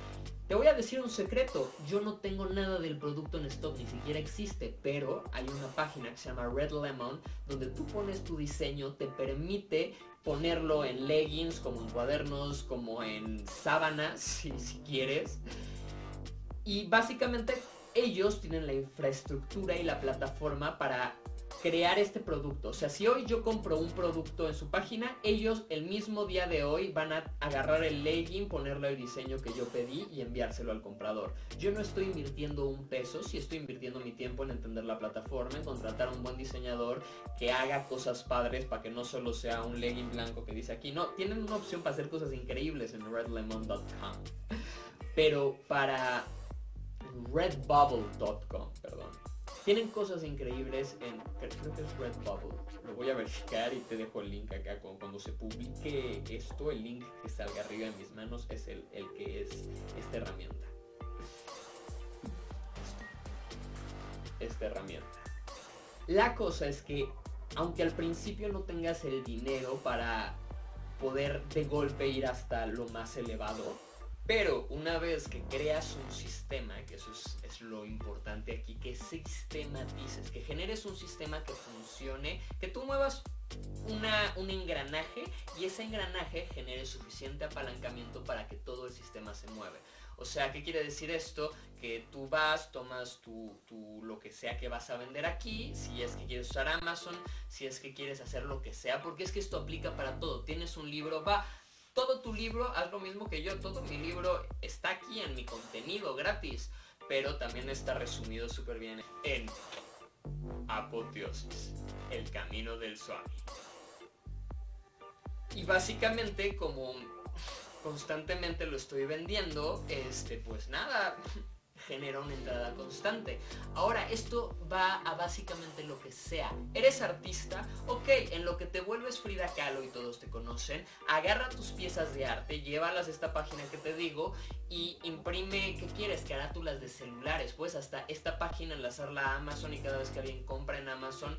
Te voy a decir un secreto, yo no tengo nada del producto en stock, ni siquiera existe, pero hay una página que se llama Red Lemon, donde tú pones tu diseño, te permite ponerlo en leggings, como en cuadernos, como en sábanas, si, si quieres. Y básicamente ellos tienen la infraestructura y la plataforma para crear este producto. O sea, si hoy yo compro un producto en su página, ellos el mismo día de hoy van a agarrar el legging, ponerle el diseño que yo pedí y enviárselo al comprador. Yo no estoy invirtiendo un peso, si estoy invirtiendo mi tiempo en entender la plataforma, en contratar a un buen diseñador que haga cosas padres para que no solo sea un legging blanco que dice aquí. No, tienen una opción para hacer cosas increíbles en redlemon.com. Pero para redbubble.com, perdón tienen cosas increíbles en, creo que es Redbubble. Lo voy a verificar y te dejo el link acá. Cuando, se publique esto, el link que salga arriba en mis manos es el, el que es esta herramienta. Esta herramienta. La cosa es que, aunque al principio no tengas el dinero para poder de golpe ir hasta lo más elevado, pero una vez que creas un sistema, que eso es, lo importante aquí, que sistematices, que generes un sistema que funcione, que tú muevas una, un engranaje y ese engranaje genere suficiente apalancamiento para que todo el sistema se mueve. O sea, ¿qué quiere decir esto? Que tú vas, tomas tu, tu, lo que sea que vas a vender aquí, si es que quieres usar Amazon, si es que quieres hacer lo que sea, porque es que esto aplica para todo. Tienes un libro, va, todo tu libro, haz lo mismo que yo, todo mi libro está aquí en mi contenido gratis, pero también está resumido súper bien en Apoteosis, el camino del Swami. Y básicamente como constantemente lo estoy vendiendo, este, pues nada, genera una entrada constante. Ahora, esto va a básicamente lo que sea. Eres artista, ok, en lo que te vuelves Frida Kahlo y todos te conocen, agarra tus piezas de arte, llévalas a esta página que te digo y imprime, ¿qué quieres? Carátulas de celulares. Pues hasta esta página enlazarla a Amazon y cada vez que alguien compra en Amazon,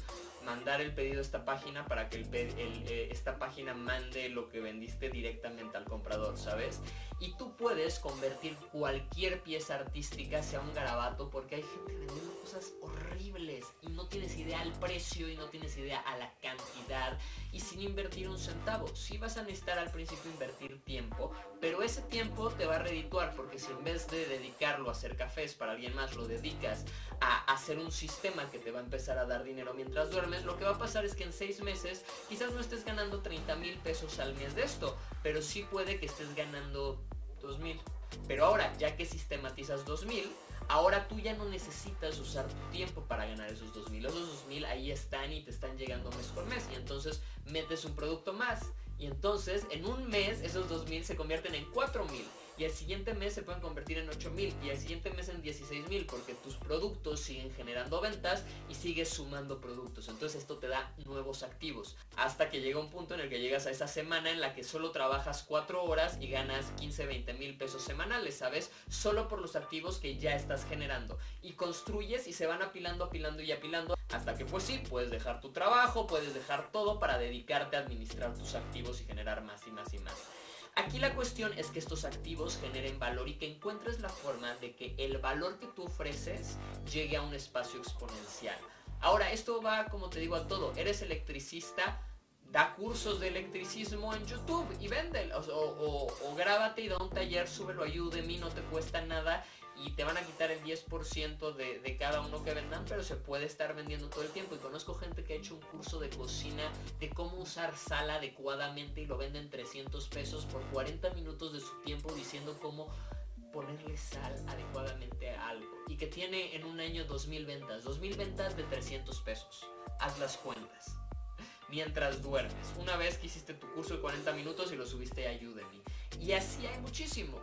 mandar el pedido a esta página para que eh, esta página mande lo que vendiste directamente al comprador, ¿sabes? Y tú puedes convertir cualquier pieza artística, sea un garabato, porque hay gente vendiendo cosas horribles y no tienes idea al precio y no tienes idea a la cantidad y sin invertir un centavo. Sí vas a necesitar al principio invertir tiempo, pero ese tiempo te va a redituar porque si en vez de dedicarlo a hacer cafés para alguien más, lo dedicas a hacer un sistema que te va a empezar a dar dinero mientras duermes, lo que va a pasar es que en seis meses quizás no estés ganando 30 mil pesos al mes de esto, pero sí puede que estés ganando 2 mil Pero ahora, ya que sistematizas 2000, ahora tú ya no necesitas usar tu tiempo para ganar esos 2000. Esos 2000 ahí están y te están llegando mes por mes. Y entonces metes un producto más. Y entonces en un mes esos 2000 se convierten en 4000 y el siguiente mes se pueden convertir en 8000 y el siguiente mes en 16000 porque tus productos siguen generando ventas y sigues sumando productos. Entonces esto te da nuevos activos hasta que llega un punto en el que llegas a esa semana en la que solo trabajas 4 horas y ganas 15, 20 mil pesos semanales, ¿sabes? Solo por los activos que ya estás generando y construyes y se van apilando, apilando y apilando hasta que pues sí, puedes dejar tu trabajo, puedes dejar todo para dedicarte a administrar tus activos y generar más y más y más. Aquí la cuestión es que estos activos generen valor y que encuentres la forma de que el valor que tú ofreces llegue a un espacio exponencial. Ahora, esto va, como te digo, a todo. Eres electricista, da cursos de electricismo en YouTube y vende. O, o, grábate y da un taller, súbelo a Udemy, no te cuesta nada y te van a quitar el 10% de, de, cada uno que vendan, pero se puede estar vendiendo todo el tiempo. Y conozco gente que ha hecho un curso de cocina de cómo usar sal adecuadamente y lo venden 300 pesos por 40 minutos de su tiempo diciendo cómo ponerle sal adecuadamente a algo. Y que tiene en un año 2000 ventas, 2000 ventas de 300 pesos. Haz las cuentas. Mientras duermes. Una vez que hiciste tu curso de 40 minutos y lo subiste a Udemy. Y así hay muchísimo.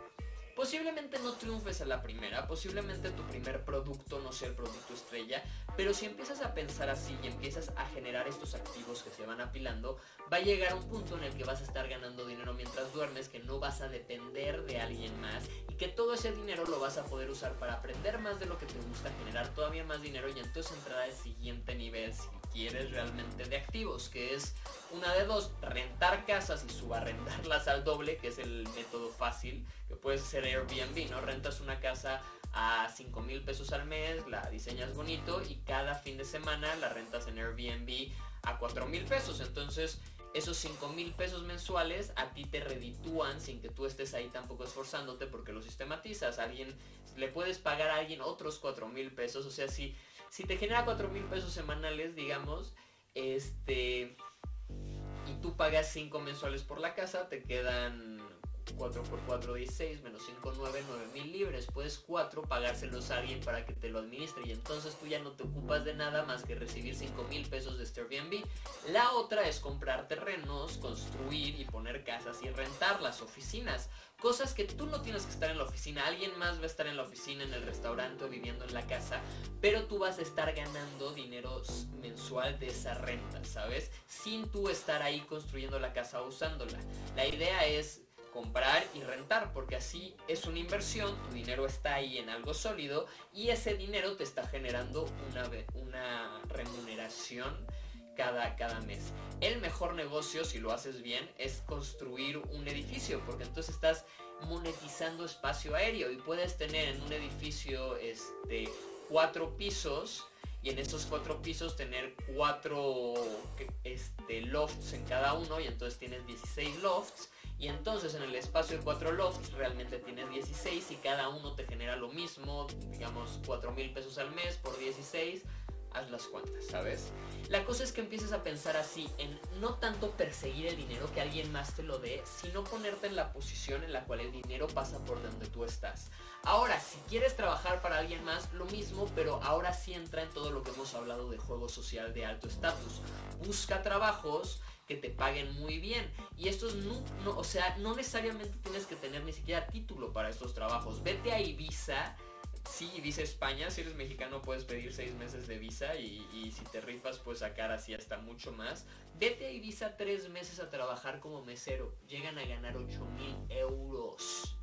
Posiblemente no triunfes a la primera, posiblemente tu primer producto no sea el producto estrella, pero si empiezas a pensar así y empiezas a generar estos activos que se van apilando, va a llegar un punto en el que vas a estar ganando dinero mientras duermes, que no vas a depender de alguien más y que todo ese dinero lo vas a poder usar para aprender más de lo que te gusta, generar todavía más dinero y entonces entrar al siguiente nivel si quieres realmente de activos, que es una de dos, rentar casas y subarrendarlas al doble, que es el método fácil, que puede ser Airbnb, ¿no? Rentas una casa a 5 mil pesos al mes, la diseñas bonito y cada fin de semana la rentas en Airbnb a 4 mil pesos. Entonces, esos 5 mil pesos mensuales a ti te reditúan sin que tú estés ahí tampoco esforzándote porque lo sistematizas. alguien le puedes pagar a alguien otros 4 mil pesos. O sea, si si te genera 4 mil pesos semanales, digamos, este, y tú pagas 5 mensuales por la casa, te quedan 4 por 4, 16, menos 5, 9, 9 mil libres. Puedes 4 pagárselos a alguien para que te lo administre y entonces tú ya no te ocupas de nada más que recibir 5 mil pesos de este Airbnb. La otra es comprar terrenos, construir y poner casas y rentar las oficinas. Cosas que tú no tienes que estar en la oficina, alguien más va a estar en la oficina, en el restaurante o viviendo en la casa, pero tú vas a estar ganando dinero mensual de esa renta, ¿sabes? Sin tú estar ahí construyendo la casa o usándola. La idea es comprar y rentar, porque así es una inversión, tu dinero está ahí en algo sólido y ese dinero te está generando una, una remuneración cada, cada mes. El mejor negocio, si lo haces bien, es construir un edificio, porque entonces estás monetizando espacio aéreo y puedes tener en un edificio este, cuatro pisos y en esos cuatro pisos tener cuatro este, lofts en cada uno y entonces tienes 16 lofts y entonces en el espacio de 4 lofts realmente tienes 16 y cada uno te genera lo mismo, digamos 4 mil pesos al mes por 16, haz las cuentas, ¿sabes? La cosa es que empieces a pensar así, en no tanto perseguir el dinero que alguien más te lo dé, sino ponerte en la posición en la cual el dinero pasa por donde tú estás. Ahora, si quieres trabajar para alguien más, lo mismo, pero ahora sí entra en todo lo que hemos hablado de juego social de alto estatus. Busca trabajos que te paguen muy bien. Y estos no, no, o sea, no necesariamente tienes que tener ni siquiera título para estos trabajos. Vete a Ibiza. Sí, Ibiza España, si eres mexicano puedes pedir seis meses de visa y, si te rifas puedes sacar así hasta mucho más. Vete a Ibiza tres meses a trabajar como mesero. Llegan a ganar 8 mil euros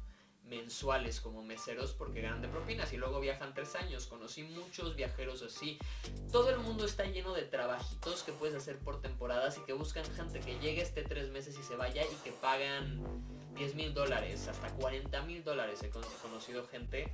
mensuales como meseros porque ganan de propinas y luego viajan tres años. Conocí muchos viajeros así. Todo el mundo está lleno de trabajitos que puedes hacer por temporadas y que buscan gente que llegue, este tres meses y se vaya y que pagan 10 mil dólares, hasta 40 mil dólares. He conocido gente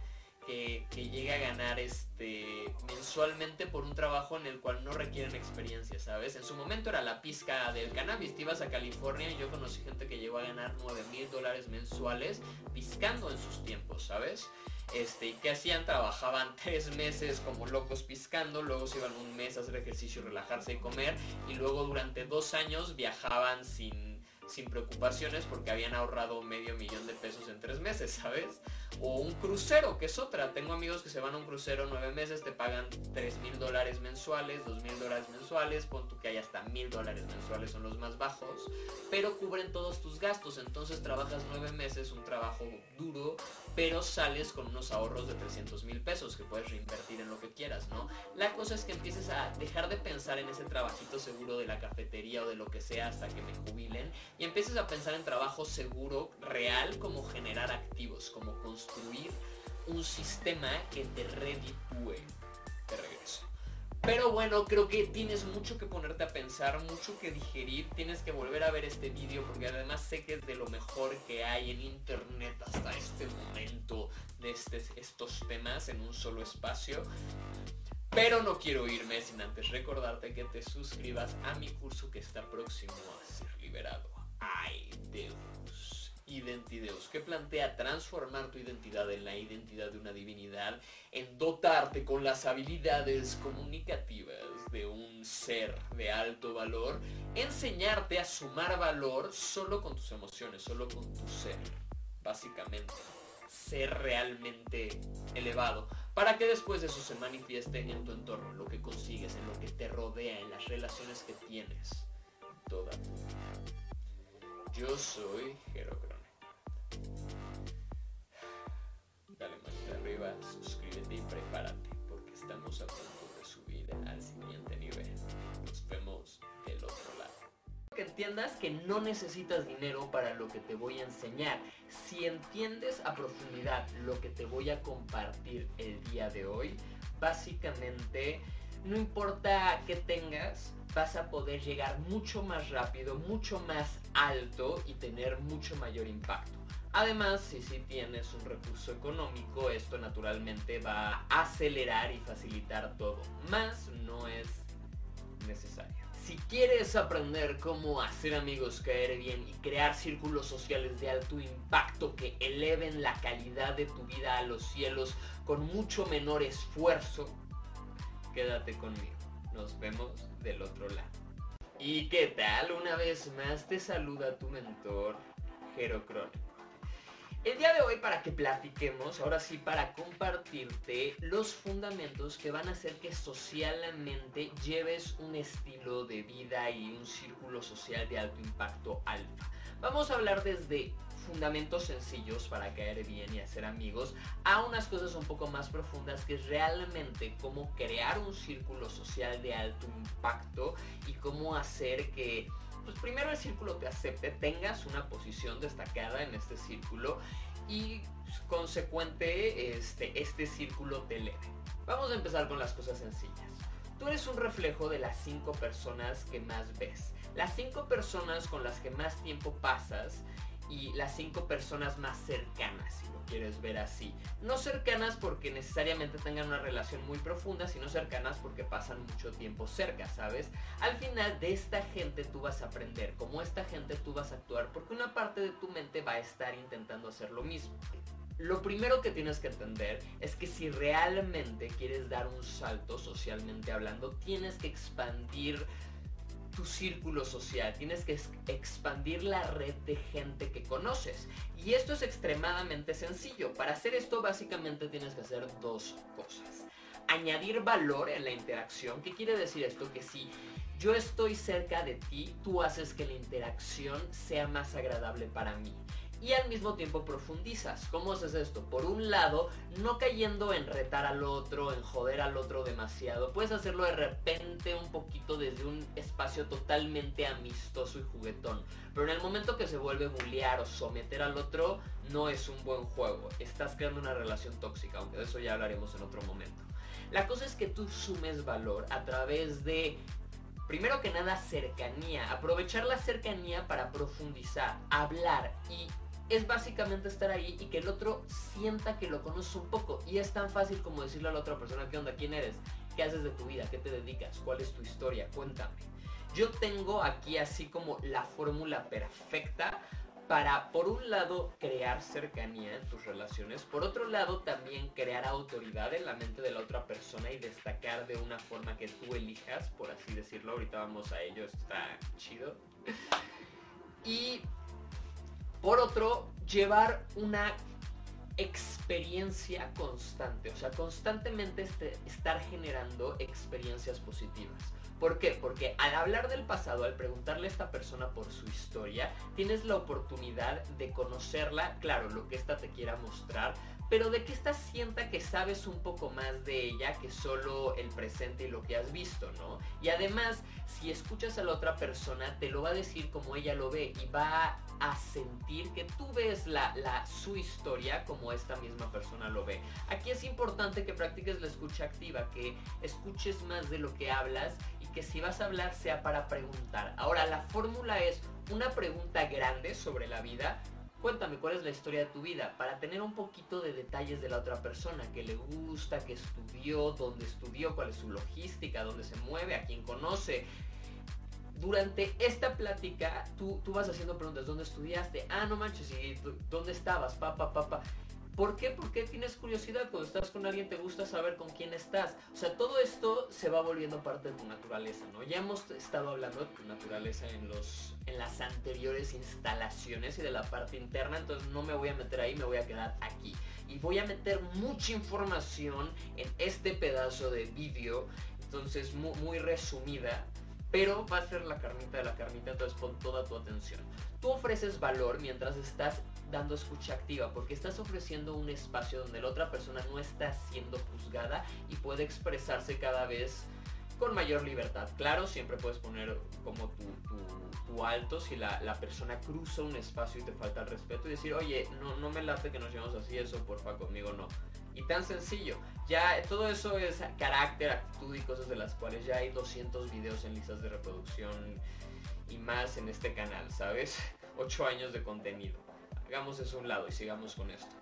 que, llega a ganar este mensualmente por un trabajo en el cual no requieren experiencia, ¿sabes? En su momento era la pizca del cannabis, te ibas a California y yo conocí gente que llegó a ganar 9 mil dólares mensuales piscando en sus tiempos, ¿sabes? Este, y que hacían, trabajaban tres meses como locos piscando, luego se iban un mes a hacer ejercicio, relajarse y comer, y luego durante dos años viajaban sin sin preocupaciones porque habían ahorrado medio millón de pesos en tres meses, ¿sabes? O un crucero, que es otra. Tengo amigos que se van a un crucero nueve meses, te pagan tres mil dólares mensuales, dos mil dólares mensuales, pon tú que hay hasta mil dólares mensuales, son los más bajos, pero cubren todos tus gastos. Entonces trabajas nueve meses, un trabajo duro, pero sales con unos ahorros de 300 mil pesos que puedes reinvertir en lo que quieras, ¿no? La cosa es que empieces a dejar de pensar en ese trabajito seguro de la cafetería o de lo que sea hasta que me jubilen y empieces a pensar en trabajo seguro, real, como generar activos, como construir un sistema que te reditúe de regreso. Pero bueno, creo que tienes mucho que ponerte a pensar, mucho que digerir. Tienes que volver a ver este vídeo porque además sé que es de lo mejor que hay en internet hasta este momento de este, estos temas en un solo espacio. Pero no quiero irme sin antes recordarte que te suscribas a mi curso que está próximo a ser liberado. Ay, Deus. Identideus, que plantea transformar tu identidad en la identidad de una divinidad, en dotarte con las habilidades comunicativas de un ser de alto valor, enseñarte a sumar valor solo con tus emociones, solo con tu ser, básicamente. Ser realmente elevado, para que después de eso se manifieste en tu entorno, en lo que consigues, en lo que te rodea, en las relaciones que tienes. Toda. Yo soy Jero Crone. Dale manita arriba, suscríbete y prepárate, porque estamos a punto de subir al siguiente nivel. Nos vemos del otro lado. Que entiendas que no necesitas dinero para lo que te voy a enseñar. Si entiendes a profundidad lo que te voy a compartir el día de hoy, básicamente no importa qué tengas, vas a poder llegar mucho más rápido, mucho más alto y tener mucho mayor impacto. Además, si sí tienes un recurso económico, esto naturalmente va a acelerar y facilitar todo. Más no es necesario. Si quieres aprender cómo hacer amigos, caer bien y crear círculos sociales de alto impacto que eleven la calidad de tu vida a los cielos con mucho menor esfuerzo, quédate conmigo. Nos vemos del otro lado. ¿Y qué tal? Una vez más te saluda tu mentor, Jero Crónico. El día de hoy para que platiquemos, ahora sí para compartirte los fundamentos que van a hacer que socialmente lleves un estilo de vida y un círculo social de alto impacto alfa. Vamos a hablar desde fundamentos sencillos para caer bien y hacer amigos a unas cosas un poco más profundas que es realmente cómo crear un círculo social de alto impacto y cómo hacer que pues primero el círculo te acepte, tengas una posición destacada en este círculo y consecuente este, este círculo te eleve. Vamos a empezar con las cosas sencillas. Tú eres un reflejo de las cinco personas que más ves. Las cinco personas con las que más tiempo pasas y las cinco personas más cercanas, si lo quieres ver así. No cercanas porque necesariamente tengan una relación muy profunda, sino cercanas porque pasan mucho tiempo cerca, ¿sabes? Al final de esta gente tú vas a aprender, como esta gente tú vas a actuar, porque una parte de tu mente va a estar intentando hacer lo mismo. Lo primero que tienes que entender es que si realmente quieres dar un salto socialmente hablando, tienes que expandir tu círculo social, tienes que expandir la red de gente que conoces. Y esto es extremadamente sencillo. Para hacer esto básicamente tienes que hacer dos cosas. Añadir valor en la interacción. ¿Qué quiere decir esto? Que si yo estoy cerca de ti, tú haces que la interacción sea más agradable para mí y al mismo tiempo profundizas. ¿Cómo haces esto? Por un lado, no cayendo en retar al otro, en joder al otro demasiado. Puedes hacerlo de repente un poquito desde un espacio totalmente amistoso y juguetón. Pero en el momento que se vuelve bullear o someter al otro, no es un buen juego. Estás creando una relación tóxica, aunque de eso ya hablaremos en otro momento. La cosa es que tú sumes valor a través de primero que nada cercanía, aprovechar la cercanía para profundizar, hablar y es básicamente estar ahí y que el otro sienta que lo conoces un poco. Y es tan fácil como decirle a la otra persona, ¿qué onda? ¿Quién eres? ¿Qué haces de tu vida? ¿Qué te dedicas? ¿Cuál es tu historia? Cuéntame. Yo tengo aquí así como la fórmula perfecta para, por un lado, crear cercanía en tus relaciones, por otro lado, también crear autoridad en la mente de la otra persona y destacar de una forma que tú elijas, por así decirlo. Ahorita vamos a ello, está chido. Y por otro, llevar una experiencia constante, o sea, constantemente este, estar generando experiencias positivas. ¿Por qué? Porque al hablar del pasado, al preguntarle a esta persona por su historia, tienes la oportunidad de conocerla, claro, lo que ésta te quiera mostrar, pero de que ésta sienta que sabes un poco más de ella que solo el presente y lo que has visto, ¿no? Y además, si escuchas a la otra persona, te lo va a decir como ella lo ve y va a sentir que tú ves la, su historia como esta misma persona lo ve. Aquí es importante que practiques la escucha activa, que escuches más de lo que hablas y que si vas a hablar sea para preguntar. Ahora, la fórmula es una pregunta grande sobre la vida Cuéntame cuál es la historia de tu vida para tener un poquito de detalles de la otra persona, que le gusta, que estudió, dónde estudió, cuál es su logística, dónde se mueve, a quién conoce. Durante esta plática tú, tú vas haciendo preguntas, ¿dónde estudiaste? Ah, no manches, ¿y dónde estabas? Papá, papá. Pa, pa. ¿Por qué? Porque tienes curiosidad. Cuando estás con alguien te gusta saber con quién estás. O sea, todo esto se va volviendo parte de tu naturaleza, ¿no? Ya hemos estado hablando de tu naturaleza en, los, en las anteriores instalaciones y de la parte interna, entonces no me voy a meter ahí, me voy a quedar aquí. Y voy a meter mucha información en este pedazo de vídeo, entonces muy, muy resumida pero va a ser la carnita de la carnita, entonces pon toda tu atención. Tú ofreces valor mientras estás dando escucha activa, porque estás ofreciendo un espacio donde la otra persona no está siendo juzgada y puede expresarse cada vez con mayor libertad. Claro, siempre puedes poner como tu, alto si la, la, persona cruza un espacio y te falta el respeto y decir, oye, no, no me late que nos llevamos así, eso porfa conmigo no. Y tan sencillo. Ya todo eso es carácter, actitud y cosas de las cuales ya hay 200 videos en listas de reproducción y más en este canal, ¿sabes? 8 años de contenido. Hagamos eso a un lado y sigamos con esto.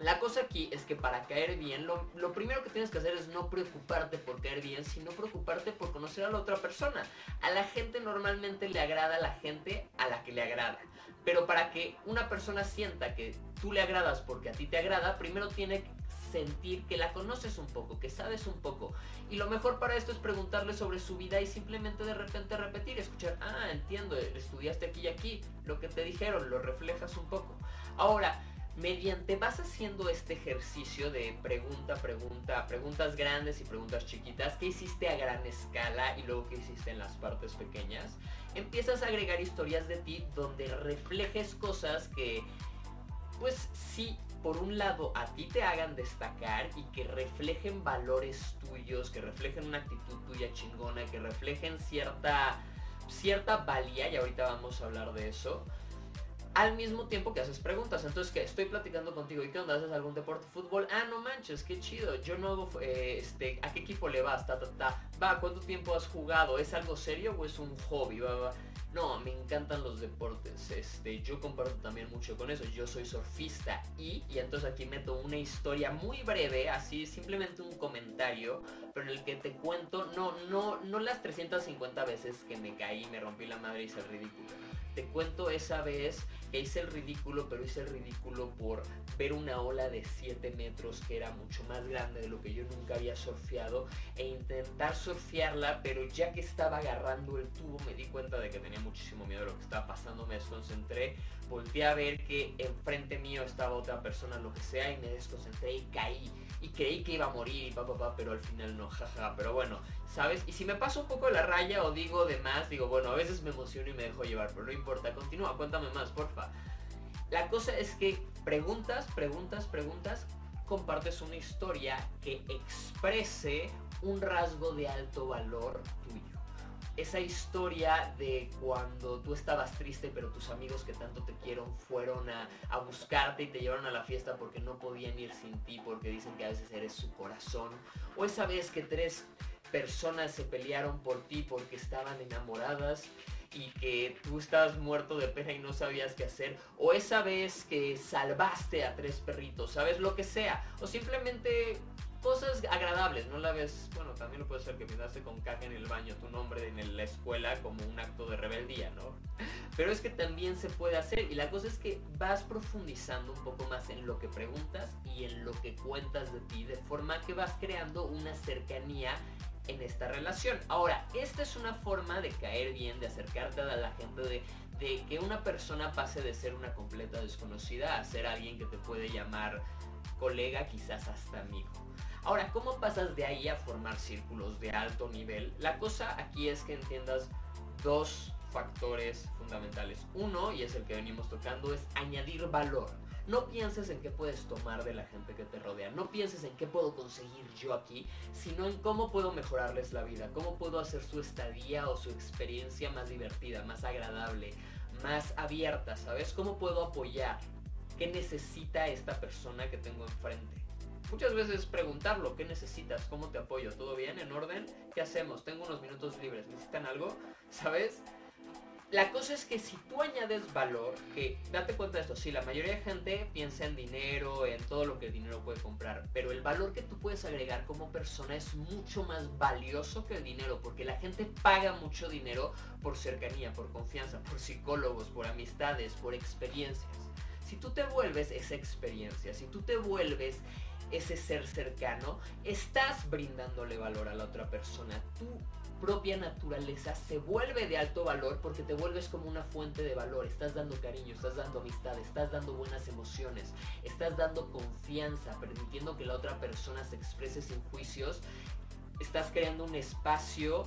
La cosa aquí es que para caer bien, lo, primero que tienes que hacer es no preocuparte por caer bien, sino preocuparte por conocer a la otra persona. A la gente normalmente le agrada a la gente a la que le agrada. Pero para que una persona sienta que tú le agradas porque a ti te agrada, primero tiene sentir que la conoces un poco, que sabes un poco. Y lo mejor para esto es preguntarle sobre su vida y simplemente de repente repetir, escuchar, ah, entiendo, estudiaste aquí y aquí, lo que te dijeron, lo reflejas un poco. Ahora, mediante vas haciendo este ejercicio de pregunta, pregunta, preguntas grandes y preguntas chiquitas, que hiciste a gran escala y luego que hiciste en las partes pequeñas, empiezas a agregar historias de ti donde reflejes cosas que, pues sí, por un lado a ti te hagan destacar y que reflejen valores tuyos, que reflejen una actitud tuya chingona, que reflejen cierta, cierta valía, y ahorita vamos a hablar de eso al mismo tiempo que haces preguntas. Entonces, que estoy platicando contigo y qué onda, haces algún deporte, fútbol. Ah, no manches, qué chido. Yo no hago, eh, este, ¿a qué equipo le vas? Ta, ta, ta. Va, ¿cuánto tiempo has jugado? ¿Es algo serio o es un hobby? Va, va. No, me encantan los deportes. Este, yo comparto también mucho con eso. Yo soy surfista y, y entonces aquí meto una historia muy breve, así simplemente un comentario, pero en el que te cuento, no, no, no las 350 veces que me caí, me rompí la madre y hice ridículo. Te cuento esa vez que hice el ridículo, pero hice el ridículo por ver una ola de 7 metros que era mucho más grande de lo que yo nunca había surfeado e intentar surfearla, pero ya que estaba agarrando el tubo me di cuenta de que tenía muchísimo miedo de lo que estaba pasando, me desconcentré, volteé a ver que enfrente mío estaba otra persona, lo que sea, y me desconcentré y caí. Y creí que iba a morir y papá, pa, pero al final no, jaja. Pero bueno, ¿sabes? Y si me paso un poco la raya o digo de más, digo, bueno, a veces me emociono y me dejo llevar, pero no importa, continúa, cuéntame más, porfa. La cosa es que preguntas, preguntas, preguntas, compartes una historia que exprese un rasgo de alto valor tuyo. Esa historia de cuando tú estabas triste pero tus amigos que tanto te quieren fueron a, a, buscarte y te llevaron a la fiesta porque no podían ir sin ti porque dicen que a veces eres su corazón. O esa vez que tres personas se pelearon por ti porque estaban enamoradas y que tú estabas muerto de pena y no sabías qué hacer, o esa vez que salvaste a tres perritos, ¿sabes? Lo que sea, o simplemente cosas agradables, no la ves, bueno, también lo puede ser que pintaste con caja en el baño tu nombre en la escuela como un acto de rebeldía, ¿no? Pero es que también se puede hacer y la cosa es que vas profundizando un poco más en lo que preguntas y en lo que cuentas de ti, de forma que vas creando una cercanía en esta relación. Ahora, esta es una forma de caer bien, de acercarte a la gente, de, de que una persona pase de ser una completa desconocida a ser alguien que te puede llamar colega, quizás hasta amigo. Ahora, ¿cómo pasas de ahí a formar círculos de alto nivel? La cosa aquí es que entiendas dos factores fundamentales. Uno, y es el que venimos tocando, es añadir valor. No pienses en qué puedes tomar de la gente que te rodea, no pienses en qué puedo conseguir yo aquí, sino en cómo puedo mejorarles la vida, cómo puedo hacer su estadía o su experiencia más divertida, más agradable, más abierta, ¿sabes? ¿Cómo puedo apoyar? ¿Qué necesita esta persona que tengo enfrente? Muchas veces preguntarlo, ¿qué necesitas? ¿Cómo te apoyo? ¿Todo bien? ¿En orden? ¿Qué hacemos? Tengo unos minutos libres, ¿necesitan algo? ¿Sabes? La cosa es que si tú añades valor, que date cuenta de esto, sí, la mayoría de gente piensa en dinero, en todo lo que el dinero puede comprar, pero el valor que tú puedes agregar como persona es mucho más valioso que el dinero, porque la gente paga mucho dinero por cercanía, por confianza, por psicólogos, por amistades, por experiencias. Si tú te vuelves esa experiencia, si tú te vuelves ese ser cercano, estás brindándole valor a la otra persona. Tu propia naturaleza se vuelve de alto valor porque te vuelves como una fuente de valor. Estás dando cariño, estás dando amistad, estás dando buenas emociones, estás dando confianza, permitiendo que la otra persona se exprese sin juicios. Estás creando un espacio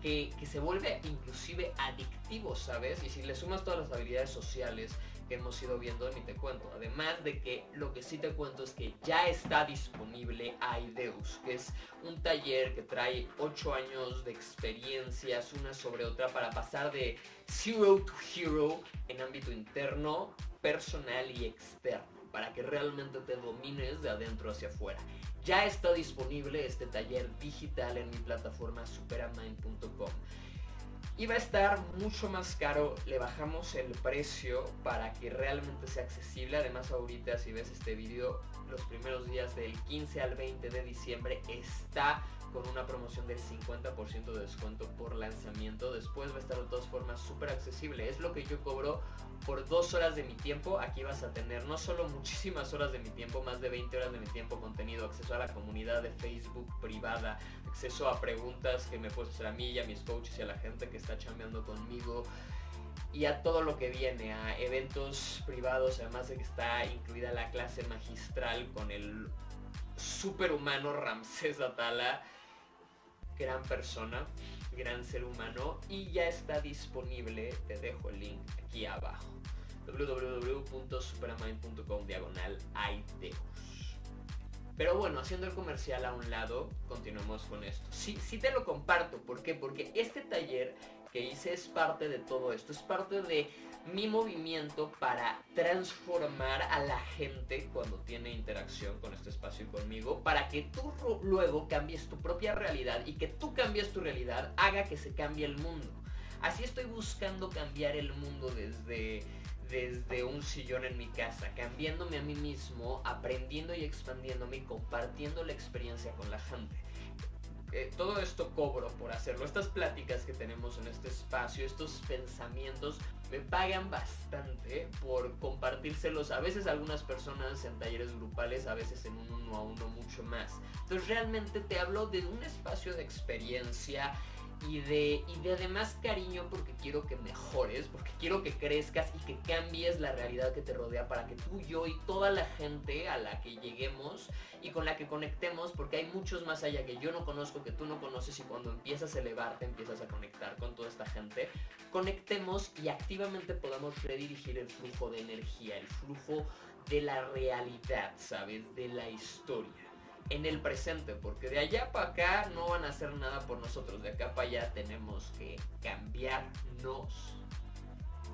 que, que, se vuelve inclusive adictivo, ¿sabes? Y si le sumas todas las habilidades sociales, que hemos ido viendo ni te cuento. Además de que lo que sí te cuento es que ya está disponible Aideus, que es un taller que trae 8 años de experiencias una sobre otra para pasar de zero to hero en ámbito interno, personal y externo, para que realmente te domines de adentro hacia afuera. Ya está disponible este taller digital en mi plataforma superamind.com iba a estar mucho más caro, le bajamos el precio para que realmente sea accesible. Además ahorita si ves este vídeo, los primeros días del 15 al 20 de diciembre está con una promoción del 50% de descuento por lanzamiento. Después va a estar de todas formas súper accesible. Es lo que yo cobro por dos horas de mi tiempo. Aquí vas a tener no solo muchísimas horas de mi tiempo, más de 20 horas de mi tiempo contenido, acceso a la comunidad de Facebook privada, acceso a preguntas que me puedes hacer a mí y a mis coaches y a la gente que está chambeando conmigo y a todo lo que viene, a eventos privados, además de que está incluida la clase magistral con el superhumano Ramsés Atala gran persona, gran ser humano y ya está disponible, te dejo el link aquí abajo www.superamind.com diagonal Pero bueno, haciendo el comercial a un lado, continuamos con esto. Sí, sí te lo comparto, ¿por qué? Porque este taller que hice es parte de todo esto, es parte de mi movimiento para transformar a la gente cuando tiene interacción con este espacio y conmigo, para que tú luego cambies tu propia realidad y que tú cambies tu realidad haga que se cambie el mundo. Así estoy buscando cambiar el mundo desde desde un sillón en mi casa, cambiándome a mí mismo, aprendiendo y expandiéndome y compartiendo la experiencia con la gente. Eh, todo esto cobro por hacerlo. Estas pláticas que tenemos en este espacio, estos pensamientos, me pagan bastante por compartírselos. A veces algunas personas en talleres grupales, a veces en un uno a uno mucho más. Entonces realmente te hablo de un espacio de experiencia y de, y de además cariño porque quiero que mejores, porque quiero que crezcas y que cambies la realidad que te rodea para que tú, yo y toda la gente a la que lleguemos y con la que conectemos, porque hay muchos más allá que yo no conozco, que tú no conoces y cuando empiezas a elevarte, empiezas a conectar con toda esta gente, conectemos y activamente podamos redirigir el flujo de energía, el flujo de la realidad, ¿sabes? De la historia en el presente, porque de allá para acá no van a hacer nada por nosotros, de acá para allá tenemos que cambiarnos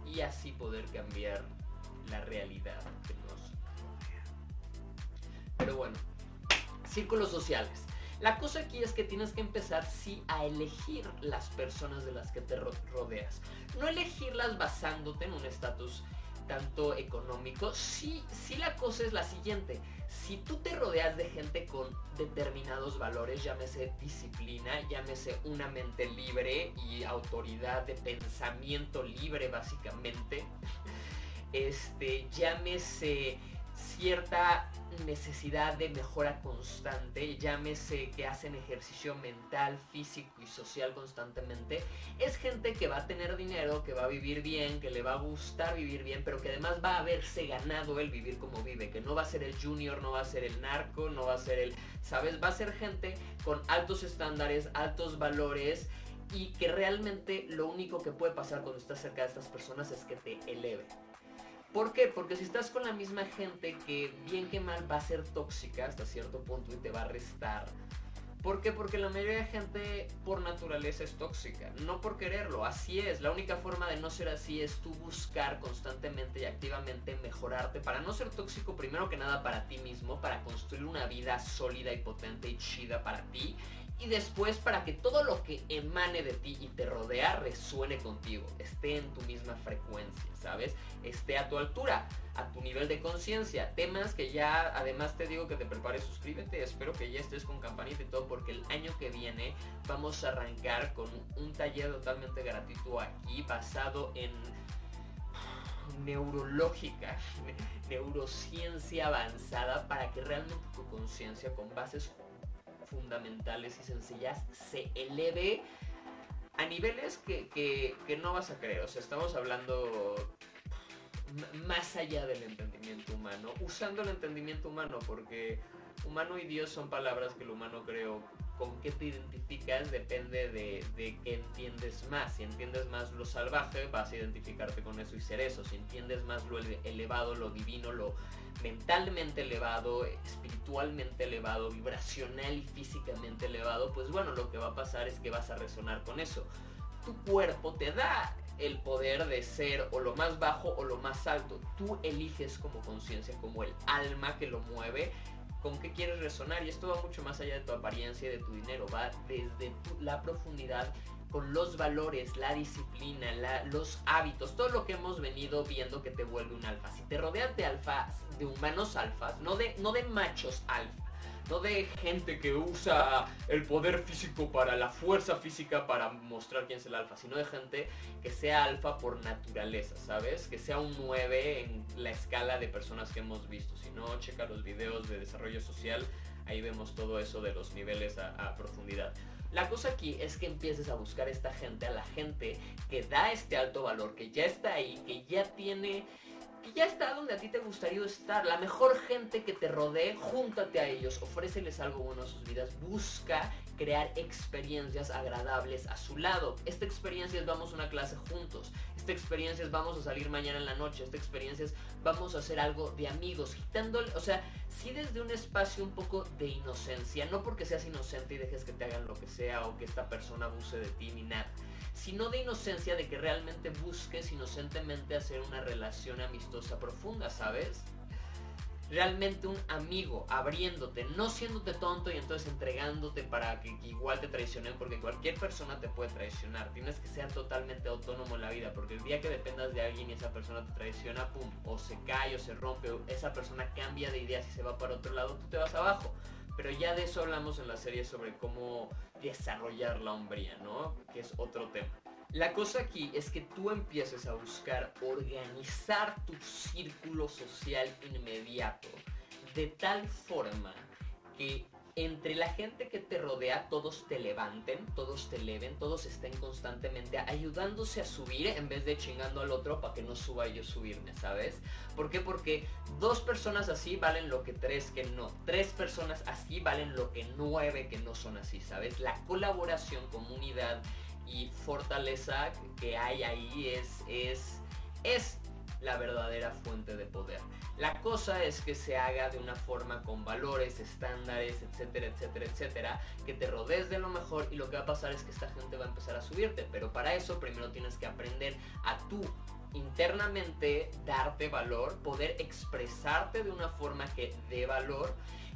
y así poder cambiar la realidad que nos rodea. Pero bueno, círculos sociales. La cosa aquí es que tienes que empezar sí a elegir las personas de las que te rodeas. No elegirlas basándote en un estatus tanto económico. Sí, sí la cosa es la siguiente. Si tú te rodeas de gente con determinados valores, llámese disciplina, llámese una mente libre y autoridad de pensamiento libre básicamente, este, llámese cierta necesidad de mejora constante, llámese que hacen ejercicio mental, físico y social constantemente, es gente que va a tener dinero, que va a vivir bien, que le va a gustar vivir bien, pero que además va a haberse ganado el vivir como vive, que no va a ser el junior, no va a ser el narco, no va a ser el, ¿sabes? Va a ser gente con altos estándares, altos valores y que realmente lo único que puede pasar cuando estás cerca de estas personas es que te eleve. ¿Por qué? Porque si estás con la misma gente que bien que mal va a ser tóxica hasta cierto punto y te va a restar. ¿Por qué? Porque la mayoría de gente por naturaleza es tóxica, no por quererlo, así es. La única forma de no ser así es tú buscar constantemente y activamente mejorarte para no ser tóxico primero que nada para ti mismo, para construir una vida sólida y potente y chida para ti y después para que todo lo que emane de ti y te rodea resuene contigo, esté en tu misma frecuencia, ¿sabes? Esté a tu altura, a tu nivel de conciencia. Temas que ya, además te digo que te prepares, suscríbete, espero que ya estés con campanita y todo porque el año que viene vamos a arrancar con un taller totalmente gratuito aquí basado en neurológica, neurociencia avanzada para que realmente tu conciencia con bases fundamentales y sencillas se eleve a niveles que, no vas a creer. O sea, estamos hablando más allá del entendimiento humano, usando el entendimiento humano, porque humano y Dios son palabras que el humano creó. Con qué te identificas depende de, de qué entiendes más. Si entiendes más lo salvaje, vas a identificarte con eso y ser eso. Si entiendes más lo elevado, lo divino, lo mentalmente elevado, espiritualmente elevado, vibracional y físicamente elevado, pues bueno, lo que va a pasar es que vas a resonar con eso. Tu cuerpo te da el poder de ser o lo más bajo o lo más alto. Tú eliges como conciencia, como el alma que lo mueve, con qué quieres resonar. Y esto va mucho más allá de tu apariencia y de tu dinero, va desde la profundidad con los valores, la disciplina, los hábitos, todo lo que hemos venido viendo que te vuelve un alfa. Si te rodeas de alfas, de humanos alfas, no de, no de machos alfa, no de gente que usa el poder físico para la fuerza física para mostrar quién es el alfa, sino de gente que sea alfa por naturaleza, ¿sabes? Que sea un 9 en la escala de personas que hemos visto. Si no, checa los videos de desarrollo social, ahí vemos todo eso de los niveles a profundidad. La cosa aquí es que empieces a buscar esta gente, a la gente que da este alto valor, que ya está ahí, que ya tiene ya está donde a ti te gustaría estar. La mejor gente que te rodee, júntate a ellos, ofréceles algo bueno a sus vidas, busca crear experiencias agradables a su lado. Esta experiencia es vamos a una clase juntos, esta experiencia es vamos a salir mañana en la noche, esta experiencia es vamos a hacer algo de amigos, quitándole, o sea, sí desde un espacio un poco de inocencia, no porque seas inocente y dejes que te hagan lo que sea o que esta persona abuse de ti ni nada sino de inocencia de que realmente busques inocentemente hacer una relación amistosa profunda, ¿sabes? Realmente un amigo abriéndote, no siéndote tonto y entonces entregándote para que igual te traicionen, porque cualquier persona te puede traicionar. Tienes que ser totalmente autónomo en la vida, porque el día que dependas de alguien y esa persona te traiciona, pum, o se cae o se rompe, o esa persona cambia de ideas y se va para otro lado, tú te vas abajo. Pero ya de eso hablamos en la serie sobre cómo desarrollar la hombría, ¿no? Que es otro tema. La cosa aquí es que tú empieces a buscar organizar tu círculo social inmediato de tal forma que entre la gente que te rodea todos te levanten, todos te eleven, todos estén constantemente ayudándose a subir en vez de chingando al otro para que no suba y yo subirme, ¿sabes? ¿Por qué? Porque dos personas así valen lo que tres que no. Tres personas así valen lo que nueve que no son así, ¿sabes? La colaboración, comunidad y fortaleza que hay ahí es, es, es la verdadera fuente de poder. La cosa es que se haga de una forma con valores, estándares, etcétera, etcétera, etcétera, que te rodees de lo mejor y lo que va a pasar es que esta gente va a empezar a subirte, pero para eso primero tienes que aprender a tú internamente darte valor, poder expresarte de una forma que dé valor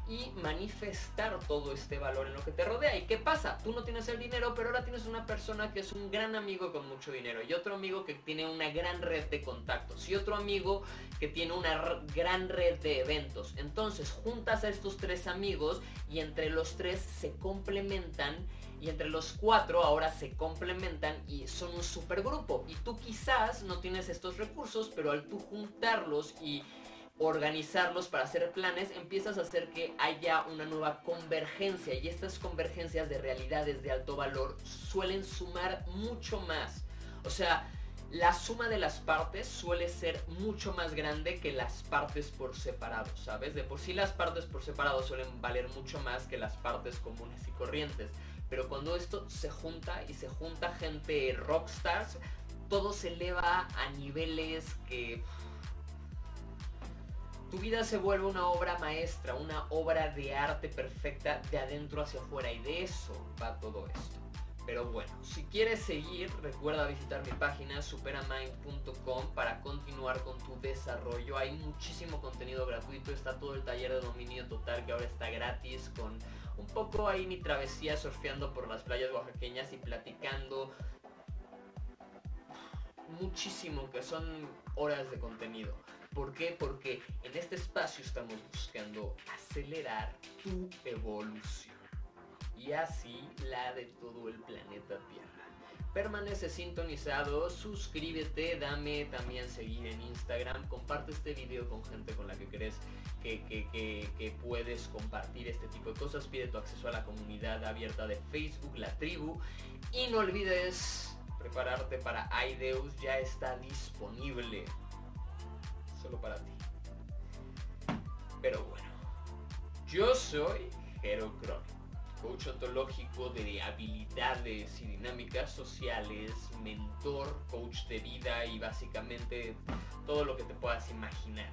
y manifestar todo este valor en lo que te rodea. ¿Y qué pasa? Tú no tienes el dinero, pero ahora tienes una persona que es un gran amigo con mucho dinero y otro amigo que tiene una gran red de contactos y otro amigo que tiene una gran red de eventos. Entonces juntas a estos tres amigos y entre los tres se complementan y entre los cuatro ahora se complementan y son un supergrupo. Y tú quizás no tienes estos recursos, pero al tú juntarlos y organizarlos, para hacer planes, empiezas a hacer que haya una nueva convergencia y estas convergencias de realidades de alto valor suelen sumar mucho más. O sea, la suma de las partes suele ser mucho más grande que las partes por separado, ¿sabes? De por sí las partes por separado suelen valer mucho más que las partes comunes y corrientes. Pero cuando esto se junta y se junta gente rockstars, todo se eleva a niveles que tu vida se vuelve una obra maestra, una obra de arte perfecta de adentro hacia afuera y de eso va todo esto. Pero bueno, si quieres seguir, recuerda visitar mi página superamind.com para continuar con tu desarrollo. Hay muchísimo contenido gratuito, está todo el taller de dominio total que ahora está gratis con un poco ahí mi travesía surfeando por las playas oaxaqueñas y platicando muchísimo que son horas de contenido. ¿Por qué? Porque en este espacio estamos buscando acelerar tu evolución y así la de todo el planeta Tierra. Permanece sintonizado, suscríbete, dame también seguir en Instagram, comparte este video con gente con la que crees que, puedes compartir este tipo de cosas, pide tu acceso a la comunidad abierta de Facebook, la tribu, y no olvides prepararte para Aideus, ya está disponible para ti. Pero bueno, yo soy Hero coach ontológico de habilidades y dinámicas sociales, mentor, coach de vida y básicamente todo lo que te puedas imaginar.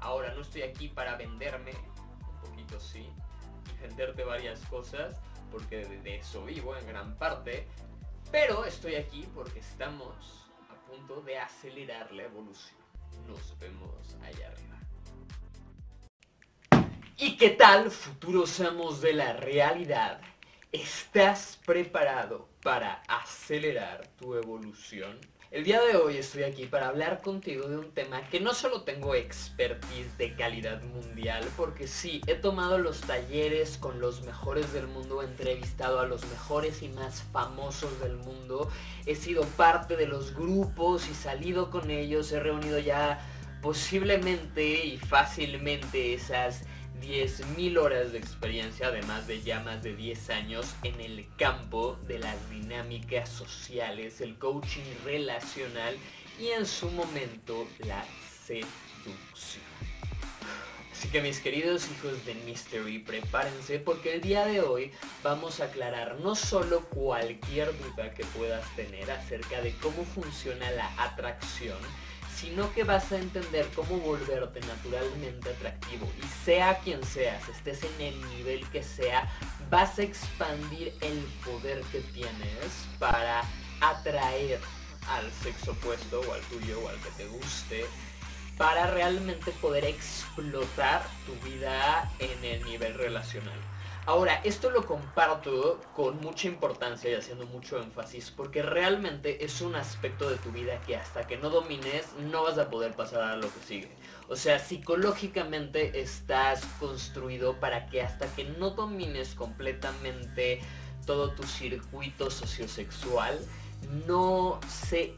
Ahora no estoy aquí para venderme, un poquito sí, y venderte varias cosas, porque de eso vivo en gran parte, pero estoy aquí porque estamos a punto de acelerar la evolución. Nos vemos allá arriba. ¿Y qué tal, futuros amos de la realidad? ¿Estás preparado para acelerar tu evolución? El día de hoy estoy aquí para hablar contigo de un tema que no solo tengo expertise de calidad mundial, porque sí, he tomado los talleres con los mejores del mundo, he entrevistado a los mejores y más famosos del mundo, he sido parte de los grupos y salido con ellos, he reunido ya posiblemente y fácilmente esas 10.000 horas de experiencia, además de ya más de 10 años en el campo de las dinámicas sociales, el coaching relacional y en su momento la seducción. Así que mis queridos hijos de Mystery, prepárense porque el día de hoy vamos a aclarar no solo cualquier duda que puedas tener acerca de cómo funciona la atracción, sino que vas a entender cómo volverte naturalmente atractivo. Y sea quien seas, estés en el nivel que sea, vas a expandir el poder que tienes para atraer al sexo opuesto o al tuyo o al que te guste para realmente poder explotar tu vida en el nivel relacional. Ahora, esto lo comparto con mucha importancia y haciendo mucho énfasis porque realmente es un aspecto de tu vida que hasta que no domines no vas a poder pasar a lo que sigue. O sea, psicológicamente estás construido para que hasta que no domines completamente todo tu circuito sociosexual, no se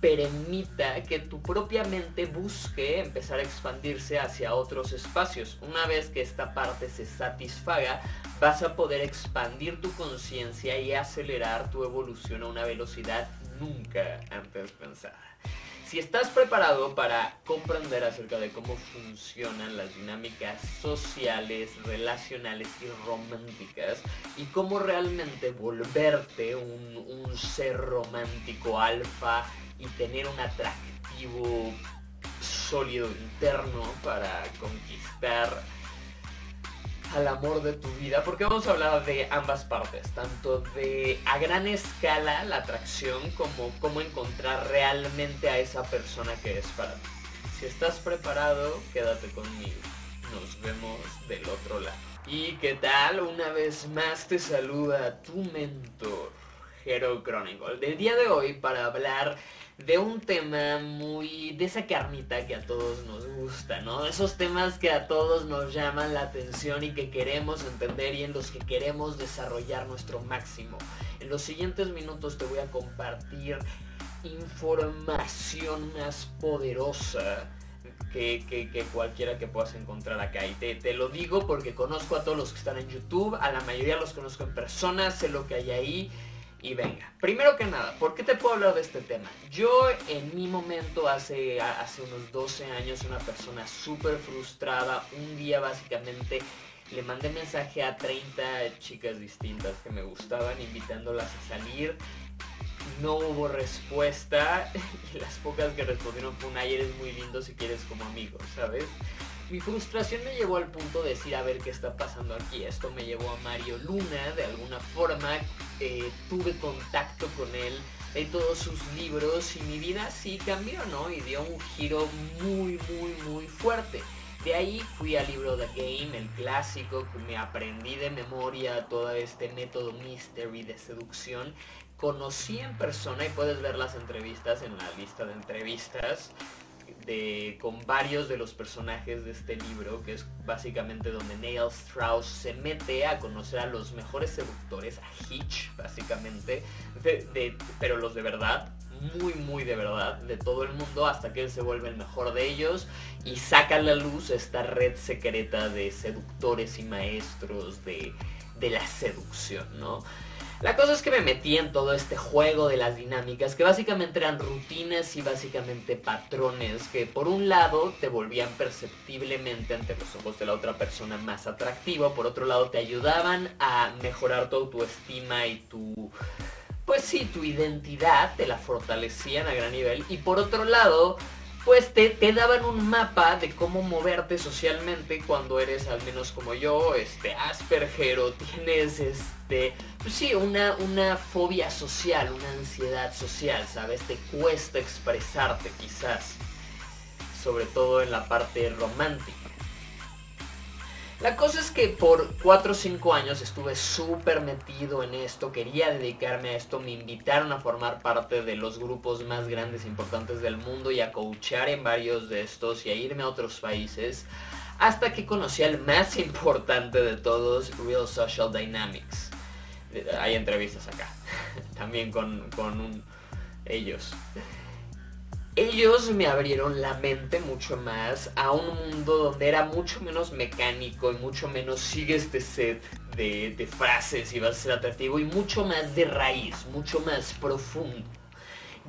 permita que tu propia mente busque empezar a expandirse hacia otros espacios. Una vez que esta parte se satisfaga, vas a poder expandir tu conciencia y acelerar tu evolución a una velocidad nunca antes pensada. Si estás preparado para comprender acerca de cómo funcionan las dinámicas sociales, relacionales y románticas y cómo realmente volverte un, un ser romántico alfa y tener un atractivo sólido interno para conquistar al amor de tu vida, porque vamos a hablar de ambas partes, tanto de a gran escala la atracción como cómo encontrar realmente a esa persona que es para ti. Si estás preparado, quédate conmigo. Nos vemos del otro lado. ¿Y qué tal? Una vez más te saluda tu mentor, Hero Chronicle, del día de hoy para hablar de un tema muy de esa carnita que a todos nos gusta, ¿no? Esos temas que a todos nos llaman la atención y que queremos entender y en los que queremos desarrollar nuestro máximo. En los siguientes minutos te voy a compartir información más poderosa que, que, cualquiera que puedas encontrar acá. Y te, lo digo porque conozco a todos los que están en YouTube, a la mayoría los conozco en persona, sé lo que hay ahí. Y venga, primero que nada, ¿por qué te puedo hablar de este tema? Yo en mi momento, hace, hace unos 12 años, una persona súper frustrada, un día básicamente le mandé mensaje a 30 chicas distintas que me gustaban, invitándolas a salir. No hubo respuesta y las pocas que respondieron fue un ayer es muy lindo si quieres como amigo, ¿sabes? Mi frustración me llevó al punto de decir a ver qué está pasando aquí. Esto me llevó a Mario Luna, de alguna forma eh, tuve contacto con él, leí todos sus libros y mi vida sí cambió, ¿no? Y dio un giro muy, muy, muy fuerte. De ahí fui al libro The Game, el clásico, que me aprendí de memoria todo este método mystery de seducción. Conocí en persona y puedes ver las entrevistas en la lista de entrevistas de, con varios de los personajes de este libro, que es básicamente donde Neil Strauss se mete a conocer a los mejores seductores, a Hitch, básicamente, de, pero los de verdad, muy, muy de verdad, de todo el mundo, hasta que él se vuelve el mejor de ellos y saca a la luz esta red secreta de seductores y maestros de, de la seducción, ¿no? La cosa es que me metí en todo este juego de las dinámicas, que básicamente eran rutinas y básicamente patrones que por un lado te volvían perceptiblemente ante los ojos de la otra persona más atractivo, por otro lado te ayudaban a mejorar tu autoestima y tu pues sí, tu identidad te la fortalecían a gran nivel. Y por otro lado, pues te, te, daban un mapa de cómo moverte socialmente cuando eres, al menos como yo, este, Asperger o tienes, este, pues sí, una, una fobia social, una ansiedad social, ¿sabes? Te cuesta expresarte quizás, sobre todo en la parte romántica. La cosa es que por 4 o 5 años estuve súper metido en esto, quería dedicarme a esto, me invitaron a formar parte de los grupos más grandes e importantes del mundo y a coachar en varios de estos y a irme a otros países, hasta que conocí al más importante de todos, Real Social Dynamics. Hay entrevistas acá, también con, con ellos ellos me abrieron la mente mucho más a un mundo donde era mucho menos mecánico y mucho menos sigue este set de, frases y vas a ser atractivo y mucho más de raíz, mucho más profundo.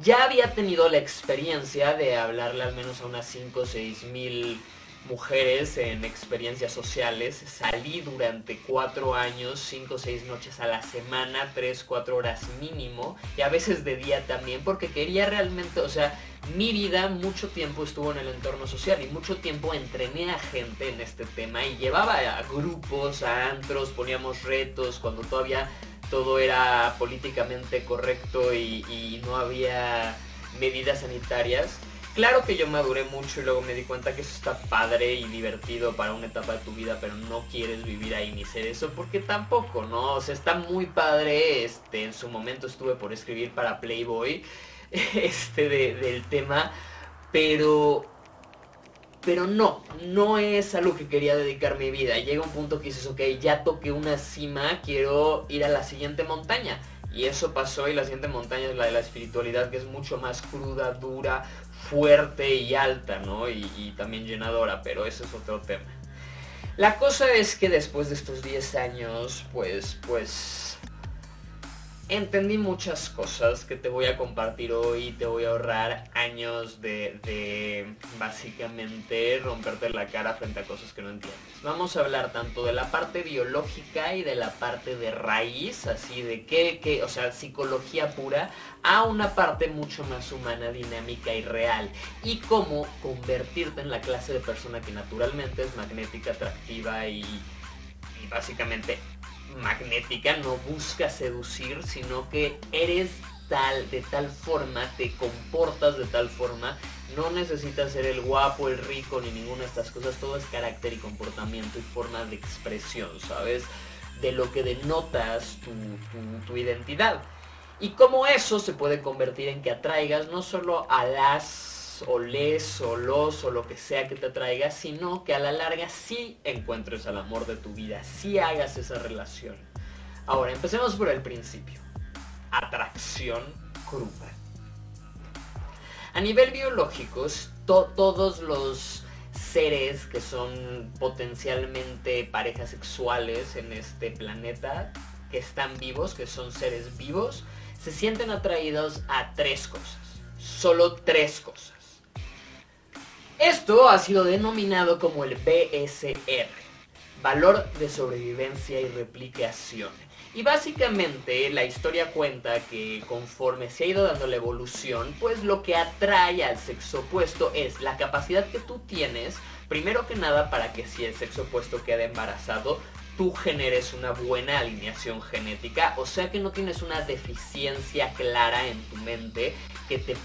Ya había tenido la experiencia de hablarle al menos a unas 5 o 6 mil mujeres en experiencias sociales. Salí durante cuatro años, cinco o seis noches a la semana, tres, cuatro horas mínimo, y a veces de día también, porque quería realmente, o sea, mi vida mucho tiempo estuvo en el entorno social y mucho tiempo entrené a gente en este tema y llevaba a grupos, a antros, poníamos retos cuando todavía todo era políticamente correcto y, y no había medidas sanitarias Claro que yo maduré mucho y luego me di cuenta que eso está padre y divertido para una etapa de tu vida, pero no quieres vivir ahí ni ser eso porque tampoco, ¿no? O sea, está muy padre, este, en su momento estuve por escribir para Playboy, este, del tema, pero, pero no, no es a lo que quería dedicar mi vida. Llega un punto que dices, ok, ya toqué una cima, quiero ir a la siguiente montaña. Y eso pasó y la siguiente montaña es la de la espiritualidad, que es mucho más cruda, dura, fuerte y alta, ¿no? Y, también llenadora, pero ese es otro tema. La cosa es que después de estos 10 años, pues, pues entendí muchas cosas que te voy a compartir hoy. Te voy a ahorrar años de, básicamente romperte la cara frente a cosas que no entiendes. Vamos a hablar tanto de la parte biológica y de la parte de raíz, así de qué, qué, o sea, psicología pura, a una parte mucho más humana, dinámica y real. Y cómo convertirte en la clase de persona que naturalmente es magnética, atractiva y, y básicamente magnética, no busca seducir, sino que eres tal, de tal forma, te comportas de tal forma, no necesitas ser el guapo, el rico, ni ninguna de estas cosas, todo es carácter y comportamiento y forma de expresión, ¿sabes? De lo que denotas tu, tu, identidad. Y como eso se puede convertir en que atraigas no solo a las o les o los o lo que sea que te traiga, sino que a la larga sí encuentres al amor de tu vida, sí hagas esa relación. Ahora, empecemos por el principio. Atracción cruda. A nivel biológico, todos los seres que son potencialmente parejas sexuales en este planeta, que están vivos, que son seres vivos, se sienten atraídos a tres cosas. Solo tres cosas. Esto ha sido denominado como el BSR, valor de sobrevivencia y replicación. Y básicamente la historia cuenta que conforme se ha ido dando la evolución, pues lo que atrae al sexo opuesto es la capacidad que tú tienes, primero que nada para que si el sexo opuesto queda embarazado, tú generes una buena alineación genética, o sea que no tienes una deficiencia clara en tu mente que te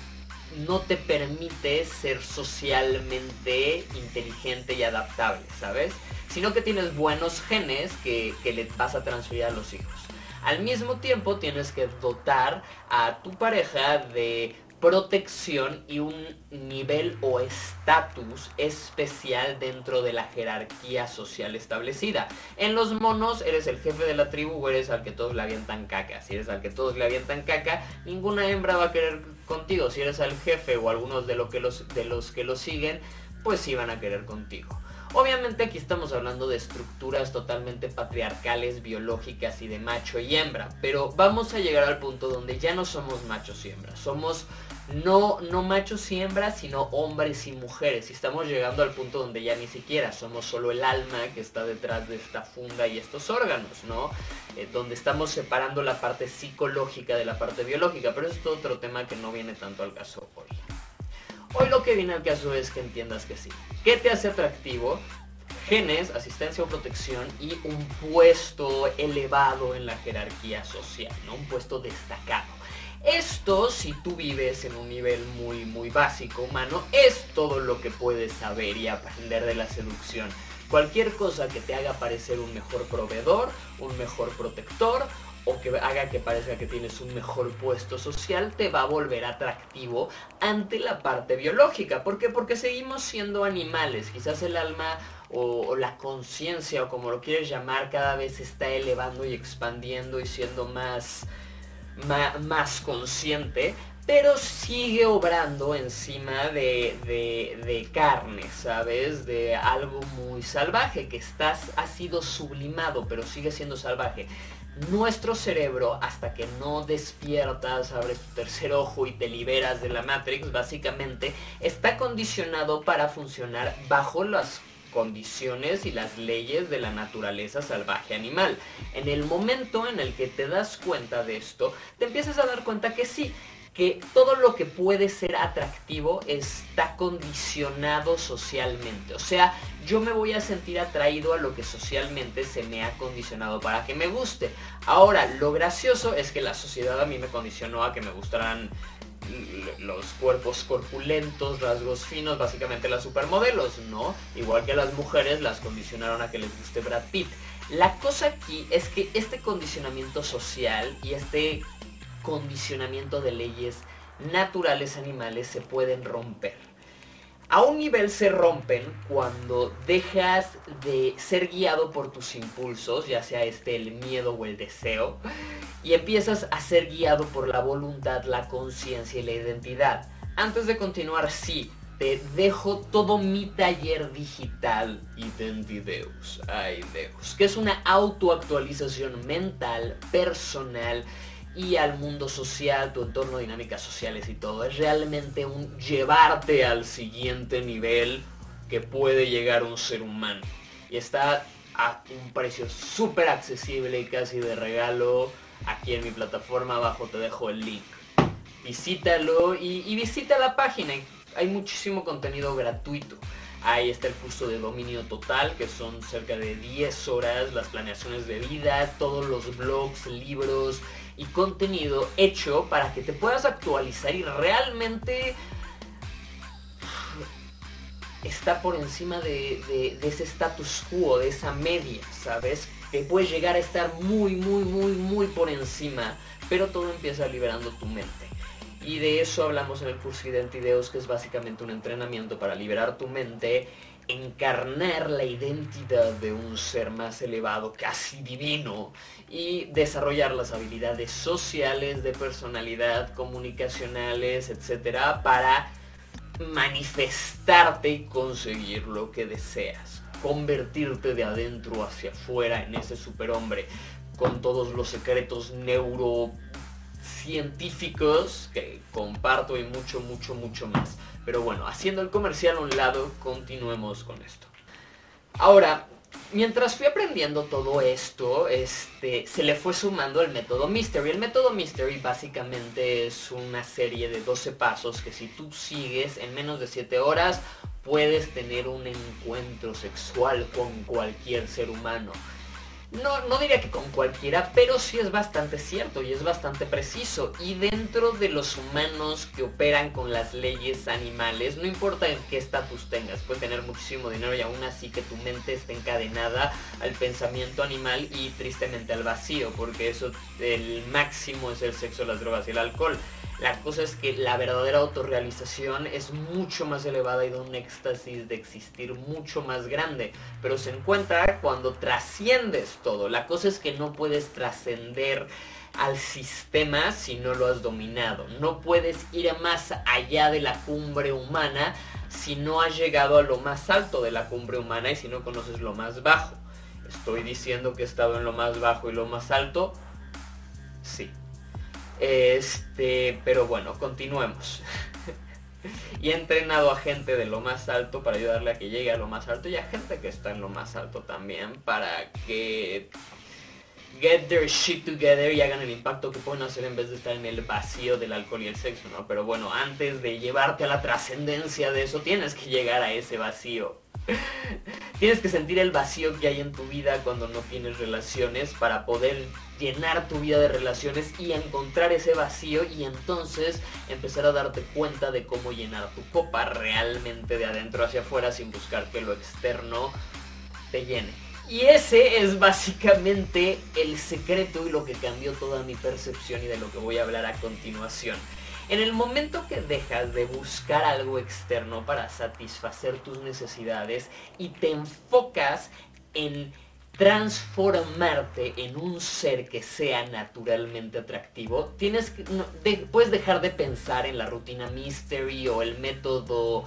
no te permite ser socialmente inteligente y adaptable, ¿sabes? Sino que tienes buenos genes que, que le vas a transferir a los hijos. Al mismo tiempo tienes que dotar a tu pareja de protección y un nivel o estatus especial dentro de la jerarquía social establecida. En los monos eres el jefe de la tribu o eres al que todos le avientan caca. Si eres al que todos le avientan caca, ninguna hembra va a querer contigo. Si eres al jefe o algunos de, lo que los, de los que lo siguen, pues sí van a querer contigo. Obviamente aquí estamos hablando de estructuras totalmente patriarcales, biológicas y de macho y hembra, pero vamos a llegar al punto donde ya no somos machos y hembras, somos no, no machos y hembras, sino hombres y mujeres. Y estamos llegando al punto donde ya ni siquiera somos solo el alma que está detrás de esta funda y estos órganos, ¿no? Eh, donde estamos separando la parte psicológica de la parte biológica, pero es otro tema que no viene tanto al caso hoy. Hoy lo que viene al caso es que entiendas que sí. ¿Qué te hace atractivo? Genes, asistencia o protección y un puesto elevado en la jerarquía social, ¿no? Un puesto destacado. Esto, si tú vives en un nivel muy, muy básico humano, es todo lo que puedes saber y aprender de la seducción. Cualquier cosa que te haga parecer un mejor proveedor, un mejor protector o que haga que parezca que tienes un mejor puesto social, te va a volver atractivo ante la parte biológica. ¿Por qué? Porque seguimos siendo animales. Quizás el alma o, la conciencia o como lo quieres llamar cada vez se está elevando y expandiendo y siendo más más consciente, pero sigue obrando encima de, de, carne, ¿sabes? De algo muy salvaje, que estás, ha sido sublimado, pero sigue siendo salvaje. Nuestro cerebro, hasta que no despiertas, abres tu tercer ojo y te liberas de la Matrix, básicamente, está condicionado para funcionar bajo las condiciones y las leyes de la naturaleza salvaje animal. En el momento en el que te das cuenta de esto, te empiezas a dar cuenta que sí, que todo lo que puede ser atractivo está condicionado socialmente. O sea, yo me voy a sentir atraído a lo que socialmente se me ha condicionado para que me guste. Ahora, lo gracioso es que la sociedad a mí me condicionó a que me gustaran los cuerpos corpulentos, rasgos finos, básicamente las supermodelos, ¿no? Igual que las mujeres las condicionaron a que les guste Brad Pitt. La cosa aquí es que este condicionamiento social y este condicionamiento de leyes naturales animales se pueden romper. A un nivel se rompen cuando dejas de ser guiado por tus impulsos, ya sea este el miedo o el deseo, y empiezas a ser guiado por la voluntad, la conciencia y la identidad. Antes de continuar, sí, te dejo todo mi taller digital Identideus, ay Deus, que es una autoactualización mental, personal y al mundo social, tu entorno, dinámicas sociales y todo. Es realmente un llevarte al siguiente nivel que puede llegar un ser humano. Y está a un precio súper accesible y casi de regalo. Aquí en mi plataforma abajo te dejo el link. Visítalo y, y visita la página. Hay muchísimo contenido gratuito. Ahí está el curso de dominio total, que son cerca de 10 horas, las planeaciones de vida, todos los blogs, libros, y contenido hecho para que te puedas actualizar y realmente está por encima de, ese status quo, de esa media, ¿sabes? Que puedes llegar a estar muy, muy, muy, muy por encima, pero todo empieza liberando tu mente. Y de eso hablamos en el curso Identideos, que es básicamente un entrenamiento para liberar tu mente encarnar la identidad de un ser más elevado, casi divino, y desarrollar las habilidades sociales, de personalidad, comunicacionales, etcétera, para manifestarte y conseguir lo que deseas. Convertirte de adentro hacia afuera en ese superhombre con todos los secretos neurocientíficos que comparto y mucho, mucho, mucho más. Pero bueno, haciendo el comercial a un lado, continuemos con esto. Ahora, mientras fui aprendiendo todo esto, este, se le fue sumando el método Mystery. El método Mystery básicamente es una serie de 12 pasos que si tú sigues en menos de 7 horas, puedes tener un encuentro sexual con cualquier ser humano. No, no diría que con cualquiera, pero sí es bastante cierto y es bastante preciso. Y dentro de los humanos que operan con las leyes animales, no importa en qué estatus tengas, puedes tener muchísimo dinero y aún así que tu mente esté encadenada al pensamiento animal y tristemente al vacío, porque eso, el máximo es el sexo, las drogas y el alcohol. La cosa es que la verdadera autorrealización es mucho más elevada y de un éxtasis de existir mucho más grande. Pero se encuentra cuando trasciendes todo. La cosa es que no puedes trascender al sistema si no lo has dominado. No puedes ir más allá de la cumbre humana si no has llegado a lo más alto de la cumbre humana y si no conoces lo más bajo. ¿Estoy diciendo que he estado en lo más bajo y lo más alto? Sí. Este, pero bueno, continuemos. y he entrenado a gente de lo más alto para ayudarle a que llegue a lo más alto y a gente que está en lo más alto también para que get their shit together y hagan el impacto que pueden hacer en vez de estar en el vacío del alcohol y el sexo, ¿no? Pero bueno, antes de llevarte a la trascendencia de eso, tienes que llegar a ese vacío. tienes que sentir el vacío que hay en tu vida cuando no tienes relaciones para poder llenar tu vida de relaciones y encontrar ese vacío y entonces empezar a darte cuenta de cómo llenar tu copa realmente de adentro hacia afuera sin buscar que lo externo te llene. Y ese es básicamente el secreto y lo que cambió toda mi percepción y de lo que voy a hablar a continuación. En el momento que dejas de buscar algo externo para satisfacer tus necesidades y te enfocas en transformarte en un ser que sea naturalmente atractivo, tienes que, puedes dejar de pensar en la rutina mystery o el método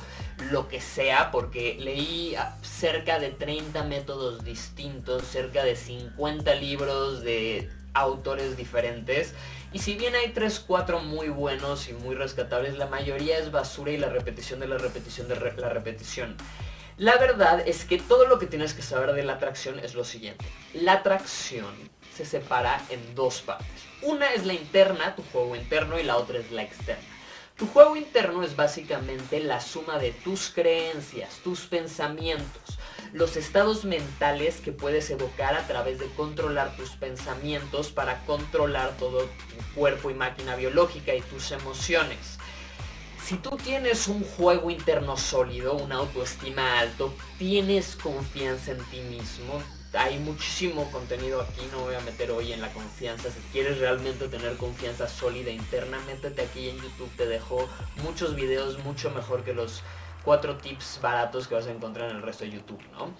lo que sea, porque leí cerca de 30 métodos distintos, cerca de 50 libros de autores diferentes. Y si bien hay 3, 4 muy buenos y muy rescatables, la mayoría es basura y la repetición de la repetición de la repetición. La verdad es que todo lo que tienes que saber de la atracción es lo siguiente. La atracción se separa en dos partes. Una es la interna, tu juego interno, y la otra es la externa. Tu juego interno es básicamente la suma de tus creencias, tus pensamientos, los estados mentales que puedes evocar a través de controlar tus pensamientos para controlar todo tu cuerpo y máquina biológica y tus emociones si tú tienes un juego interno sólido, una autoestima alto, tienes confianza en ti mismo, hay muchísimo contenido aquí, no voy a meter hoy en la confianza. Si quieres realmente tener confianza sólida interna, métete aquí en YouTube, te dejo muchos videos mucho mejor que los cuatro tips baratos que vas a encontrar en el resto de YouTube, ¿no?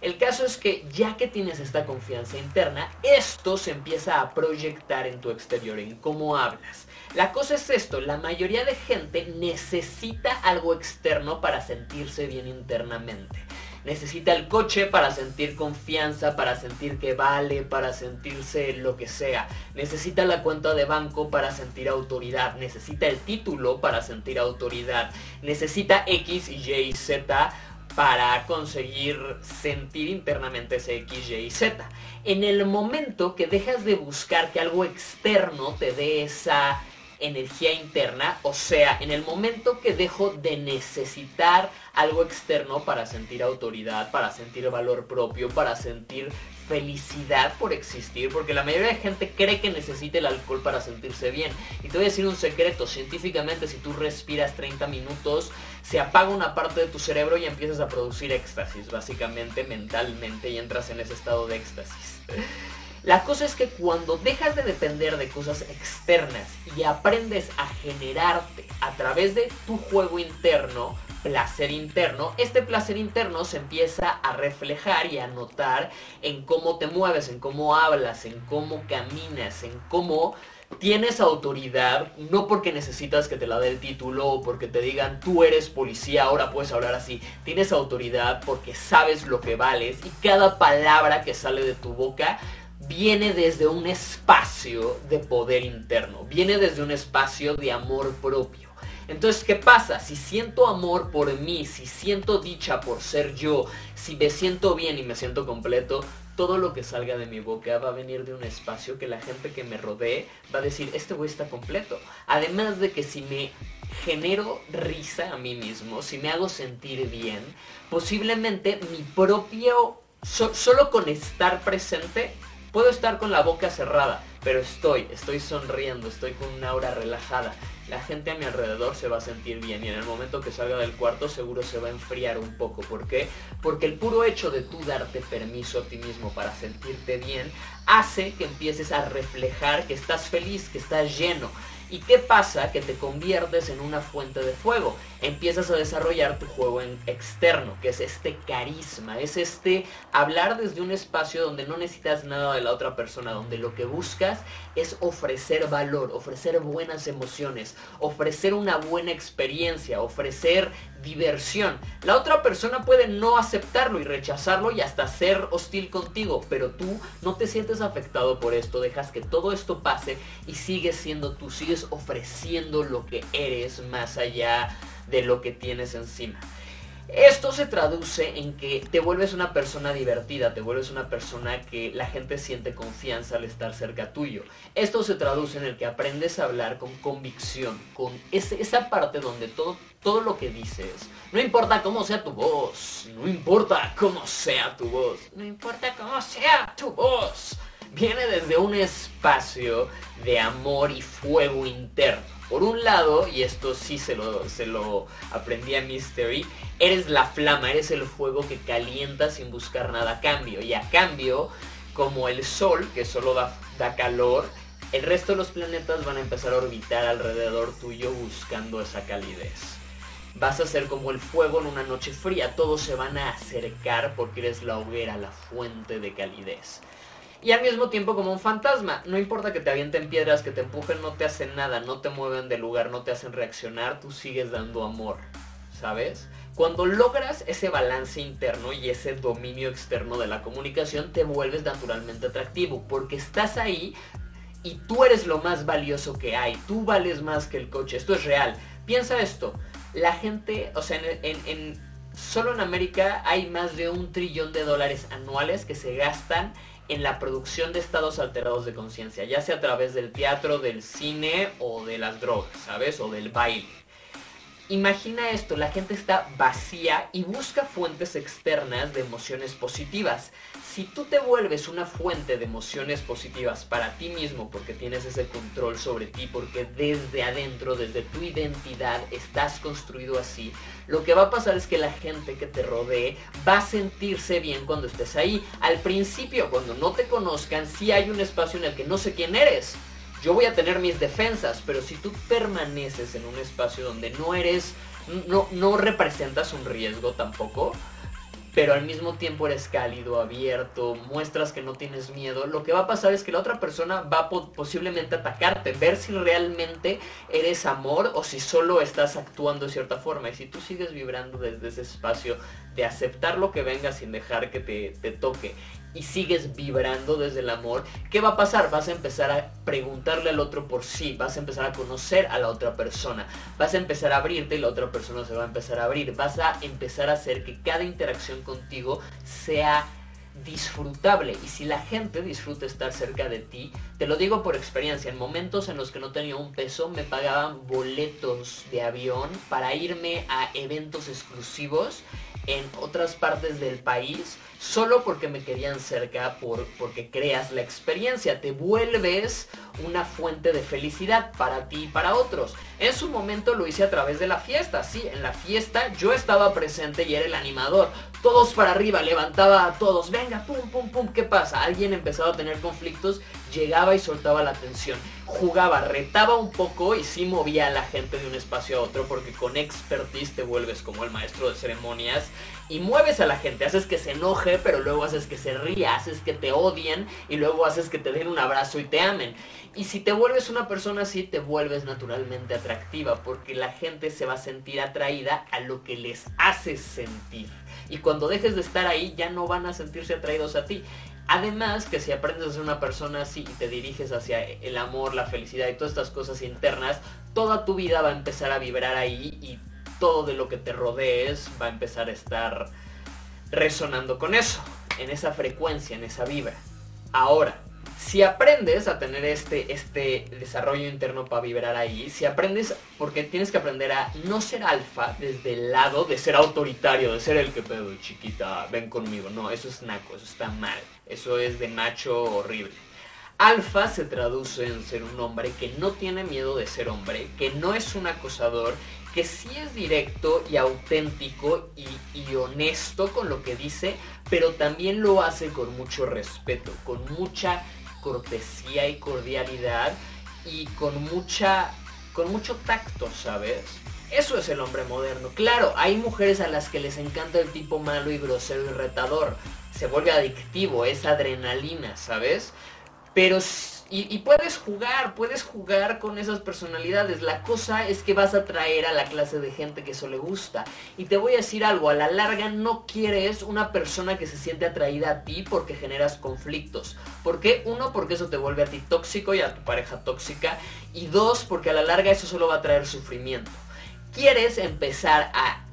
El caso es que ya que tienes esta confianza interna, esto se empieza a proyectar en tu exterior, en cómo hablas. La cosa es esto, la mayoría de gente necesita algo externo para sentirse bien internamente. Necesita el coche para sentir confianza, para sentir que vale, para sentirse lo que sea. Necesita la cuenta de banco para sentir autoridad. Necesita el título para sentir autoridad. Necesita X, Y Z para conseguir sentir internamente ese X, Y y Z. En el momento que dejas de buscar que algo externo te dé esa energía interna, o sea, en el momento que dejo de necesitar algo externo para sentir autoridad, para sentir valor propio, para sentir felicidad por existir, porque la mayoría de gente cree que necesita el alcohol para sentirse bien. Y te voy a decir un secreto, científicamente si tú respiras 30 minutos, se apaga una parte de tu cerebro y empiezas a producir éxtasis, básicamente mentalmente, y entras en ese estado de éxtasis. La cosa es que cuando dejas de depender de cosas externas y aprendes a generarte a través de tu juego interno, placer interno, este placer interno se empieza a reflejar y a notar en cómo te mueves, en cómo hablas, en cómo caminas, en cómo tienes autoridad, no porque necesitas que te la dé el título o porque te digan tú eres policía, ahora puedes hablar así. Tienes autoridad porque sabes lo que vales y cada palabra que sale de tu boca viene desde un espacio de poder interno, viene desde un espacio de amor propio. Entonces, ¿qué pasa? Si siento amor por mí, si siento dicha por ser yo, si me siento bien y me siento completo, todo lo que salga de mi boca va a venir de un espacio que la gente que me rodee va a decir, este güey está completo. Además de que si me genero risa a mí mismo, si me hago sentir bien, posiblemente mi propio, solo con estar presente, puedo estar con la boca cerrada, pero estoy, estoy sonriendo, estoy con una aura relajada la gente a mi alrededor se va a sentir bien y en el momento que salga del cuarto seguro se va a enfriar un poco. ¿Por qué? Porque el puro hecho de tú darte permiso a ti mismo para sentirte bien hace que empieces a reflejar que estás feliz, que estás lleno. ¿Y qué pasa? Que te conviertes en una fuente de fuego. Empiezas a desarrollar tu juego en externo, que es este carisma, es este hablar desde un espacio donde no necesitas nada de la otra persona, donde lo que buscas es ofrecer valor, ofrecer buenas emociones, ofrecer una buena experiencia, ofrecer diversión. La otra persona puede no aceptarlo y rechazarlo y hasta ser hostil contigo, pero tú no te sientes afectado por esto, dejas que todo esto pase y sigues siendo tú, sigues ofreciendo lo que eres más allá de lo que tienes encima. Esto se traduce en que te vuelves una persona divertida, te vuelves una persona que la gente siente confianza al estar cerca tuyo. Esto se traduce en el que aprendes a hablar con convicción, con esa parte donde todo, todo lo que dices, no importa cómo sea tu voz, no importa cómo sea tu voz, no importa cómo sea tu voz, viene desde un espacio de amor y fuego interno. Por un lado, y esto sí se lo, se lo aprendí a Mystery, eres la flama, eres el fuego que calienta sin buscar nada a cambio. Y a cambio, como el sol, que solo da, da calor, el resto de los planetas van a empezar a orbitar alrededor tuyo buscando esa calidez. Vas a ser como el fuego en una noche fría, todos se van a acercar porque eres la hoguera, la fuente de calidez y al mismo tiempo como un fantasma. No importa que te avienten piedras, que te empujen, no te hacen nada, no te mueven del lugar, no te hacen reaccionar, tú sigues dando amor, ¿sabes? Cuando logras ese balance interno y ese dominio externo de la comunicación, te vuelves naturalmente atractivo, porque estás ahí y tú eres lo más valioso que hay, tú vales más que el coche, esto es real. Piensa esto, la gente, o sea, en, solo en América hay más de un trillón de dólares anuales que se gastan en la producción de estados alterados de conciencia, ya sea a través del teatro, del cine o de las drogas, ¿sabes? O del baile. Imagina esto, la gente está vacía y busca fuentes externas de emociones positivas. Si tú te vuelves una fuente de emociones positivas para ti mismo porque tienes ese control sobre ti, porque desde adentro, desde tu identidad, estás construido así, lo que va a pasar es que la gente que te rodee va a sentirse bien cuando estés ahí. Al principio, cuando no te conozcan, sí hay un espacio en el que no sé quién eres yo voy a tener mis defensas, pero si tú permaneces en un espacio donde no eres, no, no representas un riesgo tampoco, pero al mismo tiempo eres cálido, abierto, muestras que no tienes miedo, lo que va a pasar es que la otra persona va a posiblemente atacarte, ver si realmente eres amor o si solo estás actuando de cierta forma. Y si tú sigues vibrando desde ese espacio de aceptar lo que venga sin dejar que te toque y sigues vibrando desde el amor, ¿qué va a pasar? Vas a empezar a preguntarle al otro por sí, vas a empezar a conocer a la otra persona, vas a empezar a abrirte y la otra persona se va a empezar a abrir, vas a empezar a hacer que cada interacción contigo sea disfrutable y si la gente disfruta estar cerca de ti, te lo digo por experiencia, en momentos en los que no tenía un peso me pagaban boletos de avión para irme a eventos exclusivos en otras partes del país solo porque me querían cerca, por, porque creas la experiencia, te vuelves una fuente de felicidad para ti y para otros. En su momento lo hice a través de la fiesta, sí, en la fiesta yo estaba presente y era el animador, todos para arriba, levantaba a todos, venga, pum, pum, pum, ¿qué pasa? Alguien empezaba a tener conflictos, llegaba y soltaba la atención, jugaba, retaba un poco y sí movía a la gente de un espacio a otro porque con expertise te vuelves como el maestro de ceremonias y mueves a la gente, haces que se enoje, pero luego haces que se ría, haces que te odien y luego haces que te den un abrazo y te amen. Y si te vuelves una persona así, te vuelves naturalmente atractiva, porque la gente se va a sentir atraída a lo que les hace sentir. Y cuando dejes de estar ahí, ya no van a sentirse atraídos a ti. Además, que si aprendes a ser una persona así y te diriges hacia el amor, la felicidad y todas estas cosas internas, toda tu vida va a empezar a vibrar ahí y todo de lo que te rodees va a empezar a estar resonando con eso, en esa frecuencia, en esa vibra. Ahora, si aprendes a tener este, este desarrollo interno para vibrar ahí, si aprendes, porque tienes que aprender a no ser alfa desde el lado de ser autoritario, de ser el que pedo, chiquita, ven conmigo. No, eso es naco, eso está mal. Eso es de macho horrible. Alfa se traduce en ser un hombre que no tiene miedo de ser hombre, que no es un acosador, que sí es directo y auténtico y, y, honesto con lo que dice, pero también lo hace con mucho respeto, con mucha cortesía y cordialidad y con mucha con mucho tacto, ¿sabes? Eso es el hombre moderno. Claro, hay mujeres a las que les encanta el tipo malo y grosero y retador. Se vuelve adictivo, es adrenalina, ¿sabes? Pero y, puedes jugar, puedes jugar con esas personalidades. La cosa es que vas a traer a la clase de gente que eso le gusta. Y te voy a decir algo, a la larga no quieres una persona que se siente atraída a ti porque generas conflictos. ¿Por qué? Uno, porque eso te vuelve a ti tóxico y a tu pareja tóxica. Y dos, porque a la larga eso solo va a traer sufrimiento. Quieres empezar a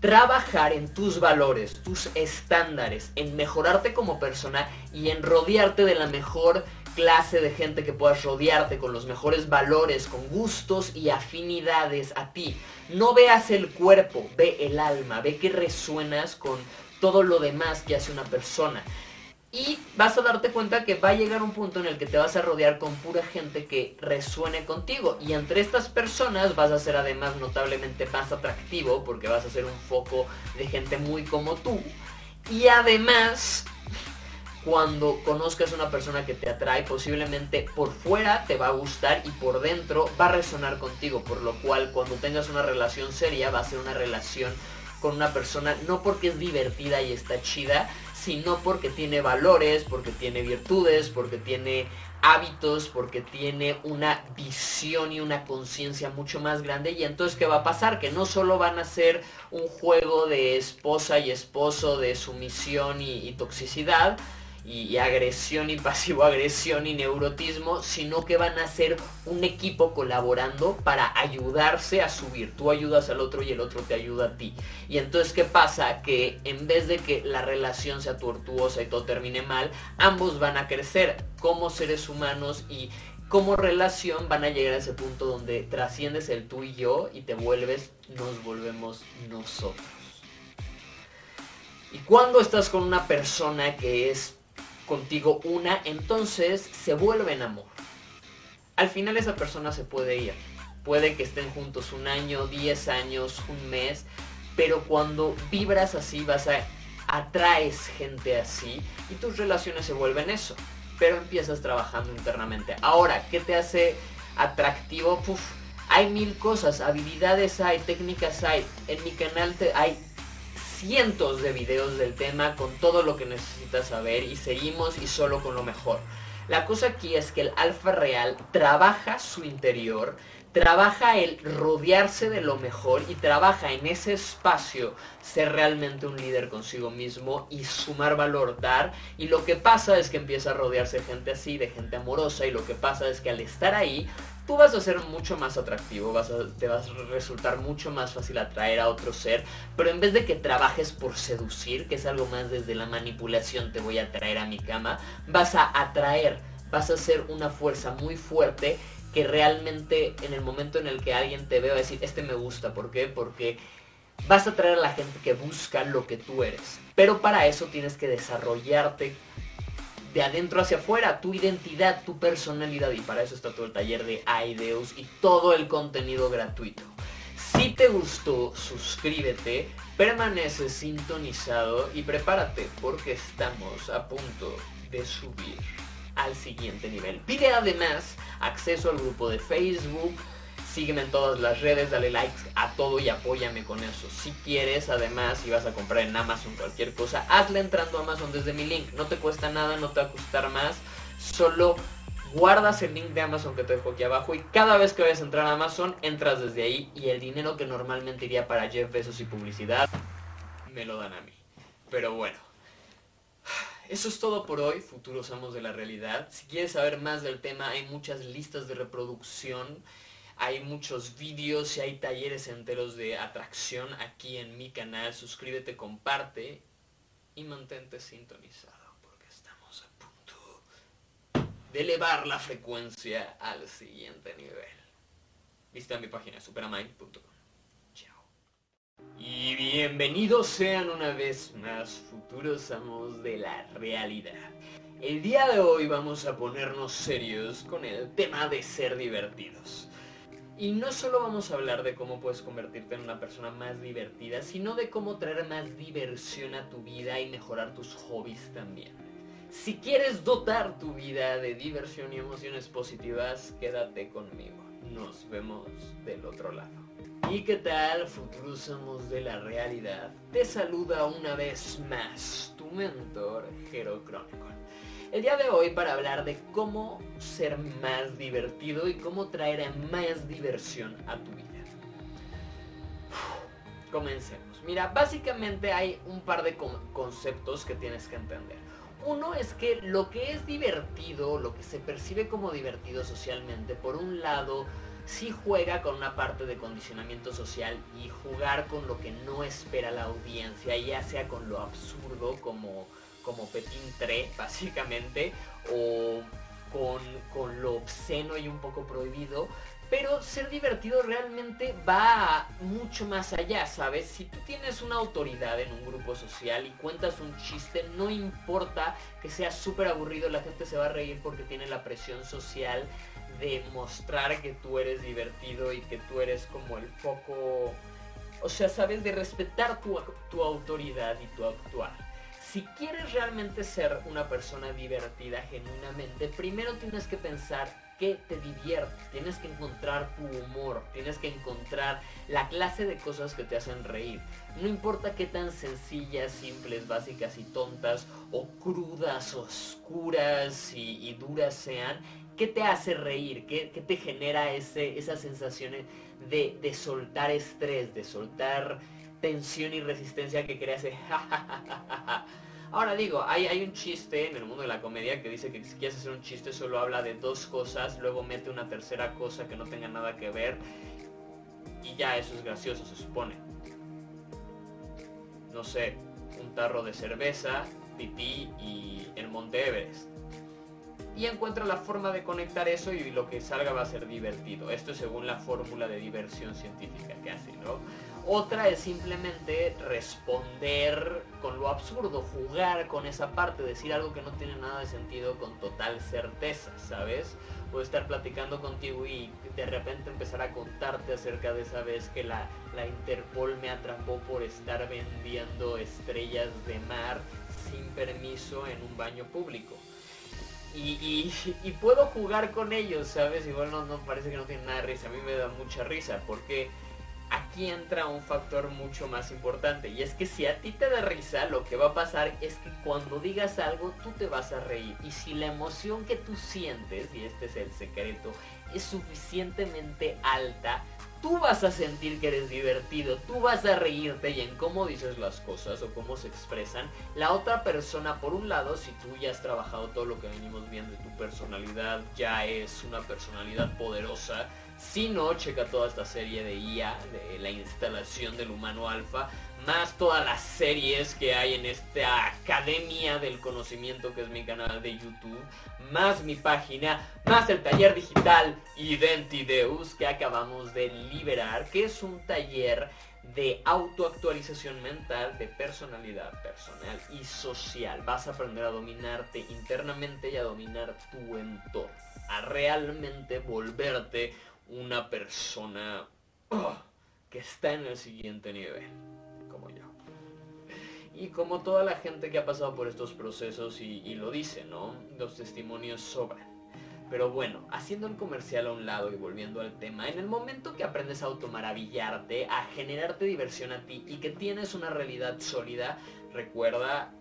trabajar en tus valores, tus estándares, en mejorarte como persona y en rodearte de la mejor clase de gente que puedas rodearte con los mejores valores, con gustos y afinidades a ti. No veas el cuerpo, ve el alma, ve que resuenas con todo lo demás que hace una persona. Y vas a darte cuenta que va a llegar un punto en el que te vas a rodear con pura gente que resuene contigo. Y entre estas personas vas a ser además notablemente más atractivo porque vas a ser un foco de gente muy como tú. Y además cuando conozcas a una persona que te atrae, posiblemente por fuera te va a gustar y por dentro va a resonar contigo, por lo cual cuando tengas una relación seria va a ser una relación con una persona no porque es divertida y está chida, sino porque tiene valores, porque tiene virtudes, porque tiene hábitos, porque tiene una visión y una conciencia mucho más grande. Y entonces, ¿qué va a pasar? Que no solo van a ser un juego de esposa y esposo, de sumisión y, y toxicidad, y, agresión y pasivo agresión y neurotismo, sino que van a ser un equipo colaborando para ayudarse a subir. Tú ayudas al otro y el otro te ayuda a ti. Y entonces, ¿qué pasa? Que en vez de que la relación sea tortuosa y todo termine mal, ambos van a crecer como seres humanos y como relación van a llegar a ese punto donde trasciendes el tú y yo y te vuelves, nos volvemos nosotros. Y cuando estás con una persona que es contigo una, entonces se vuelve en amor. Al final esa persona se puede ir. Puede que estén juntos un año, 10 años, un mes, pero cuando vibras así vas a atraes gente así y tus relaciones se vuelven eso. Pero empiezas trabajando internamente. Ahora, ¿qué te hace atractivo? hay mil cosas, habilidades hay, técnicas hay. En mi canal te, hay cientos de videos del tema con todo lo que necesitas saber y seguimos y solo con lo mejor. La cosa aquí es que el alfa real trabaja su interior, trabaja el rodearse de lo mejor y trabaja en ese espacio ser realmente un líder consigo mismo y sumar valor, dar. Y lo que pasa es que empieza a rodearse de gente así, de gente amorosa y lo que pasa es que al estar ahí tú vas a ser mucho más atractivo, vas a, te vas a resultar mucho más fácil atraer a otro ser, pero en vez de que trabajes por seducir, que es algo más desde la manipulación, te voy a traer a mi cama, vas a atraer, vas a ser una fuerza muy fuerte que realmente en el momento en el que alguien te vea a decir, este me gusta, ¿por qué? Porque vas a atraer a la gente que busca lo que tú eres. Pero para eso tienes que desarrollarte de adentro hacia afuera, tu identidad, tu personalidad. Y para eso está todo el taller de Aideus y todo el contenido gratuito. Si te gustó, suscríbete, permanece sintonizado y prepárate porque estamos a punto de subir al siguiente nivel. Pide además acceso al grupo de Facebook, Sígueme en todas las redes, dale likes a todo y apóyame con eso. Si quieres, además, si vas a comprar en Amazon cualquier cosa, hazle entrando a Amazon desde mi link. No te cuesta nada, no te va a costar más. Solo guardas el link de Amazon que te dejo aquí abajo y cada vez que vayas a entrar a Amazon, entras desde ahí y el dinero que normalmente iría para Jeff Bezos y publicidad, me lo dan a mí. Pero bueno. Eso es todo por hoy, futuros amos de la realidad. Si quieres saber más del tema, hay muchas listas de reproducción, hay muchos vídeos y hay talleres enteros de atracción aquí en mi canal. Suscríbete, comparte y mantente sintonizado porque estamos a punto de elevar la frecuencia al siguiente nivel. Visita mi página superamind.com. Chao. Y bienvenidos sean una vez más futuros amos de la realidad. El día de hoy vamos a ponernos serios con el tema de ser divertidos. Y no solo vamos a hablar de cómo puedes convertirte en una persona más divertida, sino de cómo traer más diversión a tu vida y mejorar tus hobbies también. Si quieres dotar tu vida de diversión y emociones positivas, quédate conmigo. Nos vemos del otro lado. ¿Y qué tal, futuros amos de la realidad? Te saluda una vez más tu mentor, Hero. El día de hoy para hablar de cómo ser más divertido y cómo traer más diversión a tu vida. Comencemos. Mira, básicamente hay un par de conceptos que tienes que entender. Uno es que lo que es divertido, lo que se percibe como divertido socialmente, por un lado, sí juega con una parte de condicionamiento social y jugar con lo que no espera la audiencia, ya sea con lo absurdo como, como Pepín 3, básicamente, o con, con lo obsceno y un poco prohibido, pero ser divertido realmente va mucho más allá, ¿sabes? Si tú tienes una autoridad en un grupo social y cuentas un chiste, no importa que sea súper aburrido, la gente se va a reír porque tiene la presión social de mostrar que tú eres divertido y que tú eres como el foco, o sea, ¿sabes? De respetar tu, tu autoridad y tu actuar. Si quieres realmente ser una persona divertida genuinamente, primero tienes que pensar qué te divierte, tienes que encontrar tu humor, tienes que encontrar la clase de cosas que te hacen reír. No importa qué tan sencillas, simples, básicas y tontas, o crudas, oscuras y, duras sean, ¿qué te hace reír? ¿Qué, te genera ese, esa sensación de, de soltar estrés, de soltar tensión y resistencia que crea ese Ahora digo, hay, un chiste en el mundo de la comedia que dice que si quieres hacer un chiste solo habla de dos cosas, luego mete una tercera cosa que no tenga nada que ver y ya eso es gracioso, se supone. No sé, un tarro de cerveza, pipí y el Monte Everest. Y encuentra la forma de conectar eso y lo que salga va a ser divertido. Esto es según la fórmula de diversión científica que hace, ¿no? Otra es simplemente responder con lo absurdo, jugar con esa parte, decir algo que no tiene nada de sentido con total certeza, ¿sabes? Puedo estar platicando contigo y de repente empezar a contarte acerca de esa vez que la, la Interpol me atrapó por estar vendiendo estrellas de mar sin permiso en un baño público. Y, puedo jugar con ellos, ¿sabes? Igual no, no parece que no tiene nada de risa. A mí me da mucha risa porque aquí entra un factor mucho más importante y es que si a ti te da risa, lo que va a pasar es que cuando digas algo tú te vas a reír y si la emoción que tú sientes, y este es el secreto, es suficientemente alta, tú vas a sentir que eres divertido, tú vas a reírte y en cómo dices las cosas o cómo se expresan. La otra persona, por un lado, si tú ya has trabajado todo lo que venimos viendo tu personalidad, ya es una personalidad poderosa, si no, checa toda esta serie de IA, de la instalación del humano alfa, más todas las series que hay en esta academia del conocimiento que es mi canal de YouTube, más mi página, más el taller digital Identideus que acabamos de liberar, que es un taller de autoactualización mental, de personalidad personal y social. Vas a aprender a dominarte internamente y a dominar tu entorno, a realmente volverte una persona oh, que está en el siguiente nivel, como yo. Y como toda la gente que ha pasado por estos procesos y, lo dice, ¿no? Los testimonios sobran. Pero bueno, haciendo el comercial a un lado y volviendo al tema, en el momento que aprendes a automaravillarte, a generarte diversión a ti y que tienes una realidad sólida, recuerda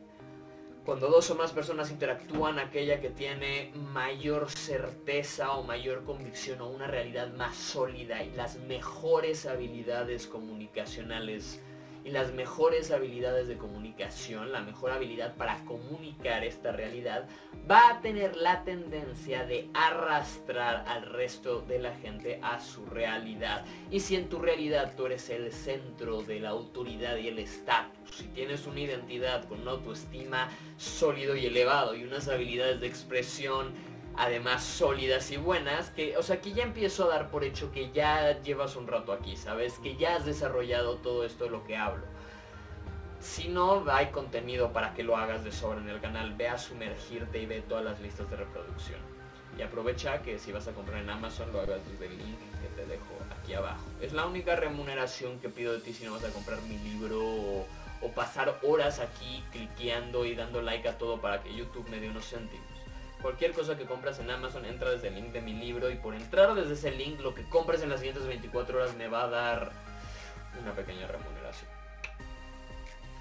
Cuando dos o más personas interactúan, aquella que tiene mayor certeza o mayor convicción o una realidad más sólida y las mejores habilidades comunicacionales y las mejores habilidades de comunicación, la mejor habilidad para comunicar esta realidad, va a tener la tendencia de arrastrar al resto de la gente a su realidad. Y si en tu realidad tú eres el centro de la autoridad y el estatus, si tienes una identidad con una autoestima sólido y elevado y unas habilidades de expresión además sólidas y buenas, que, o sea, ya empiezo a dar por hecho que ya llevas un rato aquí, ¿sabes? Que ya has desarrollado todo esto de lo que hablo. Si no hay contenido para que lo hagas de sobra en el canal, ve a sumergirte y ve todas las listas de reproducción. Y aprovecha que si vas a comprar en Amazon lo hagas desde el link que te dejo aquí abajo. Es la única remuneración que pido de ti si no vas a comprar mi libro o, o pasar horas aquí cliqueando y dando like a todo para que YouTube me dé unos céntimos. Cualquier cosa que compras en Amazon entra desde el link de mi libro y por entrar desde ese link lo que compres en las siguientes 24 horas me va a dar una pequeña remuneración.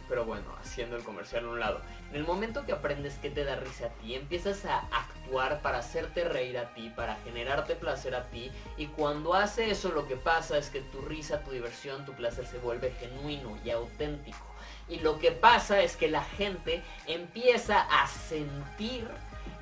Pero bueno, haciendo el comercial a un lado. En el momento que aprendes que te da risa a ti, empiezas a actuar para hacerte reír a ti, para generarte placer a ti. Y cuando hace eso lo que pasa es que tu risa, tu diversión, tu placer se vuelve genuino y auténtico. Y lo que pasa es que la gente empieza a sentir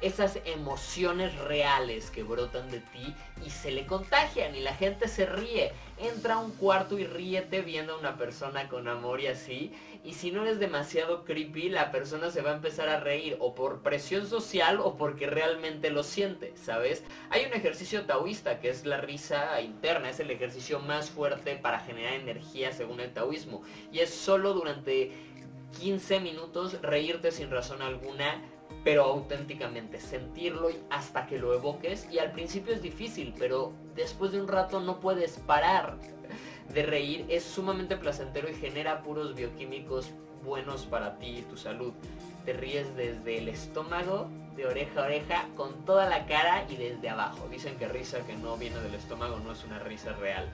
esas emociones reales que brotan de ti y se le contagian y la gente se ríe. Entra a un cuarto y ríete viendo a una persona con amor y así. Y si no eres demasiado creepy, la persona se va a empezar a reír o por presión social o porque realmente lo siente, ¿sabes? Hay un ejercicio taoísta que es la risa interna, es el ejercicio más fuerte para generar energía según el taoísmo. Y es solo durante 15 minutos reírte sin razón alguna pero auténticamente, sentirlo hasta que lo evoques y al principio es difícil, pero después de un rato no puedes parar de reír, es sumamente placentero y genera puros bioquímicos buenos para ti y tu salud. Te ríes desde el estómago, de oreja a oreja, con toda la cara y desde abajo. Dicen que risa que no viene del estómago no es una risa real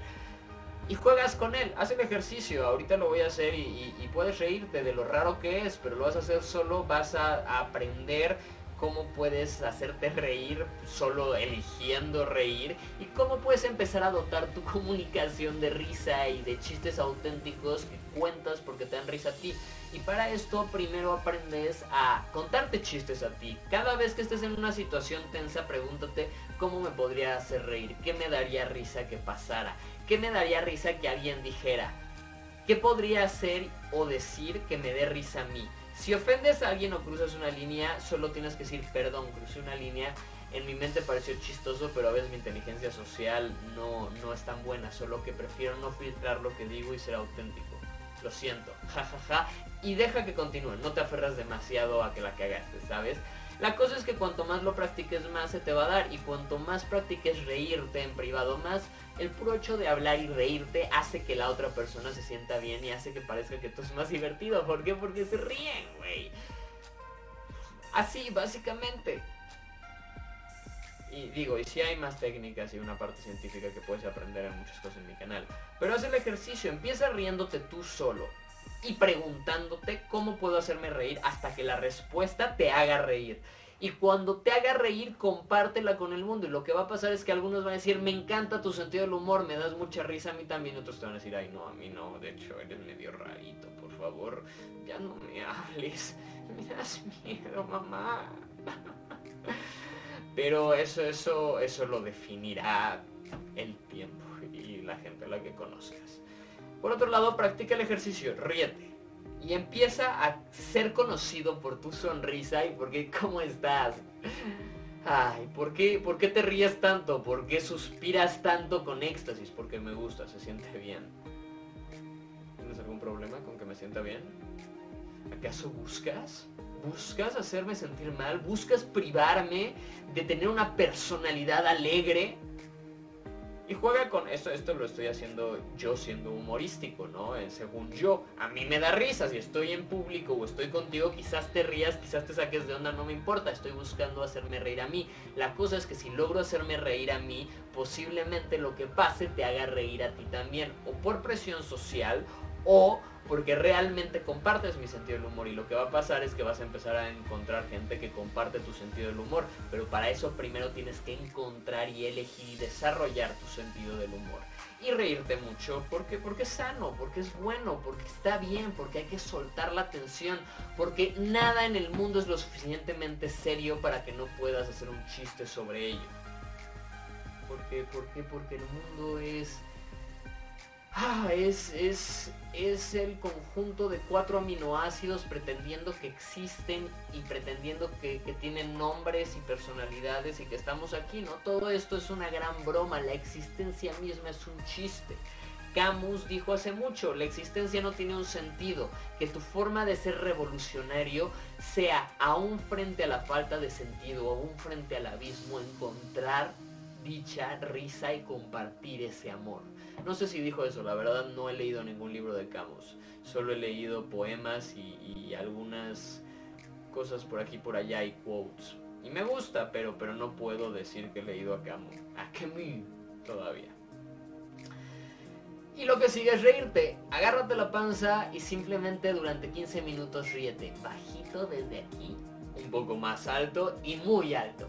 y juegas con él, haz el ejercicio, ahorita lo voy a hacer y, puedes reírte de lo raro que es, pero lo vas a hacer solo, vas a, aprender cómo puedes hacerte reír solo eligiendo reír y cómo puedes empezar a dotar tu comunicación de risa y de chistes auténticos que cuentas porque te dan risa a ti. Y para esto primero aprendes a contarte chistes a ti. Cada vez que estés en una situación tensa, pregúntate cómo me podría hacer reír, qué me daría risa que pasara. ¿Qué me daría risa que alguien dijera? ¿Qué podría hacer o decir que me dé risa a mí? Si ofendes a alguien o cruzas una línea, solo tienes que decir, perdón, crucé una línea. En mi mente pareció chistoso, pero a veces mi inteligencia social no, no es tan buena, solo que prefiero no filtrar lo que digo y ser auténtico. Lo siento, jajaja. Ja, ja. Y deja que continúe, no te aferras demasiado a que la cagaste, ¿sabes? La cosa es que cuanto más lo practiques más se te va a dar y cuanto más practiques reírte en privado más, el puro hecho de hablar y reírte hace que la otra persona se sienta bien y hace que parezca que esto es más divertido. ¿Por qué? Porque se ríen, güey. Así, básicamente. Y digo, y si hay más técnicas y una parte científica que puedes aprender en muchas cosas en mi canal. Pero haz el ejercicio, empieza riéndote tú solo y preguntándote cómo puedo hacerme reír hasta que la respuesta te haga reír. Y cuando te haga reír, compártela con el mundo. Y lo que va a pasar es que algunos van a decir, me encanta tu sentido del humor, me das mucha risa a mí también. Otros te van a decir, ay, no, a mí no, de hecho, eres medio rarito, por favor, ya no me hables. Me das miedo, mamá. Pero eso, eso, eso lo definirá el tiempo y la gente a la que conozcas. Por otro lado, practica el ejercicio, ríete. Y empieza a ser conocido por tu sonrisa y por qué, ¿cómo estás? Ay, ¿por qué, ¿por qué te ríes tanto? ¿Por qué suspiras tanto con éxtasis? Porque me gusta, se siente bien. ¿Tienes algún problema con que me sienta bien? ¿Acaso buscas? ¿Buscas hacerme sentir mal? ¿Buscas privarme de tener una personalidad alegre? Y juega con esto, esto lo estoy haciendo yo siendo humorístico, ¿no? Eh, según yo, a mí me da risa, si estoy en público o estoy contigo, quizás te rías, quizás te saques de onda, no me importa, estoy buscando hacerme reír a mí. La cosa es que si logro hacerme reír a mí, posiblemente lo que pase te haga reír a ti también, o por presión social, o porque realmente compartes mi sentido del humor y lo que va a pasar es que vas a empezar a encontrar gente que comparte tu sentido del humor, pero para eso primero tienes que encontrar y elegir y desarrollar tu sentido del humor y reírte mucho porque porque es sano, porque es bueno, porque está bien, porque hay que soltar la tensión, porque nada en el mundo es lo suficientemente serio para que no puedas hacer un chiste sobre ello. ¿Por qué? ¿Por qué? Porque el mundo es Ah, es, es, es el conjunto de cuatro aminoácidos pretendiendo que existen y pretendiendo que, que, tienen nombres y personalidades y que estamos aquí, ¿no? Todo esto es una gran broma, la existencia misma es un chiste. Camus dijo hace mucho, la existencia no tiene un sentido, que tu forma de ser revolucionario sea, aún frente a la falta de sentido, aún frente al abismo, encontrar dicha, risa y compartir ese amor. No sé si dijo eso, la verdad no he leído ningún libro de Camus. Solo he leído poemas y, algunas cosas por aquí por allá y quotes. Y me gusta, pero, pero no puedo decir que he leído a Camus. A Camus todavía. Y lo que sigue es reírte. Agárrate la panza y simplemente durante 15 minutos ríete. Bajito desde aquí, un poco más alto y muy alto.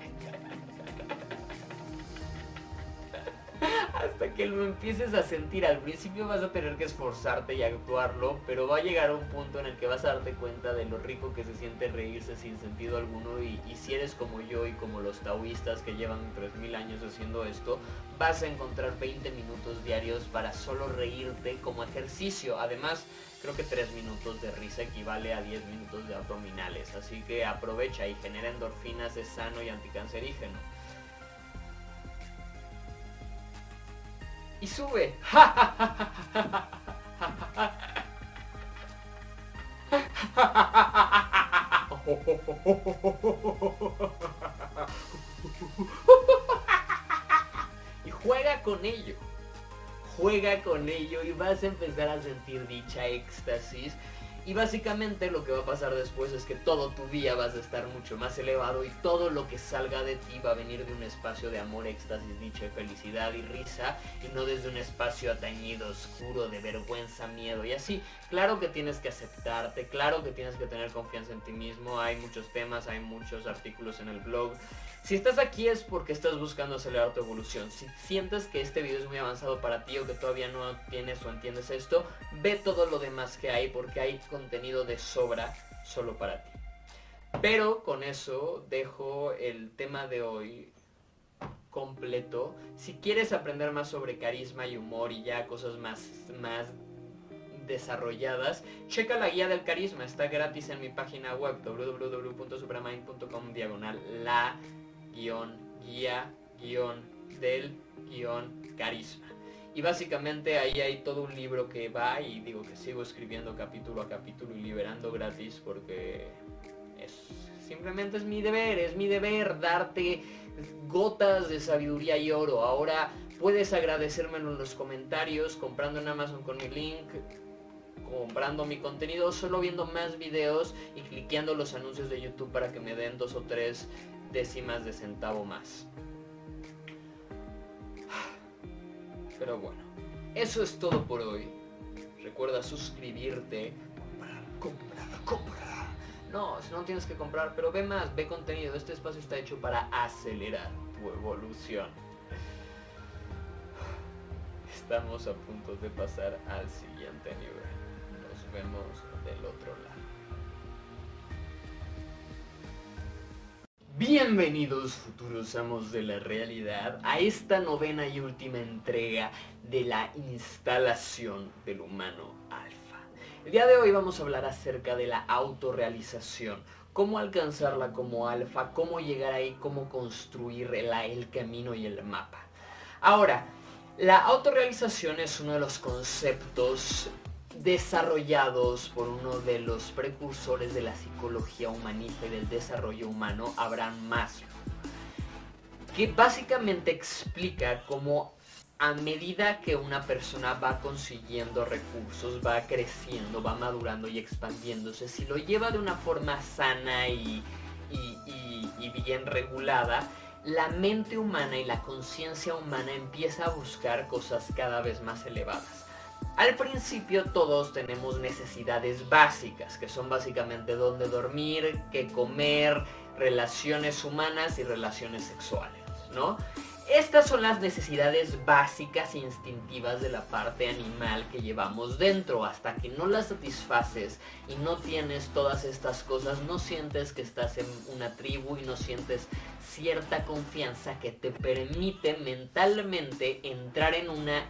Hasta que lo empieces a sentir, al principio vas a tener que esforzarte y actuarlo, pero va a llegar un punto en el que vas a darte cuenta de lo rico que se siente reírse sin sentido alguno y, si eres como yo y como los taoístas que llevan 3.000 años haciendo esto, vas a encontrar 20 minutos diarios para solo reírte como ejercicio. Además, creo que 3 minutos de risa equivale a 10 minutos de abdominales, así que aprovecha y genera endorfinas, es sano y anticancerígeno. Y sube. y juega con ello. Juega con ello y vas a empezar a sentir dicha éxtasis y básicamente lo que va a pasar después es que todo tu día vas a estar mucho más elevado y todo lo que salga de ti va a venir de un espacio de amor, éxtasis, dicha, felicidad y risa y no desde un espacio atañido, oscuro, de vergüenza, miedo y así. Claro que tienes que aceptarte, claro que tienes que tener confianza en ti mismo, hay muchos temas, hay muchos artículos en el blog si estás aquí es porque estás buscando acelerar tu evolución. Si sientes que este video es muy avanzado para ti o que todavía no tienes o entiendes esto, ve todo lo demás que hay porque hay contenido de sobra solo para ti. Pero con eso dejo el tema de hoy completo. Si quieres aprender más sobre carisma y humor y ya cosas más, más desarrolladas, checa la guía del carisma. Está gratis en mi página web www.supermind.com diagonal la guion guía guion del guion carisma. Y básicamente ahí hay todo un libro que va y digo que sigo escribiendo capítulo a capítulo y liberando gratis porque es simplemente es mi deber, es mi deber darte gotas de sabiduría y oro. Ahora puedes agradecérmelo en los comentarios comprando en Amazon con mi link, comprando mi contenido, solo viendo más videos y cliqueando los anuncios de YouTube para que me den dos o tres décimas de centavo más. Pero bueno, eso es todo por hoy. Recuerda suscribirte. Comprar, comprar, comprar. No, no tienes que comprar, pero ve más, ve contenido. Este espacio está hecho para acelerar tu evolución. Estamos a punto de pasar al siguiente nivel. Nos vemos del otro lado. Bienvenidos futuros amos de la realidad a esta novena y última entrega de la instalación del humano alfa. El día de hoy vamos a hablar acerca de la autorrealización, cómo alcanzarla como alfa, cómo llegar ahí, cómo construir el, el camino y el mapa. Ahora, la autorrealización es uno de los conceptos desarrollados por uno de los precursores de la psicología humanista y del desarrollo humano, Abraham Maslow, que básicamente explica cómo a medida que una persona va consiguiendo recursos, va creciendo, va madurando y expandiéndose, si lo lleva de una forma sana y, bien regulada, la mente humana y la conciencia humana empieza a buscar cosas cada vez más elevadas. Al principio todos tenemos necesidades básicas, que son básicamente dónde dormir, qué comer, relaciones humanas y relaciones sexuales, ¿no? Estas son las necesidades básicas e instintivas de la parte animal que llevamos dentro. Hasta que no las satisfaces y no tienes todas estas cosas, no sientes que estás en una tribu y no sientes cierta confianza que te permite mentalmente entrar en una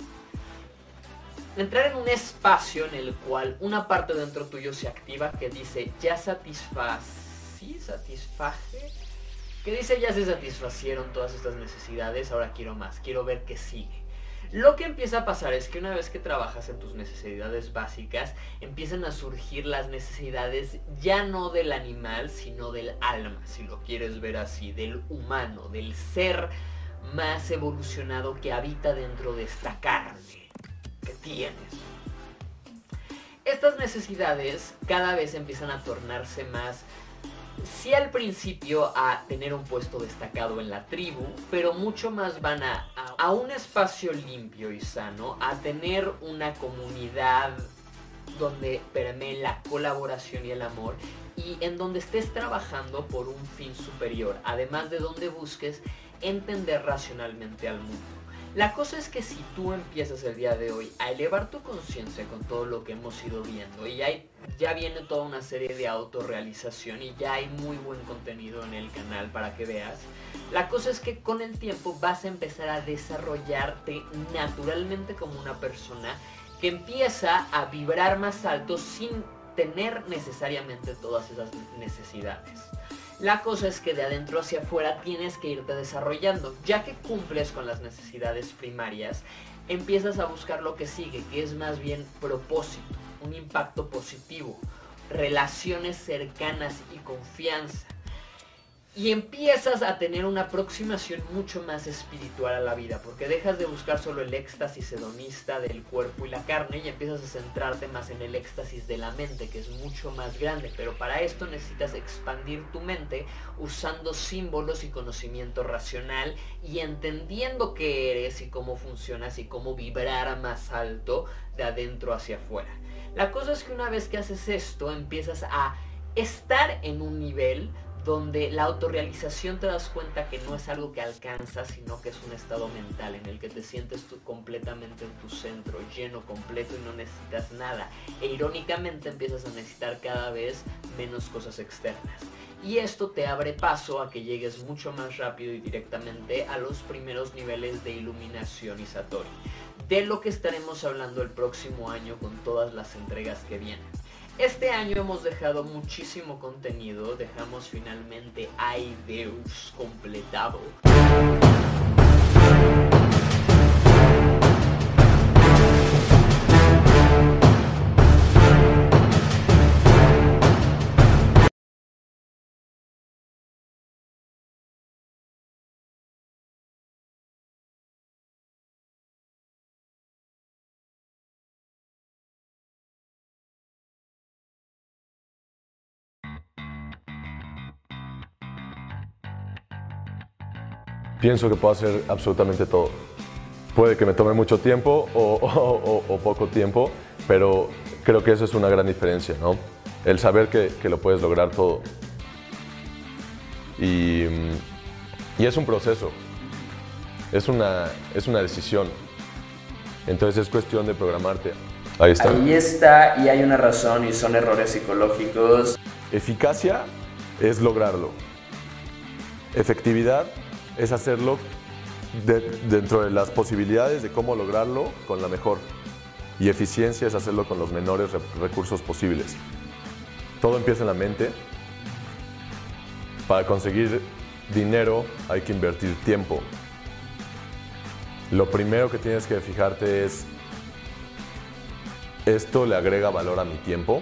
entrar en un espacio en el cual una parte dentro tuyo se activa que dice ya satisfací, satisfaje que dice ya se satisfacieron todas estas necesidades, ahora quiero más, quiero ver qué sigue. Lo que empieza a pasar es que una vez que trabajas en tus necesidades básicas, empiezan a surgir las necesidades ya no del animal, sino del alma, si lo quieres ver así, del humano, del ser más evolucionado que habita dentro de esta carne que tienes. Estas necesidades cada vez empiezan a tornarse más sí al principio a tener un puesto destacado en la tribu, pero mucho más van a, a, un espacio limpio y sano, a tener una comunidad donde permee la colaboración y el amor y en donde estés trabajando por un fin superior, además de donde busques entender racionalmente al mundo. La cosa es que si tú empiezas el día de hoy a elevar tu conciencia con todo lo que hemos ido viendo y hay, ya viene toda una serie de autorrealización y ya hay muy buen contenido en el canal para que veas, la cosa es que con el tiempo vas a empezar a desarrollarte naturalmente como una persona que empieza a vibrar más alto sin tener necesariamente todas esas necesidades. La cosa es que de adentro hacia afuera tienes que irte desarrollando. Ya que cumples con las necesidades primarias, empiezas a buscar lo que sigue, que es más bien propósito, un impacto positivo, relaciones cercanas y confianza y empiezas a tener una aproximación mucho más espiritual a la vida, porque dejas de buscar solo el éxtasis hedonista del cuerpo y la carne y empiezas a centrarte más en el éxtasis de la mente, que es mucho más grande, pero para esto necesitas expandir tu mente usando símbolos y conocimiento racional y entendiendo qué eres y cómo funcionas y cómo vibrar más alto de adentro hacia afuera. La cosa es que una vez que haces esto, empiezas a estar en un nivel donde la autorrealización te das cuenta que no es algo que alcanzas, sino que es un estado mental en el que te sientes tú completamente en tu centro, lleno, completo y no necesitas nada. E irónicamente empiezas a necesitar cada vez menos cosas externas. Y esto te abre paso a que llegues mucho más rápido y directamente a los primeros niveles de iluminación y Satori. De lo que estaremos hablando el próximo año con todas las entregas que vienen. Este año hemos dejado muchísimo contenido, dejamos finalmente Aideus completado. Pienso que puedo hacer absolutamente todo. Puede que me tome mucho tiempo o, poco tiempo, pero creo que eso es una gran diferencia, ¿no? El saber que, lo puedes lograr todo. Y, es un proceso, es una, es una decisión. Entonces es cuestión de programarte. Ahí está. Ahí está, y hay una razón, y son errores psicológicos. Eficacia es lograrlo. Efectividad es hacerlo dentro de las posibilidades de cómo lograrlo con la mejor. Y eficiencia es hacerlo con los menores recursos posibles. Todo empieza en la mente. Para conseguir dinero hay que invertir tiempo. Lo primero que tienes que fijarte es, ¿esto le agrega valor a mi tiempo?